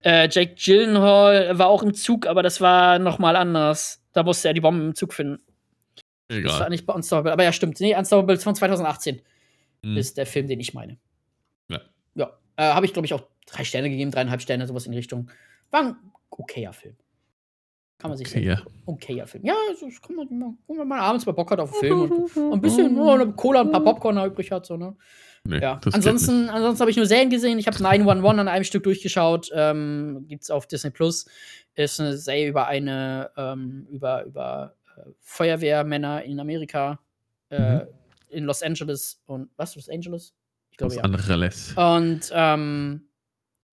[SPEAKER 1] äh, Jake Gyllenhaal, war auch im Zug, aber das war nochmal anders. Da musste er die Bomben im Zug finden. Egal. Das war nicht bei Unstoppable, aber ja, stimmt. Nee, Unstoppable von 2018 hm. ist der Film, den ich meine.
[SPEAKER 2] Ja.
[SPEAKER 1] Ja. Äh, Habe ich, glaube ich, auch drei Sterne gegeben, dreieinhalb Sterne, sowas in die Richtung. War ein okayer Film. Kann man sich
[SPEAKER 2] okay, sagen.
[SPEAKER 1] Ja. Okayer Film. Ja, also, das kann man mal, wenn man abends mal Bock hat auf einen Film und, und ein bisschen oh, eine Cola und ein paar Popcorn übrig hat, so, ne? Nee, ja. Ansonsten, ansonsten habe ich nur Serien gesehen. Ich habe 911 an einem Stück durchgeschaut. Ähm, gibt's auf Disney Plus. Ist eine Serie über eine, ähm, über, über Feuerwehrmänner in Amerika, äh, mhm. in Los Angeles und was? Los Angeles?
[SPEAKER 2] Ich glaube ja. Angeles.
[SPEAKER 1] Und ähm,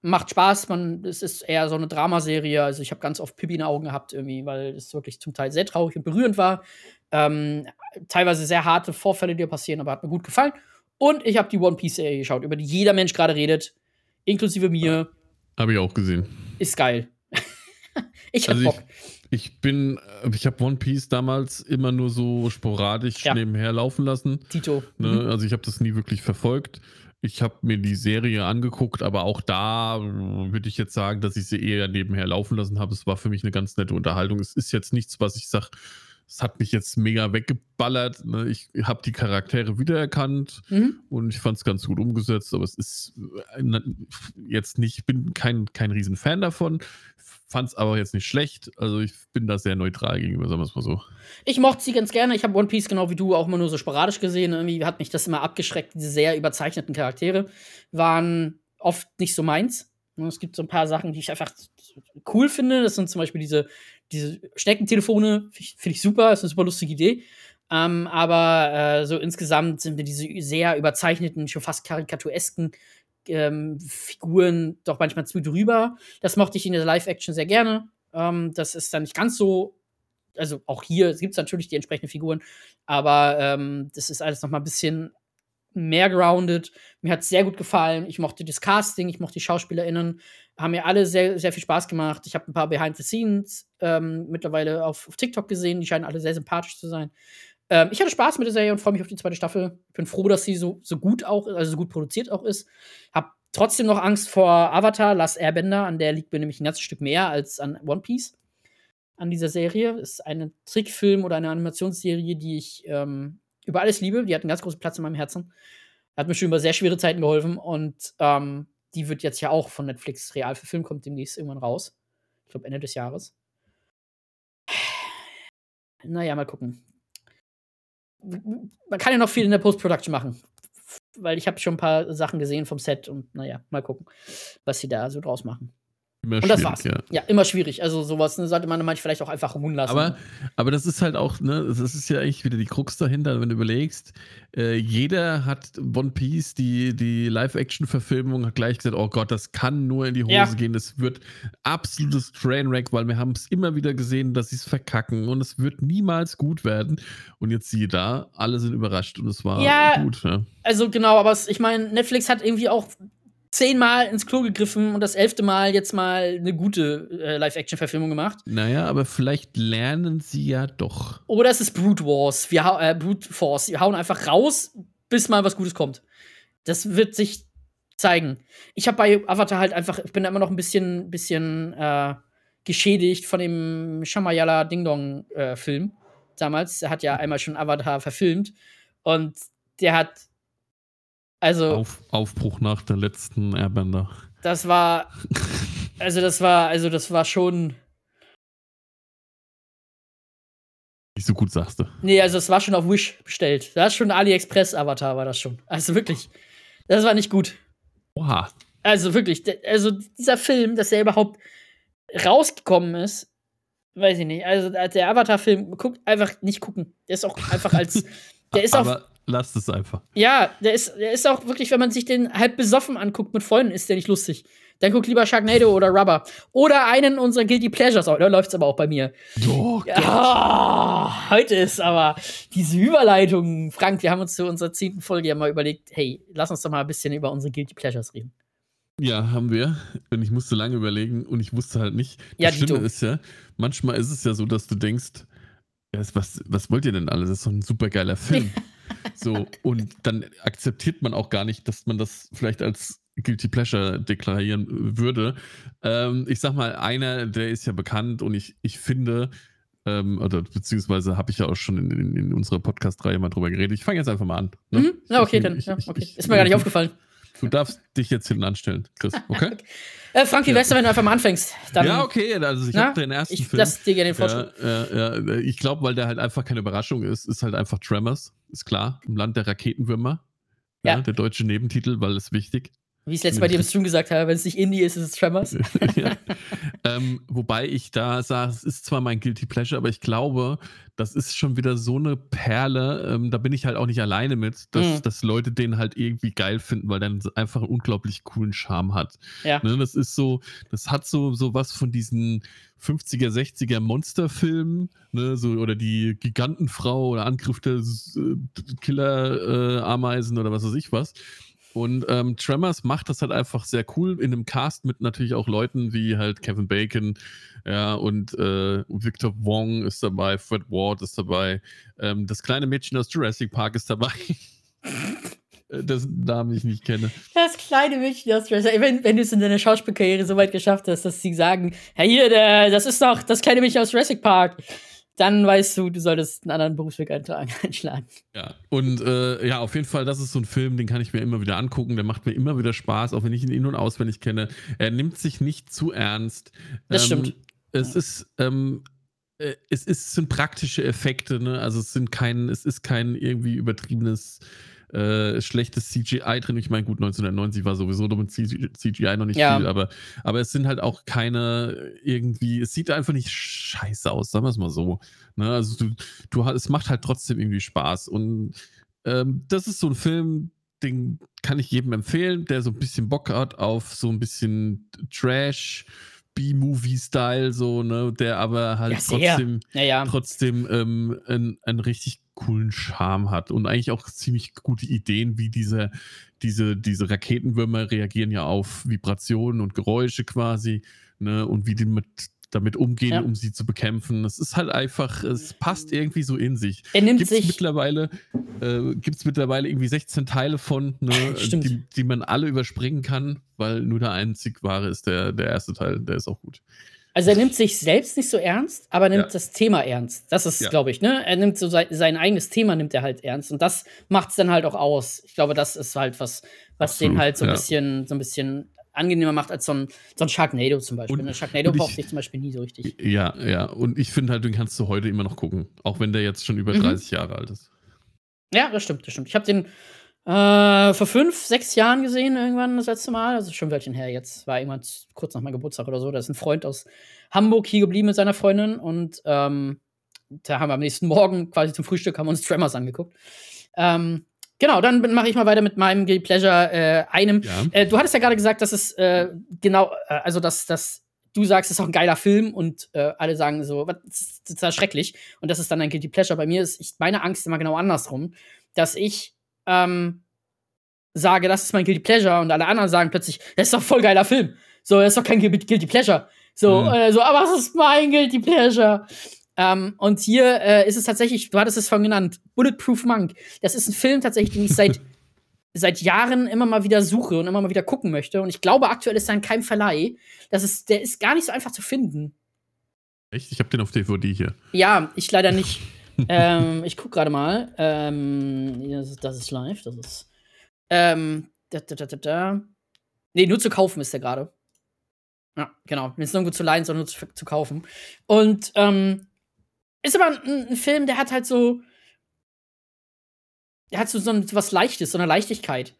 [SPEAKER 1] macht Spaß. Man, es ist eher so eine Dramaserie. Also ich habe ganz oft Pippi in den Augen gehabt irgendwie, weil es wirklich zum Teil sehr traurig und berührend war. Ähm, teilweise sehr harte Vorfälle, die passieren, aber hat mir gut gefallen. Und ich habe die One Piece Serie geschaut, über die jeder Mensch gerade redet, inklusive mir.
[SPEAKER 2] Habe ich auch gesehen.
[SPEAKER 1] Ist geil. ich hab
[SPEAKER 2] also
[SPEAKER 1] Bock.
[SPEAKER 2] Ich bin, äh, ich habe One Piece damals immer nur so sporadisch ja. nebenher laufen lassen.
[SPEAKER 1] Tito.
[SPEAKER 2] Ne? Mhm. Also ich habe das nie wirklich verfolgt. Ich habe mir die Serie angeguckt, aber auch da würde ich jetzt sagen, dass ich sie eher nebenher laufen lassen habe. Es war für mich eine ganz nette Unterhaltung. Es ist jetzt nichts, was ich sage, es hat mich jetzt mega weggeballert. Ne? Ich habe die Charaktere wiedererkannt mhm. und ich fand es ganz gut umgesetzt, aber es ist äh, jetzt nicht, ich bin kein, kein Riesenfan davon, fand es aber jetzt nicht schlecht. Also ich bin da sehr neutral gegenüber, sagen wir es mal so.
[SPEAKER 1] Ich mochte sie ganz gerne. Ich habe One Piece genau wie du auch immer nur so sporadisch gesehen. Irgendwie hat mich das immer abgeschreckt. Diese sehr überzeichneten Charaktere waren oft nicht so meins. Es gibt so ein paar Sachen, die ich einfach cool finde. Das sind zum Beispiel diese diese Schneckentelefone finde ich super, ist eine super lustige Idee. Ähm, aber äh, so insgesamt sind mir diese sehr überzeichneten, schon fast karikaturesken ähm, Figuren doch manchmal zu drüber. Das mochte ich in der Live-Action sehr gerne. Ähm, das ist dann nicht ganz so. Also auch hier gibt es natürlich die entsprechenden Figuren, aber ähm, das ist alles noch mal ein bisschen mehr grounded. Mir hat es sehr gut gefallen. Ich mochte das Casting, ich mochte die SchauspielerInnen. Haben mir alle sehr, sehr viel Spaß gemacht. Ich habe ein paar Behind the Scenes ähm, mittlerweile auf, auf, TikTok gesehen. Die scheinen alle sehr sympathisch zu sein. Ähm, ich hatte Spaß mit der Serie und freue mich auf die zweite Staffel. Ich bin froh, dass sie so, so gut auch, also so gut produziert auch ist. Hab trotzdem noch Angst vor Avatar, Last Airbender. An der liegt mir nämlich ein ganzes Stück mehr als an One Piece. An dieser Serie. Ist ein Trickfilm oder eine Animationsserie, die ich ähm, über alles liebe. Die hat einen ganz großen Platz in meinem Herzen. Hat mir schon über sehr schwere Zeiten geholfen und ähm, die wird jetzt ja auch von Netflix real verfilmt, kommt demnächst irgendwann raus. Ich glaube, Ende des Jahres. Naja, mal gucken. Man kann ja noch viel in der Post-Production machen. Weil ich habe schon ein paar Sachen gesehen vom Set und naja, mal gucken, was sie da so draus machen.
[SPEAKER 2] Immer
[SPEAKER 1] Und das war's.
[SPEAKER 2] schwierig,
[SPEAKER 1] Ja. immer schwierig. Also sowas ne, sollte man manchmal vielleicht auch einfach ruhen lassen.
[SPEAKER 2] Aber, aber das ist halt auch, ne, das ist ja eigentlich wieder die Krux dahinter, wenn du überlegst, äh, jeder hat One Piece, die, die Live-Action-Verfilmung, hat gleich gesagt, oh Gott, das kann nur in die Hose
[SPEAKER 1] Ja.
[SPEAKER 2] gehen, das wird absolutes Trainwreck, weil wir haben es immer wieder gesehen, dass sie es verkacken und es wird niemals gut werden. Und jetzt siehe da, alle sind überrascht und es war
[SPEAKER 1] Ja.
[SPEAKER 2] gut. Ja.
[SPEAKER 1] Also genau, aber ich meine, Netflix hat irgendwie auch zehnmal ins Klo gegriffen und das elfte Mal jetzt mal eine gute äh, Live-Action-Verfilmung gemacht.
[SPEAKER 2] Naja, aber vielleicht lernen sie ja doch.
[SPEAKER 1] Oder es ist Brute Wars, wir äh, Brute Force. Wir hauen einfach raus, bis mal was Gutes kommt. Das wird sich zeigen. Ich habe bei Avatar halt einfach, ich bin da immer noch ein bisschen, bisschen äh, geschädigt von dem Shamayala Ding Dong äh, damals. Er hat ja einmal schon Avatar verfilmt und der hat also
[SPEAKER 2] Auf, Aufbruch nach der letzten Airbender.
[SPEAKER 1] das war also das war also das war schon
[SPEAKER 2] Nicht so gut, sagst du.
[SPEAKER 1] Nee, also es war schon auf Wish bestellt. Das ist schon AliExpress Avatar war das schon. Also wirklich. Das war nicht gut.
[SPEAKER 2] Oha.
[SPEAKER 1] Also wirklich, also dieser Film, dass er überhaupt rausgekommen ist, weiß ich nicht. Also der Avatar-Film, guckt einfach nicht gucken. Der ist auch einfach als, der ist auch,
[SPEAKER 2] aber lasst es einfach.
[SPEAKER 1] ja, der ist, der ist auch wirklich, wenn man sich den halb besoffen anguckt mit Freunden, ist der nicht lustig. Dann guckt lieber Sharknado oder Rubber. Oder einen unserer Guilty Pleasures. Da läuft's aber auch bei mir.
[SPEAKER 2] Oh,
[SPEAKER 1] Ja, heute ist aber diese Überleitung. Frank, wir haben uns zu unserer zehnten Folge ja mal überlegt, hey, lass uns doch mal ein bisschen über unsere Guilty Pleasures reden.
[SPEAKER 2] Ja, haben wir. Und ich musste lange überlegen und ich wusste halt nicht.
[SPEAKER 1] Ja,
[SPEAKER 2] das Schlimme
[SPEAKER 1] Dito.
[SPEAKER 2] ist ja, manchmal ist es ja so, dass du denkst, was, was wollt ihr denn alles? Das ist doch ein super geiler Film. so, und dann akzeptiert man auch gar nicht, dass man das vielleicht als Guilty Pleasure deklarieren würde. Ähm, ich sag mal, einer, der ist ja bekannt und ich, ich finde, ähm, oder beziehungsweise habe ich ja auch schon in, in, in unserer Podcast-Reihe mal drüber geredet. Ich fange jetzt einfach mal an. ne?
[SPEAKER 1] Mhm. Na, okay,
[SPEAKER 2] Ich-
[SPEAKER 1] dann.
[SPEAKER 2] ich-
[SPEAKER 1] ja, okay. ist mir gar nicht aufgefallen.
[SPEAKER 2] Du darfst dich jetzt hinten anstellen, Chris, okay?
[SPEAKER 1] Äh, Frank, wie
[SPEAKER 2] Ja.
[SPEAKER 1] wär's wenn du einfach mal anfängst? Dann,
[SPEAKER 2] ja, okay, also ich habe den ersten
[SPEAKER 1] Ich
[SPEAKER 2] Film.
[SPEAKER 1] lass dir gerne den Vorschlag.
[SPEAKER 2] ja, ja, ich glaube, weil der halt einfach keine Überraschung ist, ist halt einfach Tremors, ist klar, im Land der Raketenwürmer. Ja.
[SPEAKER 1] Ja.
[SPEAKER 2] Der deutsche Nebentitel, weil es wichtig.
[SPEAKER 1] Wie ich es letztes bei dir im Stream gesagt habe, wenn es nicht Indie ist, ist es Tremors.
[SPEAKER 2] ja. ähm, wobei ich da sage, es ist zwar mein Guilty Pleasure, aber ich glaube, das ist schon wieder so eine Perle. Ähm, da bin ich halt auch nicht alleine mit, dass,
[SPEAKER 1] Mhm.
[SPEAKER 2] dass Leute den halt irgendwie geil finden, weil der einfach einen unglaublich coolen Charme hat.
[SPEAKER 1] Ja.
[SPEAKER 2] Ne, das ist so, das hat so, so was von diesen 50er, 60er Monsterfilmen, ne, so, oder die Gigantenfrau oder Angriff der Killer-Ameisen oder was weiß ich was. Und ähm, Tremors macht das halt einfach sehr cool in einem Cast mit natürlich auch Leuten wie halt Kevin Bacon, ja, und äh, Victor Wong ist dabei, Fred Ward ist dabei, ähm, das kleine Mädchen aus Jurassic Park ist dabei. Äh, Dessen Namen ich nicht kenne.
[SPEAKER 1] Das kleine Mädchen aus Jurassic wenn, wenn du es in deiner Schauspielkarriere so weit geschafft hast, dass sie sagen, ja hier, das ist doch das kleine Mädchen aus Jurassic Park, dann weißt du, du solltest einen anderen Berufsweg einschlagen.
[SPEAKER 2] Ja, und äh, ja, auf jeden Fall, das ist so ein Film, den kann ich mir immer wieder angucken. Der macht mir immer wieder Spaß, auch wenn ich ihn in- und auswendig kenne. Er nimmt sich nicht zu ernst.
[SPEAKER 1] Das stimmt.
[SPEAKER 2] Es ist, ähm, äh, es ist, es sind praktische Effekte, ne? Also es sind kein, es ist kein irgendwie übertriebenes äh, schlechtes CGI drin. Ich meine, gut, 1990 war sowieso mit CGI noch nicht
[SPEAKER 1] Ja.
[SPEAKER 2] viel, aber, aber es sind halt auch keine irgendwie, es sieht einfach nicht scheiße aus, sagen wir es mal so. Ne? Also du, du, es macht halt trotzdem irgendwie Spaß. Und ähm, das ist so ein Film, den kann ich jedem empfehlen, der so ein bisschen Bock hat auf so ein bisschen Trash, B-Movie-Style, so, ne, der aber halt
[SPEAKER 1] Ja,
[SPEAKER 2] trotzdem,
[SPEAKER 1] Naja,
[SPEAKER 2] trotzdem ähm, einen, einen richtig coolen Charme hat und eigentlich auch ziemlich gute Ideen, wie diese, diese, diese Raketenwürmer reagieren ja auf Vibrationen und Geräusche quasi, ne, und wie die mit damit umgehen,
[SPEAKER 1] Ja.
[SPEAKER 2] um sie zu bekämpfen. Es ist halt einfach, es passt irgendwie so in sich.
[SPEAKER 1] er nimmt
[SPEAKER 2] Gibt es
[SPEAKER 1] sich.
[SPEAKER 2] mittlerweile, äh, gibt's mittlerweile irgendwie 16 Teile von, ne, die, die man alle überspringen kann, weil nur der einzig wahre ist der, der erste Teil, der ist auch gut.
[SPEAKER 1] Also er nimmt sich selbst nicht so ernst, aber nimmt
[SPEAKER 2] Ja.
[SPEAKER 1] das Thema ernst. Das ist,
[SPEAKER 2] Ja.
[SPEAKER 1] glaube ich, ne? Er nimmt so sein, sein eigenes Thema nimmt er halt ernst und das macht es dann halt auch aus. Ich glaube, das ist halt was, was den
[SPEAKER 2] Absolut,
[SPEAKER 1] halt so ein
[SPEAKER 2] ja.
[SPEAKER 1] bisschen, so ein bisschen angenehmer macht als so ein, so ein Sharknado zum Beispiel.
[SPEAKER 2] Und-
[SPEAKER 1] Und, Sharknado
[SPEAKER 2] und ich-
[SPEAKER 1] braucht sich zum Beispiel nie so richtig.
[SPEAKER 2] Ja, ja. Und ich finde halt, den kannst du heute immer noch gucken. Auch wenn der jetzt schon über
[SPEAKER 1] Mhm.
[SPEAKER 2] 30 Jahre alt ist.
[SPEAKER 1] Ja, das stimmt, das stimmt. Ich habe den äh, vor fünf, sechs Jahren gesehen, irgendwann das letzte Mal. Also schon ein Weilchen her jetzt. War irgendwann kurz nach meinem Geburtstag oder so. Da ist ein Freund aus Hamburg hier geblieben mit seiner Freundin und ähm, da haben wir am nächsten Morgen quasi zum Frühstück haben wir uns Tremors angeguckt. Ähm, genau, dann mache ich mal weiter mit meinem Guilty Pleasure, äh, einem.
[SPEAKER 2] Ja.
[SPEAKER 1] Äh, du hattest ja gerade gesagt, dass es äh, genau, äh, also dass, dass du sagst, es ist auch ein geiler Film und äh, alle sagen so, was das ist total schrecklich. Und das ist dann ein Guilty Pleasure. Bei mir ist ich, meine Angst immer genau andersrum, dass ich ähm, sage, das ist mein Guilty Pleasure und alle anderen sagen plötzlich, das ist doch voll geiler Film. So, das ist doch kein Guil- Guilty Pleasure. So,
[SPEAKER 2] Mhm.
[SPEAKER 1] äh, so aber es ist mein Guilty Pleasure. Ähm, und hier äh, ist es tatsächlich, du hattest es vorhin genannt, Bulletproof Monk. Das ist ein Film tatsächlich, den ich seit, seit Jahren immer mal wieder suche und immer mal wieder gucken möchte. Und ich glaube, aktuell ist er in keinem Verleih. Das ist, der ist gar nicht so einfach zu finden.
[SPEAKER 2] Echt? Ich habe den auf DVD hier.
[SPEAKER 1] Ja, ich leider nicht. ähm, ich guck gerade mal. Ähm, das, ist, das ist live. Das ist. Ähm, da, da, da. Nee, nur zu kaufen ist der gerade. Ja, genau. Nicht nur gut zu leihen, sondern nur zu, zu kaufen. Und ähm, ist aber ein, ein Film, der hat halt so. Der hat so, so was Leichtes, so eine Leichtigkeit.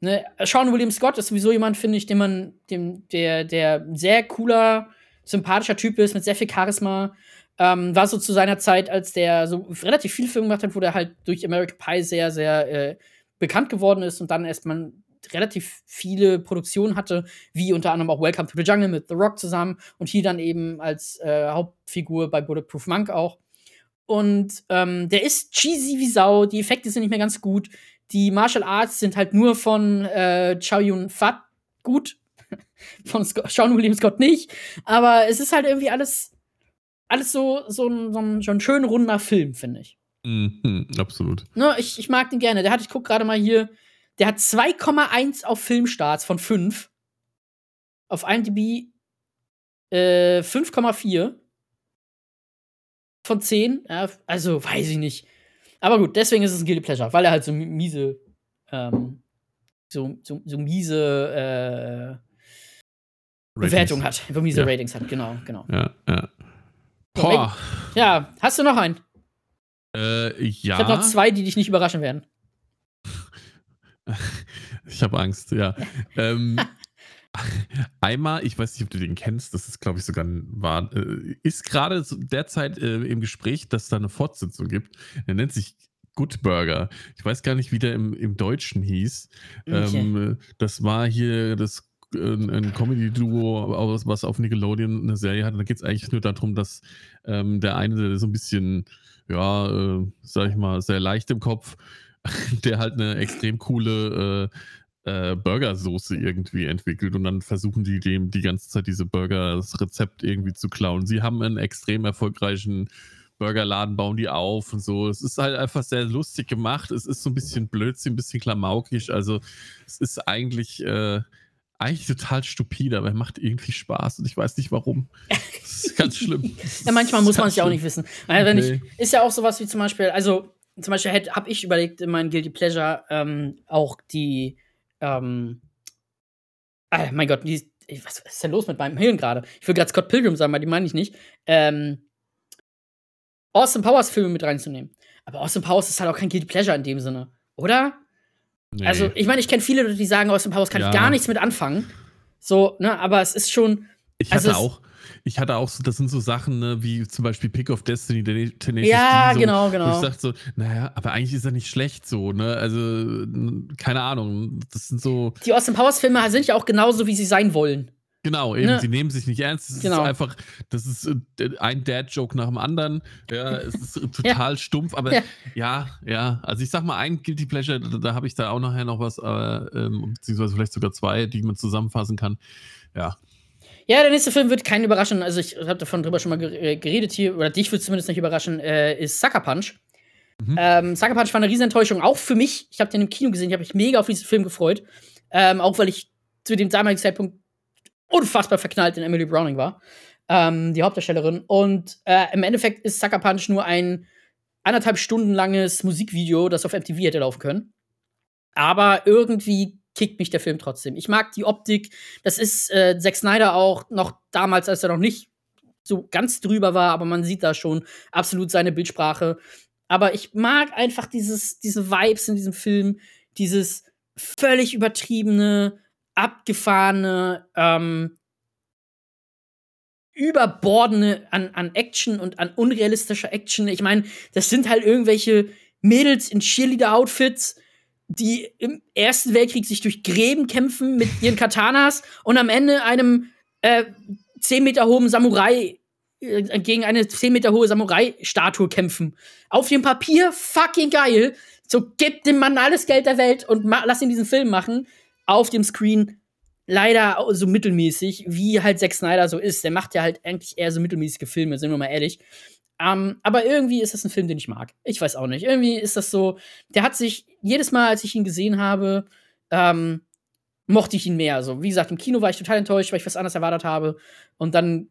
[SPEAKER 1] Ne? Sean William Scott ist sowieso jemand, finde ich, den man, dem, der, der sehr cooler, sympathischer Typ ist, mit sehr viel Charisma. Ähm, war so zu seiner Zeit, als der so relativ viele Filme gemacht hat, wo der halt durch American Pie sehr, sehr äh, bekannt geworden ist und dann erstmal relativ viele Produktionen hatte, wie unter anderem auch Welcome to the Jungle mit The Rock zusammen und hier dann eben als äh, Hauptfigur bei Bulletproof Monk auch. Und ähm, der ist cheesy wie Sau, die Effekte sind nicht mehr ganz gut. Die Martial Arts sind halt nur von äh, Chow Yun Fat gut, von Sc Sean William Scott nicht. Aber es ist halt irgendwie alles, alles so, so, ein, so, ein, so ein schön runder Film, finde ich.
[SPEAKER 2] Mhm, absolut.
[SPEAKER 1] Ne, ich, ich mag den gerne. Der hat, ich guck gerade mal hier, der hat 2,1 auf Filmstarts von 5. Auf IMDb äh, 5,4 von 10. Ja, also, weiß ich nicht. Aber gut, deswegen ist es ein Guilty Pleasure, weil er halt so mi- miese, ähm, so, so, so miese äh, Bewertung hat. So miese
[SPEAKER 2] Ja.
[SPEAKER 1] Ratings hat, genau, genau.
[SPEAKER 2] Ja, ja. Boah.
[SPEAKER 1] Ja, hast du noch einen?
[SPEAKER 2] Äh, ja.
[SPEAKER 1] Ich habe noch zwei, die dich nicht überraschen werden.
[SPEAKER 2] Ich habe Angst, ja. ähm, einmal, ich weiß nicht, ob du den kennst, das ist, glaube ich, sogar ein, war, äh, ist gerade derzeit äh, im Gespräch, dass es da eine Fortsetzung gibt. Der nennt sich Good Burger. Ich weiß gar nicht, wie der im, im Deutschen hieß.
[SPEAKER 1] Okay.
[SPEAKER 2] Ähm, äh, das war hier das ein Comedy-Duo, was auf Nickelodeon eine Serie hatte. Da geht es eigentlich nur darum, dass ähm, der eine so ein bisschen, ja, äh, sag ich mal, sehr leicht im Kopf, der halt eine extrem coole äh, äh, Burgersoße irgendwie entwickelt und dann versuchen die dem die ganze Zeit diese Burger, das Rezept irgendwie zu klauen. Sie haben einen extrem erfolgreichen Burgerladen, bauen die auf und so. Es ist halt einfach sehr lustig gemacht. Es ist so ein bisschen Blödsinn, ein bisschen klamaukig. Also es ist eigentlich, äh, eigentlich total stupide, aber er macht irgendwie Spaß und ich weiß nicht warum. Das ist ganz schlimm.
[SPEAKER 1] Ja, manchmal muss man es ja auch nicht wissen. Also,
[SPEAKER 2] Nee.
[SPEAKER 1] ich, ist ja auch sowas wie zum Beispiel, also zum Beispiel habe ich überlegt in meinem Guilty Pleasure ähm, auch die, ähm, ah, mein Gott, die, was ist denn los mit meinem Hirn gerade? Ich will gerade Scott Pilgrim sagen, aber die meine ich nicht. Ähm, Austin Powers Filme mit reinzunehmen. Aber Austin Powers ist halt auch kein Guilty Pleasure in dem Sinne, oder?
[SPEAKER 2] Nee.
[SPEAKER 1] Also, ich meine, ich kenne viele Leute, die sagen, Austin Powers kann
[SPEAKER 2] Ja.
[SPEAKER 1] ich gar nichts mit anfangen. So, ne, aber es ist schon,
[SPEAKER 2] Ich
[SPEAKER 1] Also
[SPEAKER 2] hatte
[SPEAKER 1] es-
[SPEAKER 2] auch, ich hatte auch so, das sind so Sachen, ne, wie zum Beispiel Pick of Destiny, der Tenacious
[SPEAKER 1] ja,
[SPEAKER 2] so,
[SPEAKER 1] genau,
[SPEAKER 2] Wo ich
[SPEAKER 1] genau.
[SPEAKER 2] sag so, naja, aber eigentlich ist er nicht schlecht so, ne? Also, keine Ahnung. Das sind so,
[SPEAKER 1] Die Austin Powers Filme sind ja auch genauso, wie sie sein wollen.
[SPEAKER 2] Genau, eben,
[SPEAKER 1] Ne?
[SPEAKER 2] sie nehmen sich nicht ernst. Es
[SPEAKER 1] Genau.
[SPEAKER 2] ist einfach, das ist äh, ein Dad-Joke nach dem anderen. Ja, es ist total stumpf, aber
[SPEAKER 1] Ja.
[SPEAKER 2] ja. ja, Also ich sag mal, ein Guilty Pleasure, da, da habe ich da auch nachher noch was, äh, ähm, beziehungsweise vielleicht sogar zwei, die man zusammenfassen kann. Ja.
[SPEAKER 1] Ja, der nächste Film wird keinen überraschen. Also, ich habe davon drüber schon mal ger- äh, geredet hier, oder dich wird zumindest nicht überraschen, äh, ist Sucker Punch.
[SPEAKER 2] Mhm.
[SPEAKER 1] Ähm, Sucker Punch war eine Riesenenttäuschung, auch für mich. Ich habe den im Kino gesehen, ich habe mich mega auf diesen Film gefreut. Ähm, auch weil ich zu dem damaligen Zeitpunkt unfassbar verknallt in Emily Browning war, ähm, die Hauptdarstellerin. Und äh, im Endeffekt ist Sucker Punch nur ein anderthalb Stunden langes Musikvideo, das auf MTV hätte laufen können. Aber irgendwie kickt mich der Film trotzdem. Ich mag die Optik. Das ist äh, Zack Snyder auch noch damals, als er noch nicht so ganz drüber war, aber man sieht da schon absolut seine Bildsprache. Aber ich mag einfach dieses, diese Vibes in diesem Film, dieses völlig übertriebene, abgefahrene, ähm, überbordene an, an Action und an unrealistischer Action. Ich meine, das sind halt irgendwelche Mädels in Cheerleader-Outfits, die im Ersten Weltkrieg sich durch Gräben kämpfen mit ihren Katanas und am Ende einem äh, 10 Meter hohen Samurai äh, gegen eine 10 Meter hohe Samurai-Statue kämpfen. Auf dem Papier fucking geil. So, gib dem Mann alles Geld der Welt und lass ihn diesen Film machen. Auf dem Screen leider so mittelmäßig, wie halt Zack Snyder so ist. Der macht ja halt eigentlich eher so mittelmäßige Filme, sind wir mal ehrlich. Um, aber irgendwie ist das ein Film, den ich mag. Ich weiß auch nicht. Irgendwie ist das so, der hat sich, jedes Mal, als ich ihn gesehen habe, ähm, mochte ich ihn mehr. So, wie gesagt, im Kino war ich total enttäuscht, weil ich was anderes erwartet habe. Und dann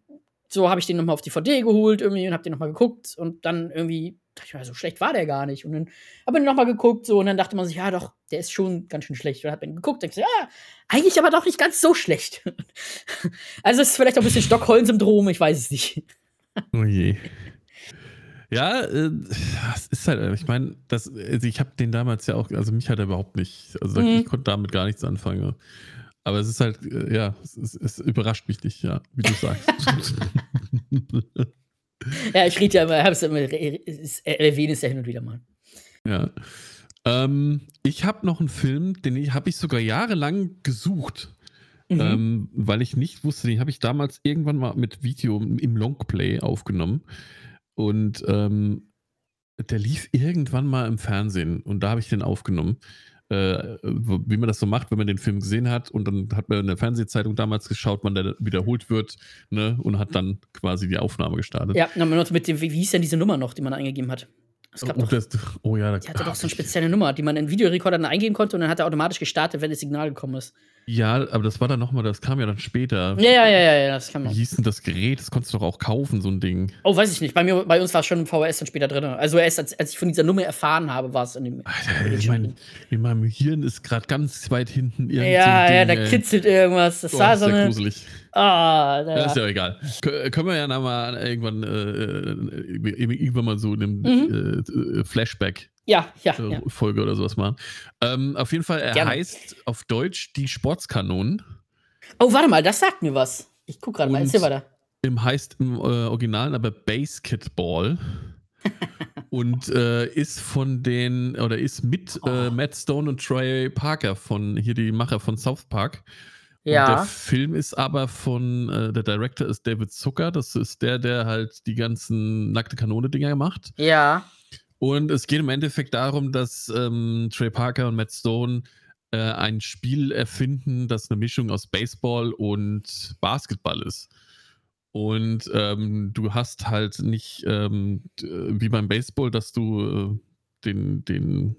[SPEAKER 1] so habe ich den nochmal auf DVD geholt irgendwie und habe den nochmal geguckt und dann irgendwie dachte ich mir, so schlecht war der gar nicht. Und dann habe ich nochmal geguckt so und dann dachte man sich, ja doch, der ist schon ganz schön schlecht. Und hat dann geguckt und gesagt, ja, eigentlich aber doch nicht ganz so schlecht. also es ist vielleicht auch ein bisschen Stockholm-Syndrom, ich weiß es nicht.
[SPEAKER 2] oh je. Ja, äh, es ist halt, ich meine, also ich habe den damals ja auch, also mich hat er überhaupt nicht, also mhm. ich konnte damit gar nichts anfangen. Aber es ist halt, äh, ja, es, es, es überrascht mich nicht, ja, wie du sagst.
[SPEAKER 1] ja, ich rede ja immer, habe es immer, erwähne es ja hin und wieder mal.
[SPEAKER 2] Ja. Ähm, ich habe noch einen Film, den habe ich sogar jahrelang gesucht. Mhm. Ähm, weil ich nicht wusste, den habe ich damals irgendwann mal mit Video im Longplay aufgenommen. Und ähm, der lief irgendwann mal im Fernsehen und da habe ich den aufgenommen äh, wie man das so macht, wenn man den Film gesehen hat und dann hat man in der Fernsehzeitung damals geschaut, wann der wiederholt wird ne, und hat dann quasi die Aufnahme gestartet.
[SPEAKER 1] Ja, mit dem, wie hieß denn diese Nummer noch, die man eingegeben hat?
[SPEAKER 2] Es gab oh, doch, das, oh ja,
[SPEAKER 1] die hatte doch so eine spezielle Nummer, die man in Videorekorder dann eingeben konnte und dann hat er automatisch gestartet, wenn das Signal gekommen ist.
[SPEAKER 2] Ja, aber das war dann nochmal, das kam ja dann später.
[SPEAKER 1] Ja, ja, ja, ja, ja das kam
[SPEAKER 2] noch. Wie hieß denn das Gerät? Das konntest du doch auch kaufen, so ein Ding.
[SPEAKER 1] Oh, weiß ich nicht. Bei, mir, bei uns war es schon im VHS dann später drin. Also erst als, als ich von dieser Nummer erfahren habe, war es in dem.
[SPEAKER 2] Alter, ich mein, in meinem Hirn ist gerade ganz weit hinten
[SPEAKER 1] irgendwas. Ja, ja, da kitzelt irgendwas. Das war so eine. gruselig.
[SPEAKER 2] Ah, Das ist ja egal. können wir ja noch mal irgendwann, äh, äh irgendwann mal so in einem mhm. äh, Flashback
[SPEAKER 1] ja, ja,
[SPEAKER 2] ja. Folge oder sowas machen. Ähm, auf jeden Fall, er Gerne. heißt auf Deutsch die Sportskanonen.
[SPEAKER 1] Oh, warte mal, das sagt mir was. Ich guck gerade mal, erzähl weiter.
[SPEAKER 2] Im heißt im äh, Original aber Basketball. und äh, ist von den, oder ist mit äh, oh. äh, Matt Stone und Trey Parker von hier die Macher von South Park. Ja. Und der Film ist aber von, äh, der Director ist David Zucker, das ist der, der halt die ganzen nackte Kanone-Dinger macht.
[SPEAKER 1] Ja.
[SPEAKER 2] Und es geht im Endeffekt darum, dass ähm, Trey Parker und Matt Stone äh, ein Spiel erfinden, das eine Mischung aus Baseball und Basketball ist. Und ähm, du hast halt nicht ähm, wie beim Baseball, dass du äh, den, den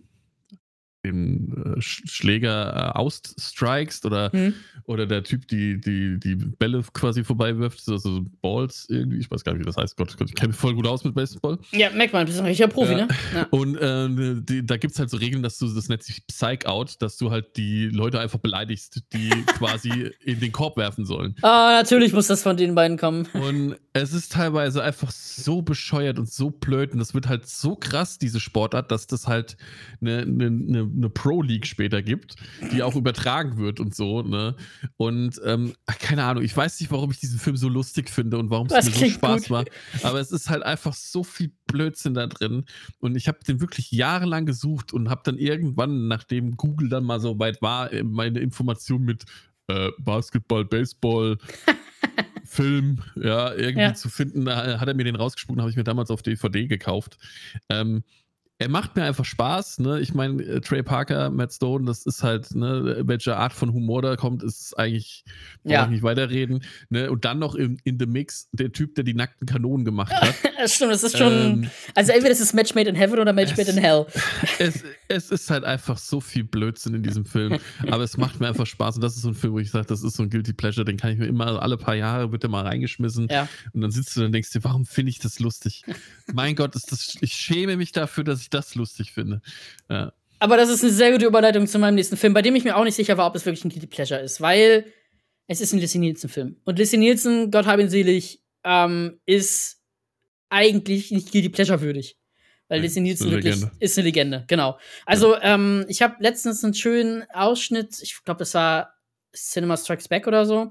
[SPEAKER 2] den äh, Schläger äh, ausstrikest oder, hm. oder der Typ die, die, die Bälle quasi vorbei wirft, also Balls irgendwie, ich weiß gar nicht, wie das heißt, Gott, Gott ich kenne mich voll gut aus mit Baseball.
[SPEAKER 1] Ja, merkt man, du bist ein richtiger Profi,
[SPEAKER 2] ja.
[SPEAKER 1] ne?
[SPEAKER 2] Ja. Und äh, die, da gibt es halt so Regeln, dass du, das nennt sich Psych-Out, dass du halt die Leute einfach beleidigst, die quasi in den Korb werfen sollen.
[SPEAKER 1] Ah, natürlich muss das von den beiden kommen.
[SPEAKER 2] Und es ist teilweise einfach so bescheuert und so blöd und das wird halt so krass, diese Sportart, dass das halt eine, eine, eine eine Pro League später gibt, die auch übertragen wird und so. Ne? Und ähm, keine Ahnung, ich weiß nicht, warum ich diesen Film so lustig finde und warum es mir so Spaß gut. macht. Aber es ist halt einfach so viel Blödsinn da drin. Und ich habe den wirklich jahrelang gesucht und habe dann irgendwann, nachdem Google dann mal so weit war, äh, meine Information mit äh, Basketball, Baseball. Film, ja, irgendwie ja. zu finden, da hat er mir den rausgespuckt, habe ich mir damals auf DVD gekauft. Ähm, er macht mir einfach Spaß. Ne? Ich meine, äh, Trey Parker, Matt Stone, das ist halt, ne, welche Art von Humor da kommt, ist eigentlich, brauche ja. ich nicht weiterreden. Ne? Und dann noch in, in The Mix der Typ, der die nackten Kanonen gemacht hat.
[SPEAKER 1] das stimmt, das ist schon. Ähm, also entweder ist es Match Made in Heaven oder Match Made in Hell.
[SPEAKER 2] Es, es ist halt einfach so viel Blödsinn in diesem Film. aber es macht mir einfach Spaß. Und das ist so ein Film, wo ich sage, das ist so ein Guilty Pleasure, den kann ich mir immer, also alle paar Jahre wird der mal reingeschmissen. Ja. Und dann sitzt du und denkst dir, warum finde ich das lustig? mein Gott, ist das, ich schäme mich dafür, dass ich das lustig finde. Ja.
[SPEAKER 1] Aber das ist eine sehr gute Überleitung zu meinem nächsten Film, bei dem ich mir auch nicht sicher war, ob es wirklich ein Guilty Pleasure ist, weil es ist ein Lissy Nielsen-Film. Und Lissy Nielsen, Gott hab ihn selig, ähm, ist eigentlich nicht Guilty Pleasure würdig. Weil Lissy Nielsen wirklich Legende. ist eine Legende, genau. Also, ja. ähm, ich habe letztens einen schönen Ausschnitt, ich glaube, das war Cinema Strikes Back oder so,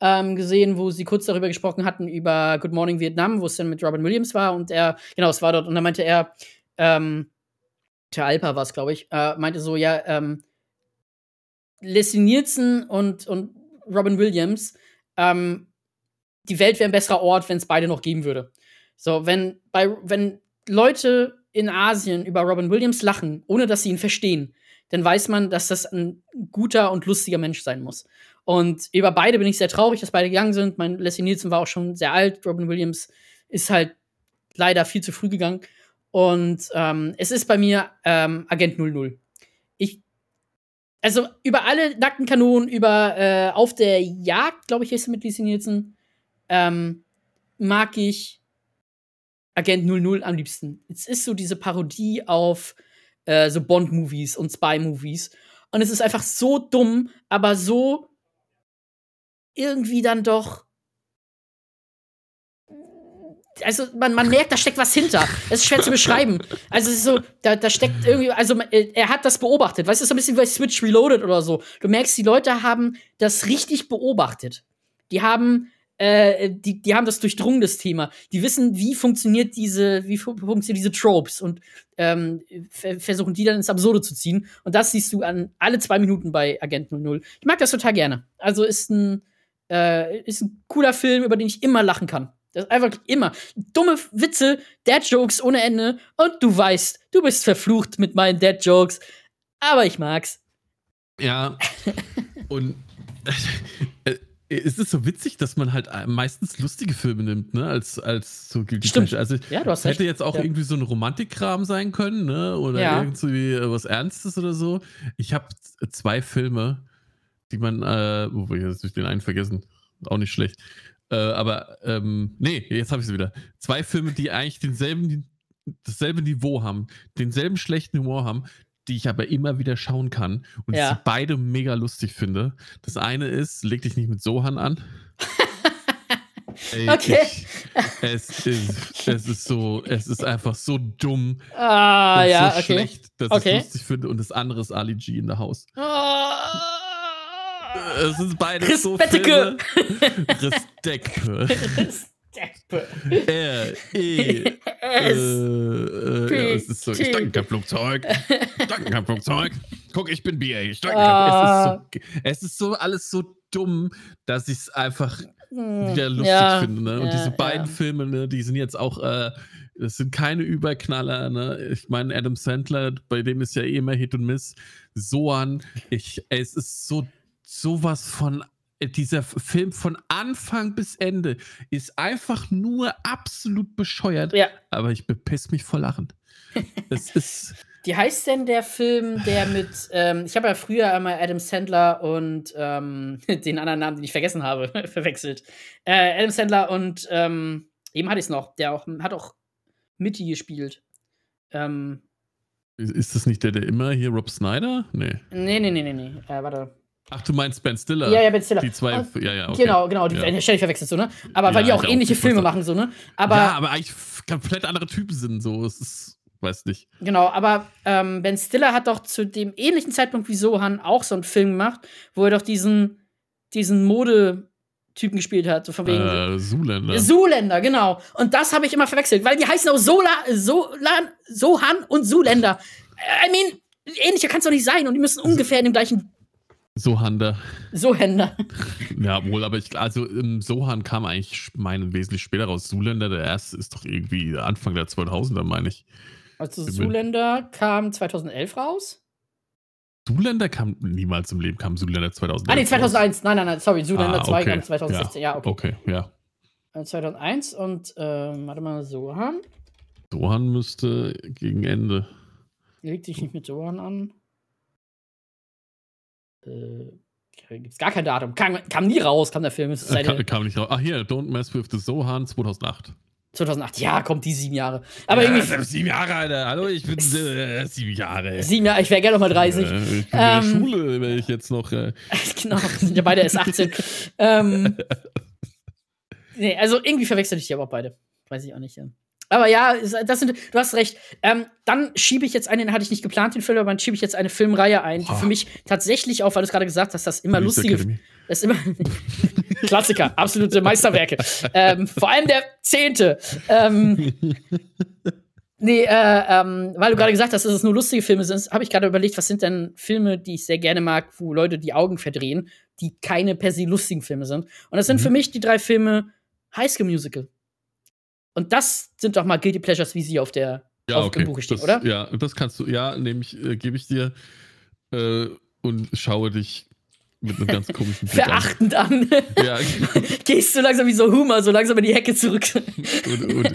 [SPEAKER 1] ähm, gesehen, wo sie kurz darüber gesprochen hatten, über Good Morning Vietnam, wo es dann mit Robin Williams war und er, genau, es war dort, und da meinte er, ähm, Alpa war es, glaube ich, äh, meinte so, ja, ähm, Leslie Nielsen und, und Robin Williams, ähm, die Welt wäre ein besserer Ort, wenn es beide noch geben würde. So, wenn, bei, wenn Leute in Asien über Robin Williams lachen, ohne dass sie ihn verstehen, dann weiß man, dass das ein guter und lustiger Mensch sein muss. Und über beide bin ich sehr traurig, dass beide gegangen sind. Mein Leslie Nielsen war auch schon sehr alt. Robin Williams ist halt leider viel zu früh gegangen. Und ähm, es ist bei mir ähm, Agent 00. Ich, also über alle nackten Kanonen, über äh, Auf der Jagd, glaube ich, ist mit Lisa Nielsen, ähm, mag ich Agent 00 am liebsten. Es ist so diese Parodie auf äh, so Bond-Movies und Spy-Movies. Und es ist einfach so dumm, aber so irgendwie dann doch also man, man merkt, da steckt was hinter. Es ist schwer zu beschreiben. Also es ist so, da, da steckt irgendwie, also äh, er hat das beobachtet. Weißt du, so ein bisschen wie Switch Reloaded oder so. Du merkst, die Leute haben das richtig beobachtet. Die haben, äh, die, die haben das durchdrungen, das Thema. Die wissen, wie funktioniert diese, wie funktionieren diese Tropes und ähm, versuchen die dann ins Absurde zu ziehen. Und das siehst du an alle zwei Minuten bei Agent 00. Ich mag das total gerne. Also ist ein, äh, ist ein cooler Film, über den ich immer lachen kann. Das ist einfach immer dumme Witze, Dad-Jokes ohne Ende. Und du weißt, du bist verflucht mit meinen Dad-Jokes. Aber ich mag's.
[SPEAKER 2] Ja. und äh, es ist so witzig, dass man halt meistens lustige Filme nimmt, ne, als, als so
[SPEAKER 1] Stimmt.
[SPEAKER 2] Also,
[SPEAKER 1] ja, du hast
[SPEAKER 2] hätte
[SPEAKER 1] recht.
[SPEAKER 2] jetzt auch
[SPEAKER 1] ja.
[SPEAKER 2] irgendwie so ein Romantikkram sein können, ne, oder ja. irgendwie was Ernstes oder so. Ich habe zwei Filme, die man, äh, ich jetzt den einen vergessen, auch nicht schlecht. Äh, aber ähm, nee, jetzt habe ich sie wieder. Zwei Filme, die eigentlich denselben, dasselbe Niveau haben, denselben schlechten Humor haben, die ich aber immer wieder schauen kann und ja. sie beide mega lustig finde. Das eine ist, leg dich nicht mit Sohan an.
[SPEAKER 1] Ey, okay. Ich,
[SPEAKER 2] es, ist, es ist so, es ist einfach so dumm.
[SPEAKER 1] Ah, ja,
[SPEAKER 2] so
[SPEAKER 1] okay.
[SPEAKER 2] schlecht, dass okay. ich lustig finde. Und das andere ist Ali G in the House.
[SPEAKER 1] Oh.
[SPEAKER 2] Es sind beide
[SPEAKER 1] so
[SPEAKER 2] Filme. Respekte. R, E, S, äh, äh, es ist so, ich Flugzeug. Danke kein Flugzeug. Guck, ich bin BA. Ich danke ah. es, ist so, es ist so alles so dumm, dass ich es einfach hm, wieder lustig finde. Ne? Und diese beiden. Filme, ne, die sind jetzt auch, äh, das sind keine Überknaller. Ne? Ich meine, Adam Sandler, bei dem ist ja eh immer Hit und Miss. Soan, ich, es ist so sowas von äh, dieser Film von Anfang bis Ende ist einfach nur absolut bescheuert.
[SPEAKER 1] Ja.
[SPEAKER 2] Aber ich bepiss mich vor Lachen. es ist.
[SPEAKER 1] Wie heißt denn der Film, der mit, ähm, ich habe ja früher einmal Adam Sandler und ähm, den anderen Namen, den ich vergessen habe, verwechselt. Äh, Adam Sandler und ähm, eben hatte ich es noch, der auch, hat auch Mitty gespielt. Ähm,
[SPEAKER 2] ist das nicht der, der immer hier Rob Snyder? Nee.
[SPEAKER 1] Nee, nee, nee, nee, nee. Äh, warte.
[SPEAKER 2] Ach, du meinst Ben Stiller?
[SPEAKER 1] Ja, ja, Ben Stiller.
[SPEAKER 2] Die zwei,
[SPEAKER 1] oh,
[SPEAKER 2] ja, ja, okay.
[SPEAKER 1] Genau, genau, die ja. ständig verwechselt, so, ne? Aber weil ja, die auch ähnliche auch Filme machen, so, ne? Aber,
[SPEAKER 2] ja, aber eigentlich komplett andere Typen sind, so. Es ist, weiß nicht.
[SPEAKER 1] Genau, aber ähm, Ben Stiller hat doch zu dem ähnlichen Zeitpunkt wie Sohan auch so einen Film gemacht, wo er doch diesen, diesen Mode-Typen gespielt hat, so von wegen.
[SPEAKER 2] Äh, Zuländer.
[SPEAKER 1] Zuländer, genau. Und das habe ich immer verwechselt, weil die heißen auch Sola, Solan, Sohan und Zuländer. I mean, ähnlicher kann es doch nicht sein und die müssen ungefähr in dem gleichen
[SPEAKER 2] Sohander.
[SPEAKER 1] Sohander.
[SPEAKER 2] Ja, wohl, aber ich, also im Sohan kam eigentlich meine wesentlich später raus. Zuländer, der erste ist doch irgendwie Anfang der 2000er, meine ich.
[SPEAKER 1] Also Zuländer kam 2011 raus?
[SPEAKER 2] Zuländer kam niemals im Leben, kam Zuländer 2001.
[SPEAKER 1] Ah, nee, 2001. Raus. Nein, nein, nein, sorry. Zuländer ah, okay. 2 kam 2016. Ja,
[SPEAKER 2] ja okay. Okay, ja.
[SPEAKER 1] 2001 äh, und, äh, warte mal, Sohan.
[SPEAKER 2] Sohan müsste gegen Ende.
[SPEAKER 1] Leg dich nicht mit Sohan an. Äh, Gibt es gar kein Datum. Kam, kam, nie raus, kam der Film.
[SPEAKER 2] Äh, kam, kam, nicht raus. Ach hier, Don't Mess with the Sohan 2008.
[SPEAKER 1] 2008, ja, kommt die sieben Jahre. Aber
[SPEAKER 2] ja,
[SPEAKER 1] irgendwie.
[SPEAKER 2] Sieben Jahre, Alter. Hallo, ich bin äh, sieben Jahre.
[SPEAKER 1] Sieben Jahre, ich wäre gerne noch mal 30.
[SPEAKER 2] Äh, ich bin
[SPEAKER 1] Ähm,
[SPEAKER 2] in der Schule, wenn ich jetzt noch. Äh,
[SPEAKER 1] genau, sind ja beide erst 18. ähm, nee, also irgendwie verwechsel ich die aber auch beide. Weiß ich auch nicht. Ja. Aber ja, es- das sind, du hast recht. Ähm, dann schiebe ich jetzt einen, den hatte ich nicht geplant, den Film, aber dann schiebe ich jetzt eine Filmreihe ein, die
[SPEAKER 2] Boah.
[SPEAKER 1] für mich tatsächlich auch, weil du es gerade gesagt hast, dass immer
[SPEAKER 2] Police
[SPEAKER 1] lustige,
[SPEAKER 2] Academy.
[SPEAKER 1] das ist immer Klassiker, absolute Meisterwerke. ähm, vor allem der zehnte. Ähm, nee, äh, ähm, weil du gerade gesagt hast, dass es nur lustige Filme sind, habe ich gerade überlegt, was sind denn Filme, die ich sehr gerne mag, wo Leute die Augen verdrehen, die keine per se lustigen Filme sind. Und das sind
[SPEAKER 2] Mhm.
[SPEAKER 1] für mich die drei Filme High School Musical. Und das sind doch mal Guilty Pleasures, wie sie auf der
[SPEAKER 2] Ja,
[SPEAKER 1] auf
[SPEAKER 2] okay.
[SPEAKER 1] dem Buch stehen,
[SPEAKER 2] das,
[SPEAKER 1] oder?
[SPEAKER 2] Ja, das kannst du, ja, nehme ich, äh, gebe ich dir äh, und schaue dich mit einem ganz komischen Blick an.
[SPEAKER 1] verachtend an.
[SPEAKER 2] Ja,
[SPEAKER 1] Gehst du langsam wie so Humor, so langsam in die Hecke zurück.
[SPEAKER 2] und, und,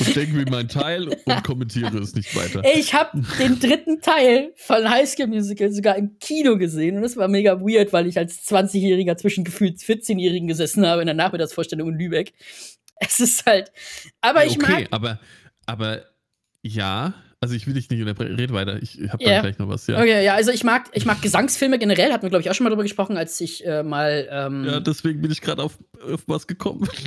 [SPEAKER 2] und denke mir mein Teil und kommentiere es nicht weiter.
[SPEAKER 1] Ich habe den dritten Teil von High School Musical sogar im Kino gesehen und das war mega weird, weil ich als 20-Jähriger zwischen gefühlt 14-Jährigen gesessen habe in der Nachmittagsvorstellung in Lübeck. Es ist halt. Aber ich
[SPEAKER 2] okay,
[SPEAKER 1] mag.
[SPEAKER 2] aber, aber ja, also ich will dich nicht unterbrechen, red weiter, ich habe
[SPEAKER 1] Ja.
[SPEAKER 2] dann gleich noch was, ja.
[SPEAKER 1] Okay, ja, also ich mag, ich mag Gesangsfilme generell, hatten wir, glaube ich, auch schon mal drüber gesprochen, als ich äh, mal. Ähm,
[SPEAKER 2] Ja, deswegen bin ich gerade auf, auf was gekommen.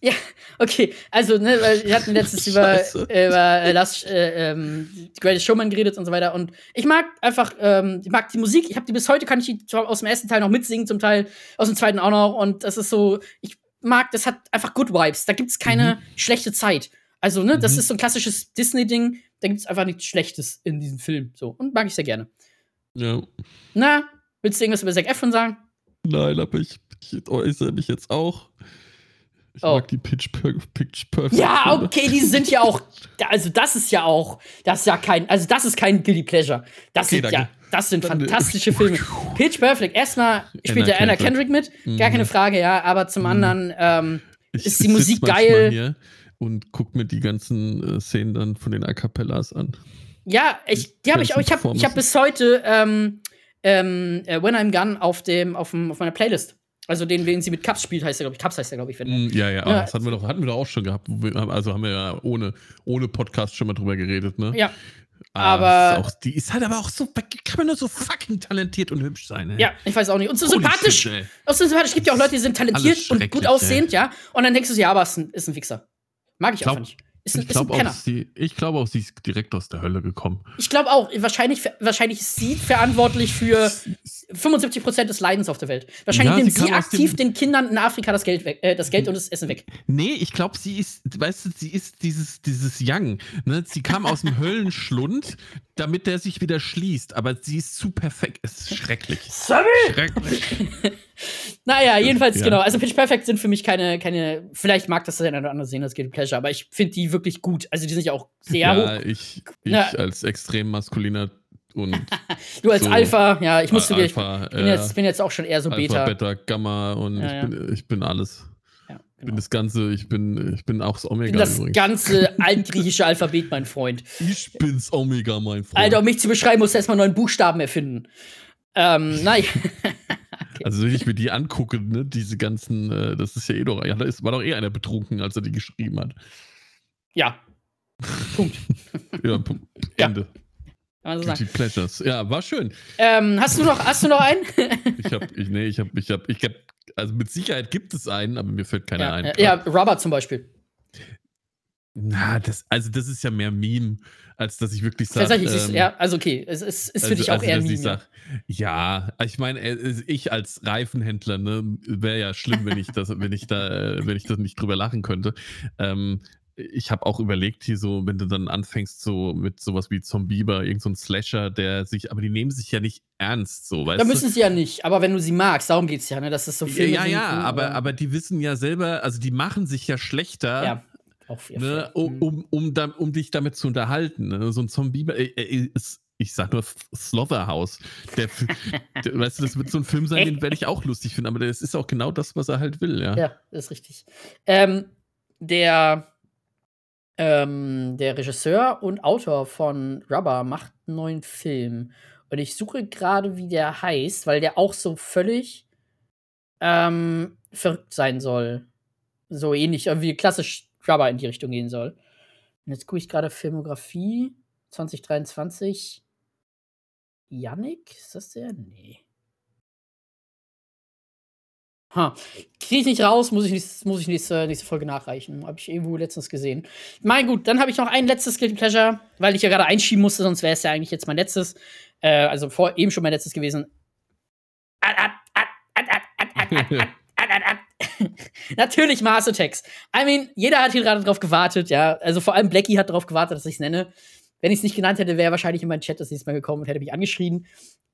[SPEAKER 1] Ja, okay. Also, ne, weil wir hatten letztens über, über Last, äh, ähm, The Greatest Showman geredet und so weiter. Und ich mag einfach, ähm, ich mag die Musik. Ich habe die bis heute, kann ich die aus dem ersten Teil noch mitsingen, zum Teil aus dem zweiten auch noch. Und das ist so, ich mag, das hat einfach Good Vibes. Da gibt's keine schlechte Zeit. Also, ne, das
[SPEAKER 2] Mhm.
[SPEAKER 1] ist so ein klassisches Disney-Ding. Da gibt's einfach nichts Schlechtes in diesem Film. So. Und mag ich sehr gerne.
[SPEAKER 2] ja,
[SPEAKER 1] Na, willst du irgendwas über Zac Efron sagen?
[SPEAKER 2] nein, aber ich, ich äußere mich jetzt auch. Ich
[SPEAKER 1] Oh.
[SPEAKER 2] mag die Pitch, Per- Pitch Perfect.
[SPEAKER 1] Ja, okay, die sind ja auch, also das ist ja auch, das ist ja kein, also das ist kein Guilty Pleasure. Das
[SPEAKER 2] Okay,
[SPEAKER 1] sind ja. Das sind
[SPEAKER 2] äh,
[SPEAKER 1] fantastische Filme. Pitch Perfect, erstmal spielt der Anna
[SPEAKER 2] Kendrick.
[SPEAKER 1] Kendrick mit, gar
[SPEAKER 2] Mhm.
[SPEAKER 1] keine Frage, ja, aber zum
[SPEAKER 2] Mhm.
[SPEAKER 1] anderen, ähm,
[SPEAKER 2] Ich,
[SPEAKER 1] ist die Musik geil?
[SPEAKER 2] Und guck mir die ganzen äh, Szenen dann von den A Cappellas an.
[SPEAKER 1] ja, ich, die habe ich auch, ich habe ich hab bis heute ähm, ähm, äh, When I'm Gone auf dem, auf dem, auf meiner Playlist. Also den, den sie mit Cups spielt, heißt der, glaube ich. Cups heißt der, glaube ich, wenn.
[SPEAKER 2] Mm, Ja, ja,
[SPEAKER 1] Ja.
[SPEAKER 2] das hatten wir, doch, hatten wir doch auch schon gehabt. Also haben wir ja ohne, ohne Podcast schon mal drüber geredet, ne?
[SPEAKER 1] Ja, aber-
[SPEAKER 2] Ist auch, die ist halt aber auch so, kann man nur so fucking talentiert und hübsch sein, ey.
[SPEAKER 1] ja, ich weiß auch nicht. Und so sympathisch.
[SPEAKER 2] shit, ey.
[SPEAKER 1] Auch so sympathisch. Es gibt ja auch Leute, die sind talentiert und gut aussehend, ja. Und dann denkst du, so, ja, aber ist ein, ist ein Wichser. Mag ich,
[SPEAKER 2] Glaub-
[SPEAKER 1] einfach nicht. Ist
[SPEAKER 2] Ich glaube auch, sie, ich auch, sie ist direkt aus der Hölle gekommen.
[SPEAKER 1] Ich glaube auch, wahrscheinlich, wahrscheinlich ist sie verantwortlich für 75% des Leidens auf der Welt. Wahrscheinlich
[SPEAKER 2] Ja, sie
[SPEAKER 1] nimmt sie,
[SPEAKER 2] aus
[SPEAKER 1] aktiv den Kindern in Afrika das Geld weg, äh, das Geld und das Essen weg.
[SPEAKER 2] Nee, ich glaube, sie ist, weißt du, sie ist dieses, dieses Young. Ne? Sie kam aus dem Höllenschlund, damit der sich wieder schließt. Aber sie ist zu perfekt. Es ist schrecklich. Schrecklich.
[SPEAKER 1] Naja, jedenfalls,
[SPEAKER 2] Ja.
[SPEAKER 1] genau. Also Pitch Perfect sind für mich keine, keine vielleicht mag das der eine oder andere sehen, das Guilty Pleasure, aber ich finde die wirklich gut. Also die sind ja auch sehr
[SPEAKER 2] Ja,
[SPEAKER 1] hoch.
[SPEAKER 2] ich, ich
[SPEAKER 1] Ja.
[SPEAKER 2] als extrem maskuliner und
[SPEAKER 1] Du als
[SPEAKER 2] so.
[SPEAKER 1] Alpha, ja, ich musste dir, ich bin,
[SPEAKER 2] äh,
[SPEAKER 1] jetzt, bin jetzt auch schon eher so
[SPEAKER 2] Alpha,
[SPEAKER 1] Beta.
[SPEAKER 2] Beta, Gamma und
[SPEAKER 1] Ja,
[SPEAKER 2] ich. Bin, ich bin alles. Ich bin
[SPEAKER 1] genau.
[SPEAKER 2] das Ganze, ich bin, ich bin auch das
[SPEAKER 1] Ich
[SPEAKER 2] Omega
[SPEAKER 1] bin das
[SPEAKER 2] übrigens.
[SPEAKER 1] ganze altgriechische Alphabet, mein Freund.
[SPEAKER 2] ich bin's Omega, mein Freund.
[SPEAKER 1] Alter, um mich zu beschreiben, musst du erstmal neuen Buchstaben erfinden. Ähm, nein.
[SPEAKER 2] Also wenn ich mir die angucke, ne, diese ganzen, äh, das ist ja eh doch, ja, da ist, war doch eh einer betrunken, als er die geschrieben hat.
[SPEAKER 1] Ja. Punkt.
[SPEAKER 2] Ja, Punkt.
[SPEAKER 1] Ja.
[SPEAKER 2] Ende.
[SPEAKER 1] Man so.
[SPEAKER 2] Guilty Pleasures. Ja, war schön.
[SPEAKER 1] Ähm, hast du noch, hast du noch einen?
[SPEAKER 2] Ich hab, ich, nee, ich hab, ich hab, ich hab, also mit Sicherheit gibt es einen, aber mir fällt keiner
[SPEAKER 1] ja,
[SPEAKER 2] ein.
[SPEAKER 1] äh, ja, Rubber zum Beispiel.
[SPEAKER 2] Na, das, also das ist ja mehr Meme, als dass ich wirklich sage.
[SPEAKER 1] Tatsächlich, du- ja, also okay, es ist, ist für dich auch eher
[SPEAKER 2] dass
[SPEAKER 1] Meme.
[SPEAKER 2] ich
[SPEAKER 1] ja.
[SPEAKER 2] sag, ja, ich meine, äh, ich als Reifenhändler, ne, wäre ja schlimm, wenn ich das, wenn ich da, äh, wenn ich das nicht drüber lachen könnte. Ähm, ich habe auch überlegt, hier so, wenn du dann anfängst, so mit sowas wie Zombieber, irgend so ein Slasher, der sich, aber die nehmen sich ja nicht ernst, so, weißt
[SPEAKER 1] Da
[SPEAKER 2] du?
[SPEAKER 1] müssen sie ja nicht, aber wenn du sie magst, darum geht's ja, ne? Das ist so
[SPEAKER 2] Ja,
[SPEAKER 1] Filme
[SPEAKER 2] ja, ja,
[SPEAKER 1] hm,
[SPEAKER 2] aber,
[SPEAKER 1] ähm,
[SPEAKER 2] aber die wissen ja selber, also die machen sich ja schlechter,
[SPEAKER 1] ja, auch ja,
[SPEAKER 2] ne, um,
[SPEAKER 1] Hm.
[SPEAKER 2] um, um, da, um dich damit zu unterhalten. Ne? So ein Zombie äh, äh, ist, ich sag nur Slotherhouse. Der, der, weißt du, das wird so ein Film sein, den werde ich auch lustig finden, aber das ist auch genau das, was er halt will, ja.
[SPEAKER 1] Ja, das ist richtig. Ähm, der, ähm, der Regisseur und Autor von Rubber macht einen neuen Film. Und ich suche gerade, wie der heißt, weil der auch so völlig ähm, verrückt sein soll. So ähnlich wie klassisch Schrubber in die Richtung gehen soll. Und jetzt gucke ich gerade Filmografie 2023. Yannick, ist das der? Nee. Ha. Kriege ich nicht raus, muss ich, nicht, muss ich nächste, nächste Folge nachreichen. Habe ich irgendwo letztens gesehen. Mein gut, dann habe ich noch ein letztes Guilty Pleasure, weil ich ja gerade einschieben musste, sonst wäre es ja eigentlich jetzt mein letztes. Äh, also vor eben schon mein letztes gewesen. Natürlich Mars Attacks. I mean, jeder hat hier gerade drauf gewartet, ja. Also vor allem Blackie hat darauf gewartet, dass ich es nenne. Wenn ich es nicht genannt hätte, wäre wahrscheinlich in meinen Chat das nächste Mal gekommen und hätte mich angeschrien.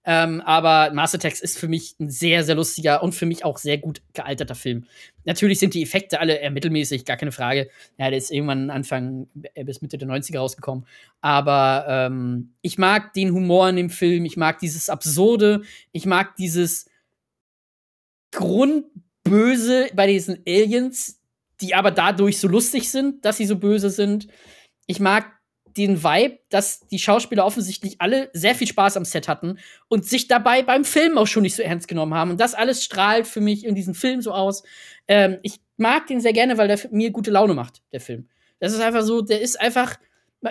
[SPEAKER 1] Ähm, aber Mars Attacks ist für mich ein sehr, sehr lustiger und für mich auch sehr gut gealterter Film. Natürlich sind die Effekte alle eher mittelmäßig, gar keine Frage. Ja, der ist irgendwann Anfang äh, bis Mitte der 90er rausgekommen. Aber ähm, ich mag den Humor in dem Film, ich mag dieses Absurde, ich mag dieses Grundböse bei diesen Aliens, die aber dadurch so lustig sind, dass sie so böse sind. Ich mag den Vibe, dass die Schauspieler offensichtlich alle sehr viel Spaß am Set hatten und sich dabei beim Film auch schon nicht so ernst genommen haben. Und das alles strahlt für mich in diesem Film so aus. Ähm, ich mag den sehr gerne, weil der mir gute Laune macht, der Film. Das ist einfach so, der ist einfach.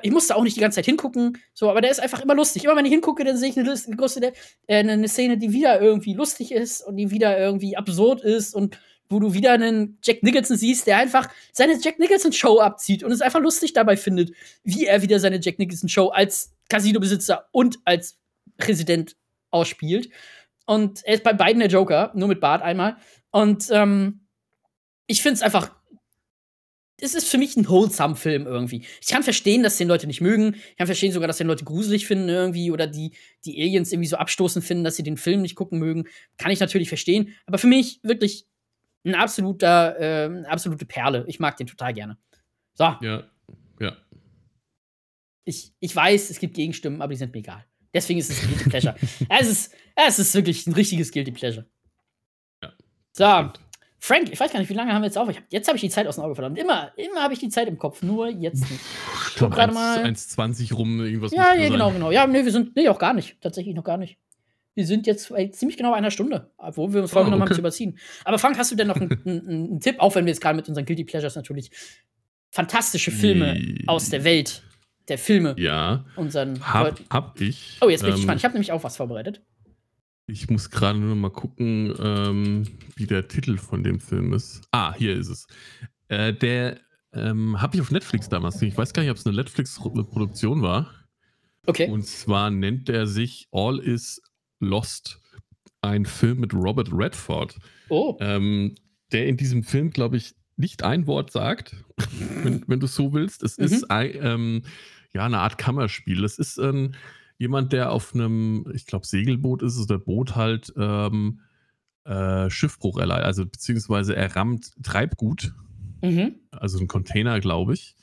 [SPEAKER 1] Ich musste auch nicht die ganze Zeit hingucken, so, aber der ist einfach immer lustig. Immer wenn ich hingucke, dann sehe ich eine, eine, äh, eine Szene, die wieder irgendwie lustig ist und die wieder irgendwie absurd ist und wo du wieder einen Jack Nicholson siehst, der einfach seine Jack Nicholson Show abzieht und es einfach lustig dabei findet, wie er wieder seine Jack Nicholson Show als Casino-Besitzer und als Präsident ausspielt. Und er ist bei beiden der Joker, nur mit Bart einmal. Und ähm, ich finde es einfach. Es ist für mich ein wholesome Film irgendwie. Ich kann verstehen, dass den Leute nicht mögen. Ich kann verstehen sogar, dass den Leute gruselig finden irgendwie oder die, die Aliens irgendwie so abstoßend finden, dass sie den Film nicht gucken mögen. Kann ich natürlich verstehen. Aber für mich wirklich ein absoluter, äh, absolute Perle. Ich mag den total gerne. So.
[SPEAKER 2] Ja, ja.
[SPEAKER 1] Ich, ich weiß, es gibt Gegenstimmen, aber die sind mir egal. Deswegen ist es ein Guilty Pleasure. es, ist, es ist wirklich ein richtiges Guilty Pleasure.
[SPEAKER 2] Ja.
[SPEAKER 1] So. Frank, ich weiß gar nicht, wie lange haben wir jetzt auf? Hab, jetzt habe ich die Zeit aus dem Auge verloren. Immer, immer habe ich die Zeit im Kopf, nur jetzt nicht.
[SPEAKER 2] Ich glaube, mal. 1,20 rum, irgendwas.
[SPEAKER 1] Ja, ja, genau, genau. Ja, nee, wir sind, nee, auch gar nicht. Tatsächlich noch gar nicht. Wir sind jetzt bei ziemlich genau einer Stunde, obwohl wir uns vorgenommen oh, okay. haben zu überziehen. Aber Frank, hast du denn noch einen, einen, Tipp, auch wenn wir jetzt gerade mit unseren Guilty Pleasures natürlich fantastische Filme nee. aus der Welt der Filme.
[SPEAKER 2] Ja.
[SPEAKER 1] Unseren
[SPEAKER 2] hab, hab ich.
[SPEAKER 1] Oh, jetzt bin ich ähm, gespannt. Ich habe nämlich auch was vorbereitet.
[SPEAKER 2] Ich muss gerade nur mal gucken, ähm, wie der Titel von dem Film ist. Ah, hier ist es. Äh, der ähm, habe ich auf Netflix damals gesehen. Ich weiß gar nicht, ob es eine Netflix-Produktion war.
[SPEAKER 1] Okay.
[SPEAKER 2] Und zwar nennt er sich All is Lost, ein Film mit Robert Redford.
[SPEAKER 1] Oh.
[SPEAKER 2] Ähm, der in diesem Film, glaube ich, nicht ein Wort sagt, wenn, wenn du es so willst. Es mhm. ist ein, ähm, ja eine Art Kammerspiel. Es ist ähm, jemand, der auf einem, ich glaube, Segelboot ist, oder Boot halt ähm, äh, Schiffbruch erleidet, also beziehungsweise er rammt Treibgut, mhm. also ein Container, glaube ich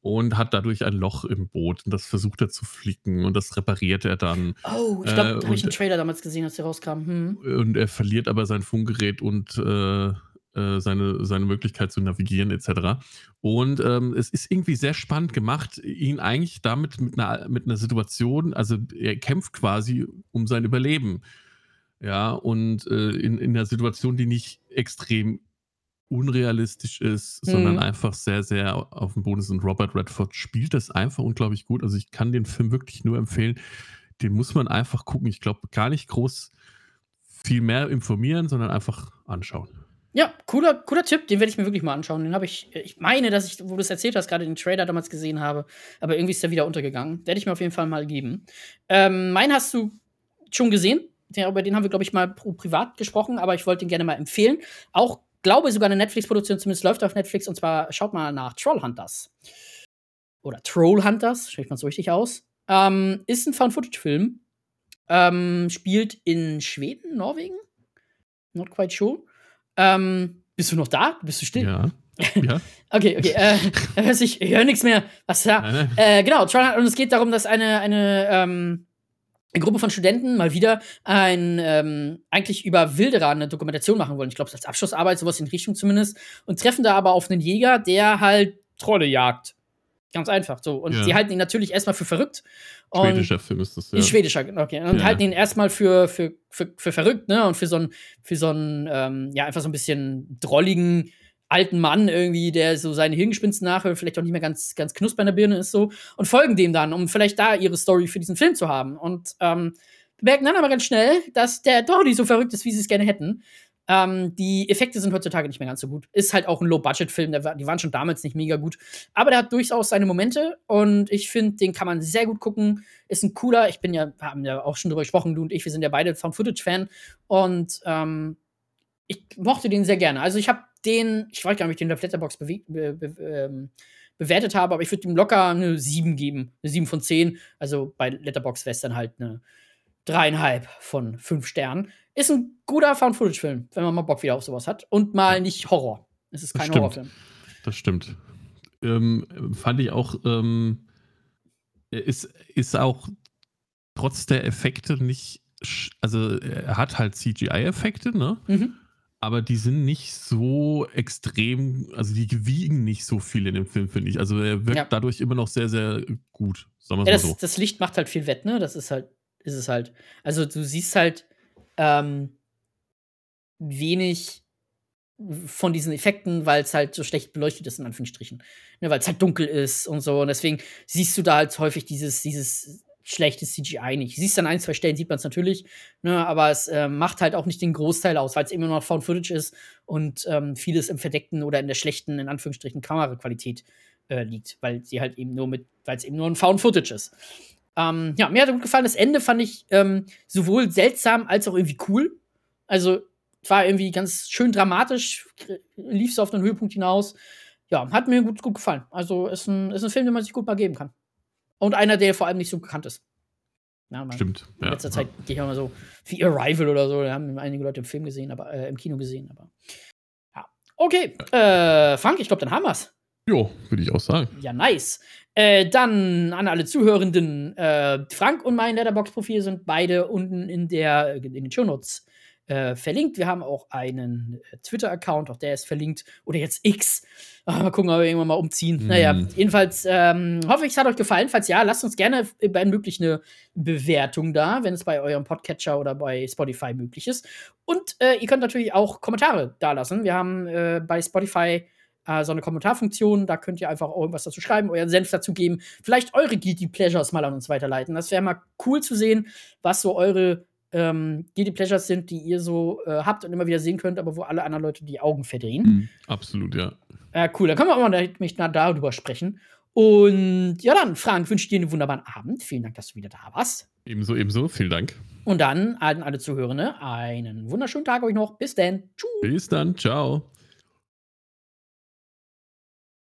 [SPEAKER 2] und hat dadurch ein Loch im Boot und das versucht er zu flicken und das repariert er dann.
[SPEAKER 1] Oh, ich glaube, äh, da habe ich einen Trailer damals gesehen, als der rauskam. Hm.
[SPEAKER 2] Und er verliert aber sein Funkgerät und äh, äh, seine, seine Möglichkeit zu navigieren etc. Und ähm, es ist irgendwie sehr spannend gemacht, ihn eigentlich damit mit einer, mit einer Situation, also er kämpft quasi um sein Überleben. Ja, und äh, in, in einer Situation, die nicht extrem unrealistisch ist, mhm. sondern einfach sehr, sehr auf dem Boden ist. Und Robert Redford spielt das einfach unglaublich gut. Also ich kann den Film wirklich nur empfehlen. Den muss man einfach gucken. Ich glaube, gar nicht groß viel mehr informieren, sondern einfach anschauen.
[SPEAKER 1] Ja, cooler, cooler Tipp, den werde ich mir wirklich mal anschauen. Den habe ich, ich meine, dass ich, wo du es erzählt hast, gerade den Trailer damals gesehen habe, aber irgendwie ist der wieder untergegangen. Werde ich mir auf jeden Fall mal geben. Ähm, meinen hast du schon gesehen. Den, über den haben wir, glaube ich, mal privat gesprochen, aber ich wollte den gerne mal empfehlen. Auch glaube sogar eine Netflix-Produktion, zumindest läuft auf Netflix, und zwar schaut mal nach Trollhunters. Oder Trollhunters, spricht man so richtig aus. Ähm, ist ein Found-Footage-Film. Ähm, spielt in Schweden, Norwegen? Not quite sure. Ähm, bist du noch da? Bist du still?
[SPEAKER 2] Ja. ja.
[SPEAKER 1] okay, okay. Äh, ich höre nichts mehr. Was da? Äh, genau, Trollhunters. Und es geht darum, dass eine, eine ähm, eine Gruppe von Studenten mal wieder ein ähm, eigentlich über Wilderer eine Dokumentation machen wollen. Ich glaube, als Abschlussarbeit, sowas in Richtung zumindest. Und treffen da aber auf einen Jäger, der halt Trolle jagt. Ganz einfach so. Und ja. die halten ihn natürlich erstmal für verrückt.
[SPEAKER 2] Schwedischer Film ist das, ja.
[SPEAKER 1] Schwedischer, okay. Und ja. halten ihn erstmal für, für, für, für verrückt, ne? Und für so einen, für so einen, ähm, ja, einfach so ein bisschen drolligen, alten Mann irgendwie, der so seine Hirngespinsten nachhört, vielleicht auch nicht mehr ganz, ganz knusper in der Birne ist so und folgen dem dann, um vielleicht da ihre Story für diesen Film zu haben. Und ähm, merken dann aber ganz schnell, dass der doch nicht so verrückt ist, wie sie es gerne hätten. Ähm, die Effekte sind heutzutage nicht mehr ganz so gut. Ist halt auch ein Low-Budget-Film, die waren schon damals nicht mega gut. Aber der hat durchaus seine Momente und ich finde, den kann man sehr gut gucken. Ist ein cooler, ich bin ja, haben ja auch schon drüber gesprochen, du und ich, wir sind ja beide Found-Footage-Fan und ähm, ich mochte den sehr gerne. Also ich habe den, ich weiß gar nicht, ob ich den auf Letterbox be ähm, bewertet habe, aber ich würde ihm locker eine 7 geben. Eine 7 von 10. Also bei Letterbox wäre es dann halt eine dreieinhalb von fünf Sternen. Ist ein guter Found-Footage-Film, wenn man mal Bock wieder auf sowas hat. Und mal nicht Horror. Es ist kein
[SPEAKER 2] das
[SPEAKER 1] Horrorfilm.
[SPEAKER 2] Das stimmt. Ähm, fand ich auch, ähm, ist, ist auch trotz der Effekte nicht, also er hat halt CGI-Effekte, ne? Mhm aber die sind nicht so extrem, also die wiegen nicht so viel in dem Film, finde ich. Also er wirkt ja. dadurch immer noch sehr, sehr gut.
[SPEAKER 1] Sagen ja, das, so. das, Licht macht halt viel wett, ne? Das ist halt, ist es halt. Also du siehst halt ähm, wenig von diesen Effekten, weil es halt so schlecht beleuchtet ist, in Anführungsstrichen. Ne, weil es halt dunkel ist und so. Und deswegen siehst du da halt häufig dieses, dieses schlechtes CGI nicht. Siehst an ein, zwei Stellen, sieht man es natürlich, ne, aber es äh, macht halt auch nicht den Großteil aus, weil es immer noch Found Footage ist und ähm, vieles im verdeckten oder in der schlechten, in Anführungsstrichen, Kameraqualität äh, liegt, weil sie halt eben nur mit, weil es eben nur ein Found Footage ist. Ähm, ja, mir hat gut gefallen. Das Ende fand ich ähm, sowohl seltsam als auch irgendwie cool. Also war irgendwie ganz schön dramatisch, lief es auf einen Höhepunkt hinaus. Ja, hat mir gut, gut gefallen. Also ist ein, ist ein Film, den man sich gut mal geben kann. Und einer, der vor allem nicht so bekannt ist.
[SPEAKER 2] Ja, Stimmt.
[SPEAKER 1] In letzter ja. Zeit gehe ich auch mal so wie Arrival oder so. Da haben einige Leute im Film gesehen, aber äh, im Kino gesehen, aber. Ja. Okay. Äh, Frank, ich glaube, dann haben wir's.
[SPEAKER 2] Jo, würde ich auch sagen.
[SPEAKER 1] Ja, nice. Äh, dann an alle Zuhörenden. Äh, Frank und mein Letterbox-Profil sind beide unten in, der, in den Shownotes äh, verlinkt. Wir haben auch einen äh, Twitter-Account, auch der ist verlinkt. Oder jetzt X. Ah, mal gucken, ob wir irgendwann mal umziehen. Mm. Naja, jedenfalls ähm, hoffe ich, es hat euch gefallen. Falls ja, lasst uns gerne bei möglich eine Bewertung da, wenn es bei eurem Podcatcher oder bei Spotify möglich ist. Und äh, ihr könnt natürlich auch Kommentare da lassen. Wir haben äh, bei Spotify äh, so eine Kommentarfunktion. Da könnt ihr einfach irgendwas dazu schreiben, euren Senf dazu geben. Vielleicht eure Guilty Pleasures mal an uns weiterleiten. Das wäre mal cool zu sehen, was so eure ähm, Guilty Pleasures sind, die ihr so äh, habt und immer wieder sehen könnt, aber wo alle anderen Leute die Augen verdrehen. Mhm,
[SPEAKER 2] absolut, ja.
[SPEAKER 1] Äh, cool, dann können wir auch mal mich darüber sprechen. Und ja, dann, Frank, wünsche dir einen wunderbaren Abend. Vielen Dank, dass du wieder da warst.
[SPEAKER 2] Ebenso, ebenso. Vielen Dank.
[SPEAKER 1] Und dann an alle Zuhörende einen wunderschönen Tag euch noch. Bis dann.
[SPEAKER 2] Tschüss. Bis dann. Ciao.